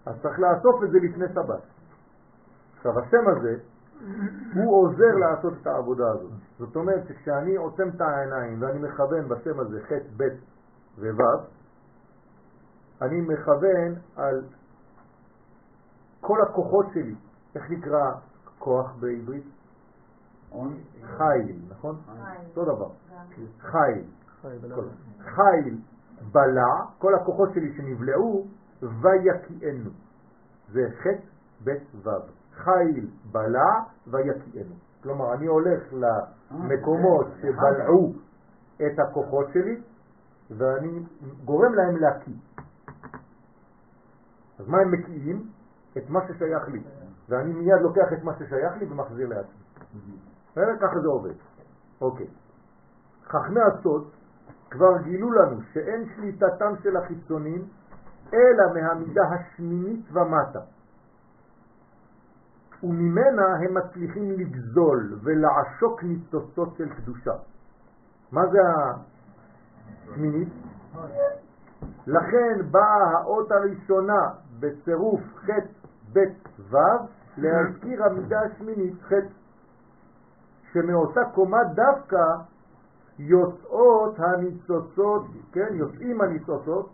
אז צריך לאסוף את זה לפני שבת. עכשיו השם הזה, הוא עוזר לעשות את העבודה הזאת. זאת אומרת שכשאני עוצם את העיניים ואני מכוון בשם הזה ח' ב' וו', אני מכוון על כל הכוחות שלי. איך נקרא כוח בעברית? חיל, נכון? אותו דבר. חיל. חיל בלע, כל הכוחות שלי שנבלעו, ויקיענו. זה ח' ב' ו'. חיל בלע ויקיענו. כלומר, אני הולך למקומות שבלעו את הכוחות שלי, ואני גורם להם להקיא. אז מה הם מקיאים? את מה ששייך לי. ואני מיד לוקח את מה ששייך לי ומחזיר לעצמי. ככה זה עובד. אוקיי. חכמי הסוד כבר גילו לנו שאין שליטתם של החיצונים אלא מהמידה השמינית ומטה. וממנה הם מצליחים לגזול ולעשוק ניצוצות של קדושה. מה זה השמינית? לכן באה האות הראשונה בצירוף ח' ב' ו' להזכיר המידה השמינית ח' שמאותה קומה דווקא יוצאות הניצוצות, כן, יוצאים הניצוצות,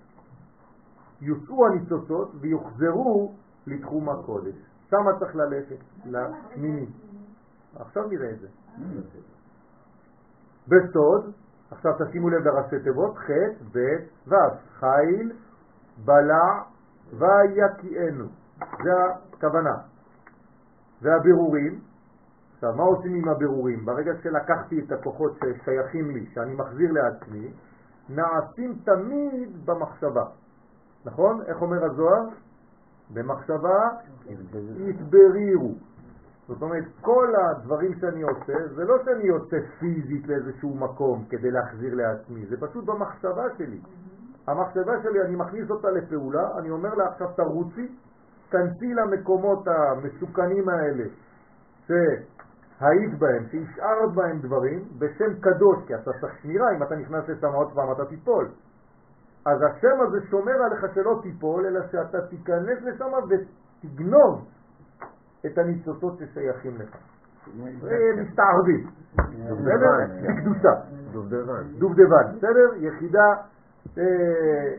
יוצאו הניצוצות ויוחזרו לתחום הקודש. שמה צריך ללכת, לשמיני. עכשיו נראה את זה. בסוד, עכשיו תשימו לב לראשי תיבות, ח' ב' ו', חיל, בלע, ויקיענו. זה הכוונה. והבירורים, עכשיו, מה עושים עם הבירורים? ברגע שלקחתי את הכוחות ששייכים לי, שאני מחזיר לעצמי, נעשים תמיד במחשבה. נכון? איך אומר הזוהר? במחשבה התברירו. זאת אומרת, כל הדברים שאני עושה, זה לא שאני יוצא פיזית לאיזשהו מקום כדי להחזיר לעצמי, זה פשוט במחשבה שלי. המחשבה שלי, אני מכניס אותה לפעולה, אני אומר לה עכשיו תרוצי, כנסי למקומות המסוכנים האלה, שהיית בהם, שהשארת בהם דברים, בשם קדוש, כי אתה צריך שמירה, אם אתה נכנס לשם עוד פעם אתה תיפול. אז השם הזה שומר עליך שלא תיפול, אלא שאתה תיכנס לשם ותגנוב את הניצוצות ששייכים לך. מסתערבים, בסדר? בקדושה. דובדבן, בסדר? יחידה, אה,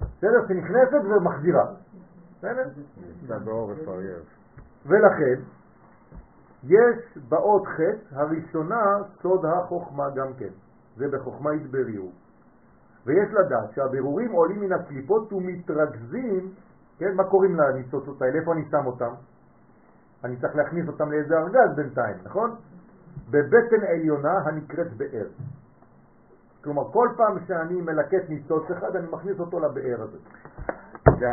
בסדר? שנכנסת ומחזירה. בסדר? ולכן, יש באות ח' הראשונה סוד החוכמה גם כן. זה בחוכמה התבריאו. ויש לדעת שהבירורים עולים מן הקליפות ומתרכזים, כן, מה קוראים לניצוצות האלה? איפה אני שם אותם? אני צריך להכניס אותם לאיזה ארגז בינתיים, נכון? בבטן עליונה הנקראת באר. כלומר, כל פעם שאני מלקט ניצוץ אחד, אני מכניס אותו לבאר הזה. זה,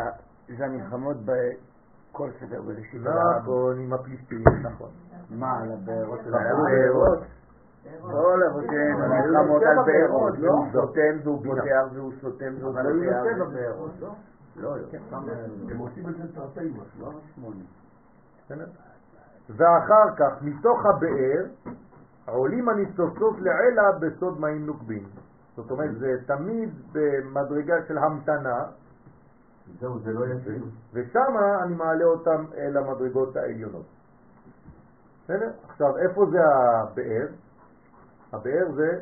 זה המלחמות בכל סדר בראשית. נכון, עם הפלישתים, נכון. מה, על הבארות? על הבארות. כל אבותינו נלחמות על בארות, לא? הוא סותם והוא פותח והוא סותם והוא אבל היו פותח. שבע בארות, לא? לא, יותר. הם עושים את זה תרתי משמע. לא? ואחר כך, מתוך הבאר, עולים הניצוצות לעילה בסוד מים נוקבים. זאת אומרת, זה תמיד במדרגה של המתנה, זהו, זה לא יפה. ושם אני מעלה אותם אל המדרגות העליונות. בסדר? עכשיו, איפה זה הבאר? הבאר זה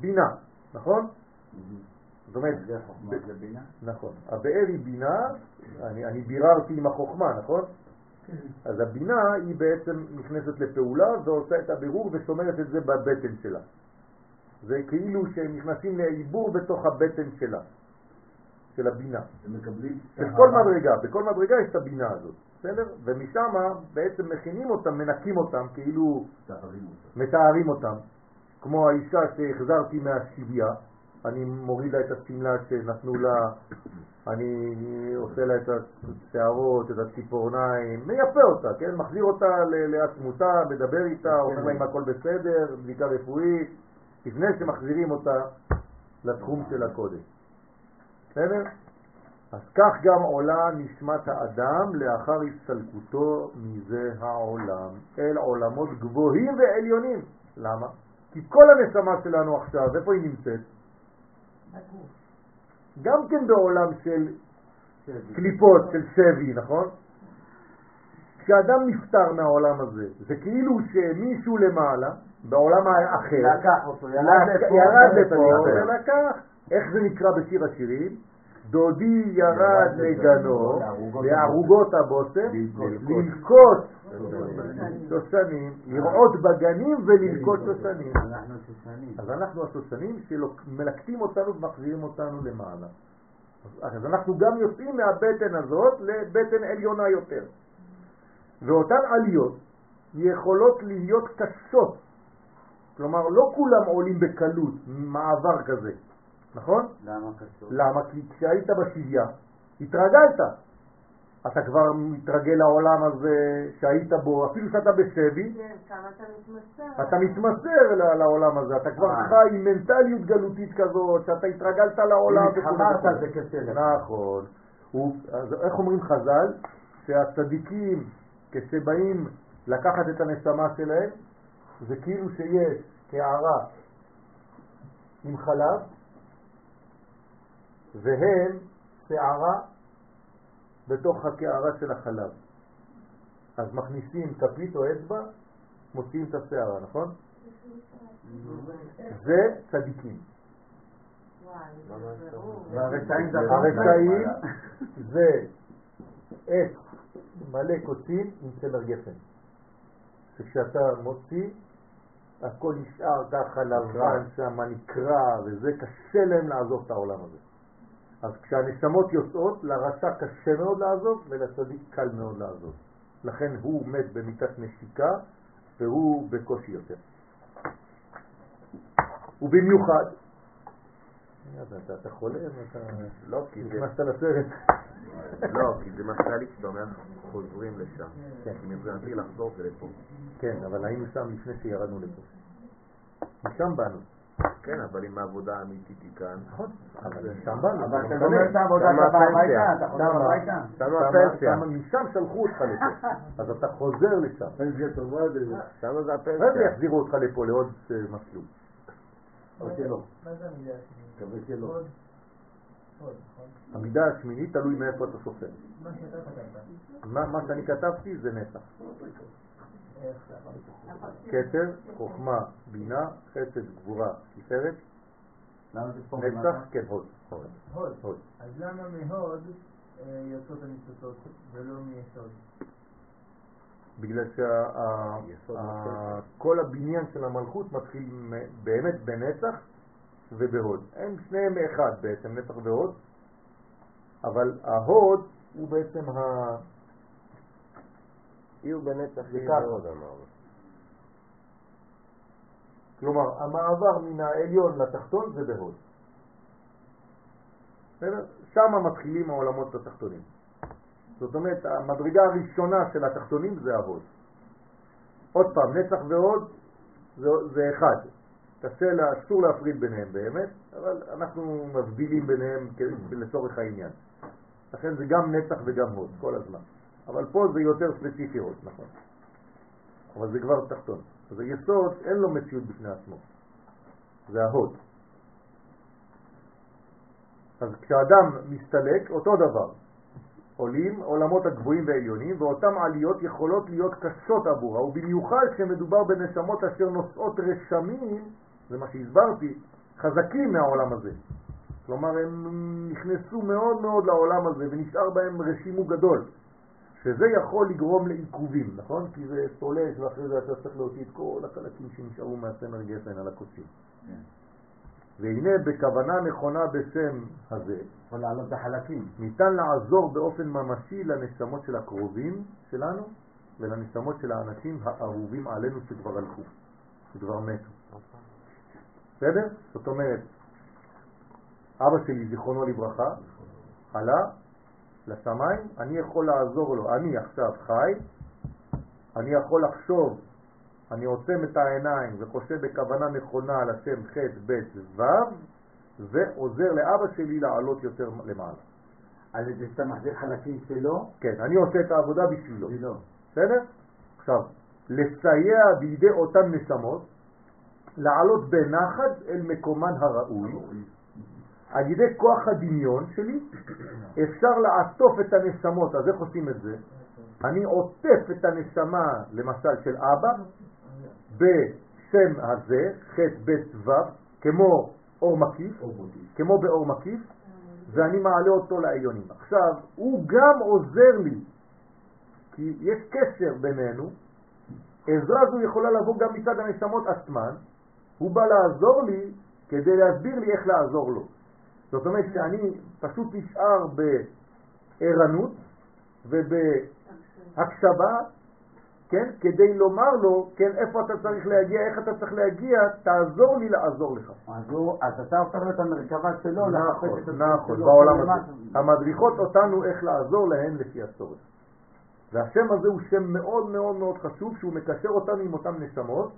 בינה, נכון? זאת אומרת, זה בינה? נכון. הבאר היא בינה, אני, אני ביררתי עם החוכמה, נכון? אז הבינה היא בעצם נכנסת לפעולה ועושה את הבירור ושומרת את זה בבטן שלה. זה כאילו שהם נכנסים לעיבור בתוך הבטן שלה, של הבינה. הם מקבלים... בכל מדרגה, בכל מדרגה יש את הבינה הזאת, בסדר? ומשם בעצם מכינים אותם, מנקים אותם, כאילו. מתארים אותם. כמו האישה שהחזרתי מהשביה, אני מוריד לה את השמלה שנתנו לה, אני עושה לה את השערות, את הציפורניים, מייפה אותה, כן? מחזיר אותה לעצמותה, מדבר איתה, אומר לה אם הכל בסדר, בדיקה רפואית, לפני שמחזירים אותה לתחום של הקודש. בסדר? אז כך גם עולה נשמת האדם לאחר הסתלקותו מזה העולם, אל עולמות גבוהים ועליונים. למה? כי כל הנשמה שלנו עכשיו, איפה היא נמצאת? גם כן בעולם של קליפות, של שבי, נכון? כשאדם נפטר מהעולם הזה, זה כאילו שמישהו למעלה, בעולם האחר, לקח אותו, ירד לפה, ירד לפה. ולקח, איך זה נקרא בשיר השירים? דודי ירד לגנו, בערוגות הבושם, ללקוט שושנים, לרעות בגנים וללקוט שושנים. אז אנחנו השושנים שמלקטים אותנו ומחזירים אותנו למעלה. אז- אז אנחנו גם יוצאים מהבטן הזאת לבטן עליונה יותר. ואותן עליות יכולות להיות קשות. כלומר, לא כולם עולים בקלות, מעבר כזה, נכון? למה קשור? למה? כי כשהיית בשביה, התרגלת. אתה כבר מתרגל לעולם הזה שהיית בו, אפילו שאתה בשבי, כן, כמה אתה מתמסר. אתה מתמסר לעולם הזה, אתה כבר אה. חי עם מנטליות גלותית כזאת, שאתה התרגלת לעולם. התחברת. זה כסלם. נכון. אז איך אומרים חז"ל? שהצדיקים, כשבאים לקחת את הנשמה שלהם, זה כאילו שיש קערה עם חלב, והם שערה בתוך הקערה של החלב. אז מכניסים כפית או אצבע, מוציאים את השערה, נכון? זה צדיקים. והרשעים זה הרשעים זה עץ מלא קוצים עם צמר גפן. שכשאתה מוציא, הכל נשאר ככה לבן שם, נקרע, וזה קשה להם לעזוב את העולם הזה. אז כשהנשמות יוצאות, לרשע קשה מאוד לעזוב, ולצדיק קל מאוד לעזוב. לכן הוא מת במיטת נשיקה, והוא בקושי יותר. ובמיוחד, אתה, אתה, חולם, אתה לא, כי זה... נכנסת לסרט. לא, כי זה מפריע לי כשאתה אומר חוזרים לשם. כן. כי מבחינתי לחזור זה לפה. כן, אבל היינו שם לפני שירדנו לפה. משם באנו. כן, אבל אם העבודה האמיתית היא כאן... נכון, אבל משם באנו. אבל אתה אתה גומר את העבודה, אתה בא. הביתה, אתה חוזר הביתה. שמה שמה- הפנסיה. משם שלחו אותך לפה. [laughs] אז אתה חוזר לשם. פנסיה טובה זה. שמה זה אחרי הפנסיה. יחזירו אותך לפה לעוד אה, מסלול. או שלא. מה זה המילה השמינית? מקווה שלא. עוד, נכון? המידה השמינית תלוי מאיפה אתה סופר. מה שאתה כתבת. מה מה שאני כתבתי זה נצח. כתר, חוכמה, בינה, חסד, גבורה, תפארת, נצח? כן, הוד. הוד. אז למה מהוד אה, יוצאות הניצוצות ולא מיסוד? בגלל שכל הבניין של המלכות מתחיל באמת בנצח ובהוד. הם שניהם אחד בעצם, נצח והוד, אבל ההוד הוא בעצם ה... יהיו בנצח. מאוד אמרנו. כלומר, המעבר מן העליון לתחתון זה בהוד. שם מתחילים העולמות התחתונים. זאת אומרת, המדרגה הראשונה של התחתונים זה ההוד. עוד פעם, נצח והוד זה, זה אחד. קשה, אסור להפריד ביניהם באמת, אבל אנחנו מבדילים ביניהם לצורך העניין. לכן זה גם נצח וגם הוד, כל הזמן. אבל פה זה יותר ספציפי הוד, נכון. אבל זה כבר תחתון. אז היסוד אין לו מציאות בפני עצמו. זה ההוד. אז כשאדם מסתלק, אותו דבר. עולים עולמות הגבוהים והעליונים, ואותן עליות יכולות להיות קשות עבורה, ובמיוחד כשמדובר בנשמות אשר נושאות רשמים, זה מה שהסברתי, חזקים מהעולם הזה. כלומר, הם נכנסו מאוד מאוד לעולם הזה ונשאר בהם רשימו גדול, שזה יכול לגרום לעיכובים, נכון? כי זה פולש ואחרי זה אתה צריך להוציא את כל החלקים שנשארו מהסמר גפן על הקוצים. כן. והנה בכוונה נכונה בשם הזה, יכול לעלות החלקים, ניתן לעזור באופן ממשי לנשמות של הקרובים שלנו ולנשמות של האנשים האהובים עלינו שכבר הלכו, שכבר מתו. בסדר? זאת אומרת, אבא שלי, זיכרונו לברכה, עלה לשמיים, אני יכול לעזור לו, אני עכשיו חי, אני יכול לחשוב אני עוצם את העיניים וחושב בכוונה נכונה על השם ח' ב' ו' ועוזר לאבא שלי לעלות יותר למעלה. אז זה שאתה מחזיר חלקים שלו? כן, אני עושה את העבודה בשבילו. בשבילו. בסדר? עכשיו, לסייע בידי אותן נשמות לעלות בנחת אל מקומן הראוי. על ידי כוח הדמיון שלי אפשר לעטוף את הנשמות, אז איך עושים את זה? אני עוטף את הנשמה, למשל של אבא, בשם הזה, ח' ב' ו', כמו אור מקיף, כמו באור מקיף, ואני מעלה אותו לעליונים. עכשיו, הוא גם עוזר לי, כי יש קשר בינינו, עזרה זו יכולה לבוא גם מצד הנשמות עצמן, הוא בא לעזור לי כדי להסביר לי איך לעזור לו. זאת אומרת שאני פשוט נשאר בערנות ובהקשבה כן? כדי לומר לו, כן, איפה אתה צריך להגיע, איך אתה צריך להגיע, תעזור לי לעזור לך. אז, הוא, אז אתה הופך את המרכבה שלו, נכון, נכון, בעולם הזה. המדריכות אותנו איך לעזור להן לפי הצורך. והשם הזה הוא שם מאוד מאוד מאוד חשוב, שהוא מקשר אותנו עם אותם נשמות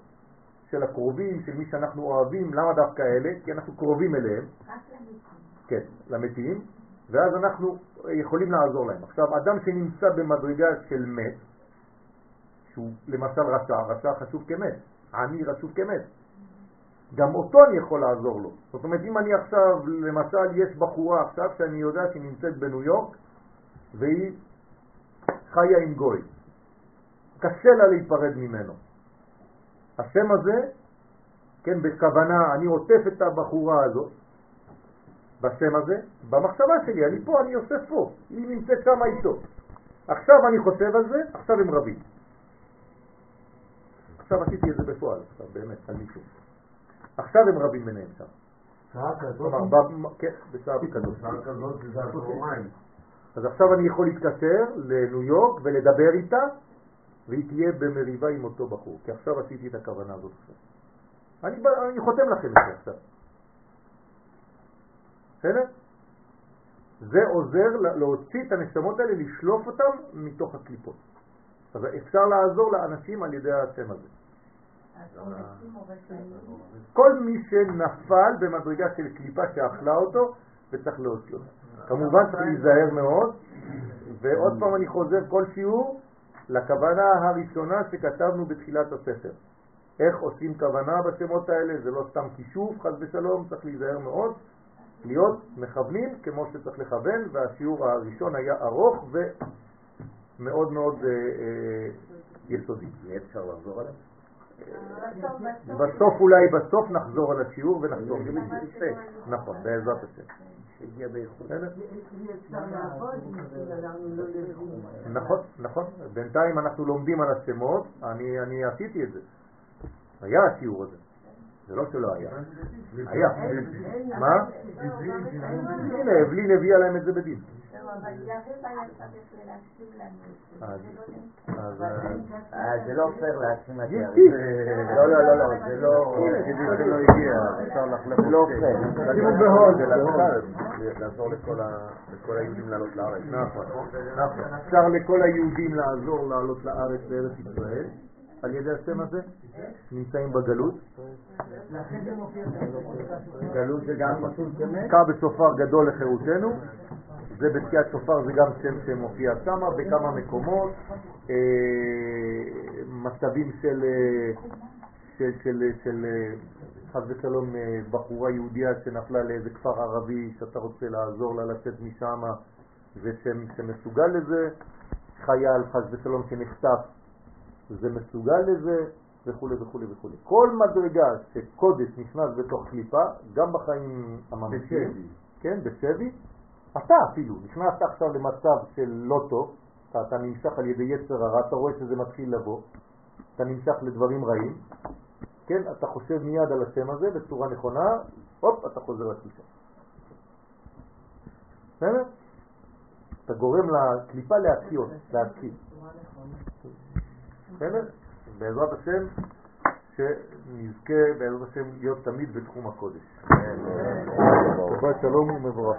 של הקרובים, של מי שאנחנו אוהבים, למה דווקא אלה? כי אנחנו קרובים אליהם. כן, למתים, ואז אנחנו יכולים לעזור להם. עכשיו, אדם שנמצא במדרגה של מת, שהוא למשל רשע, רשע חשוב כמת, עני רשוב כמת. גם אותו אני יכול לעזור לו. זאת אומרת, אם אני עכשיו, למשל, יש בחורה עכשיו שאני יודע שהיא נמצאת בניו יורק והיא חיה עם גוי. קשה לה להיפרד ממנו. השם הזה, כן, בכוונה, אני עוטף את הבחורה הזאת בשם הזה, במחשבה שלי, אני פה, אני עושה פה, היא נמצאת שם איתו. עכשיו אני חושב על זה, עכשיו הם רבים. עכשיו עשיתי את זה בפועל, עכשיו באמת, על מישהו. עכשיו הם רבים ביניהם שם. שעה כזאת? כן, בשעה כזאת. שעה כזאת זה הצהריים. אז עכשיו אני יכול להתקשר לניו יורק ולדבר איתה, והיא תהיה במריבה עם אותו בחור, כי עכשיו עשיתי את הכוונה הזאת. אני, אני חותם לכם את זה עכשיו. בסדר? זה עוזר להוציא את הנשמות האלה, לשלוף אותם מתוך הקליפות. אז אפשר לעזור לאנשים על ידי השם הזה. כל מי שנפל במדרגה של קליפה שאכלה אותו וצריך להוציא אותו. כמובן צריך להיזהר מאוד, ועוד פעם אני חוזר כל שיעור לכוונה הראשונה שכתבנו בתחילת הספר. איך עושים כוונה בשמות האלה, זה לא סתם כישוף, חז ושלום, צריך להיזהר מאוד, להיות מכוונים כמו שצריך לכוון, והשיעור הראשון היה ארוך ומאוד מאוד אה, אה, יסודי. אפשר לחזור עליו? בסוף אולי בסוף נחזור על השיעור ונחזור. נכון, בעזרת השם. נכון, נכון. בינתיים אנחנו לומדים על השמות, אני עשיתי את זה. היה השיעור הזה. זה לא שלא היה. היה. מה? הנה, אבלין הביאה להם את זה בדין. זה. זה לא זה לא פייר להאשים את. גילתי. לא, לא, לא, לא, זה לא... היחידי שלא הגיע, אפשר לחלק זה לא לו פייר. שתי. שימו בהוד, זה. לעזור- לכל היהודים לעלות לארץ. נכון, נכון. אפשר לכל היהודים לעזור לעלות לארץ לארץ ישראל על ידי השם הזה, נמצאים בגלות. גלות זה גם? תקע בשופר גדול לחירותנו, זה בתקיעת שופר זה גם שם שמופיע שם בכמה מקומות, אה, מצבים של, אה, של, של, של אה, חס ושלום בחורה יהודייה שנפלה לאיזה כפר ערבי שאתה רוצה לעזור לה לצאת משם ושם שמסוגל לזה, חייל חס ושלום שנחטף זה מסוגל לזה וכו' וכו' וכו'. כל מדרגה שקודש נכנס בתוך קליפה, גם בחיים הממשיים, כן, בשבי, אתה אפילו, נכנסת עכשיו למצב של לא טוב, אתה, אתה נמשך על ידי יצר הרע, אתה רואה שזה מתחיל לבוא, אתה נמשך לדברים רעים, כן, אתה חושב מיד על השם הזה בצורה נכונה, הופ, אתה חוזר לקליפה. בסדר? אתה גורם לקליפה להקיא, להקיא. בסדר? בעזרת השם, שנזכה בעזרת השם להיות תמיד בתחום הקודש. שבת שלום ומבורך.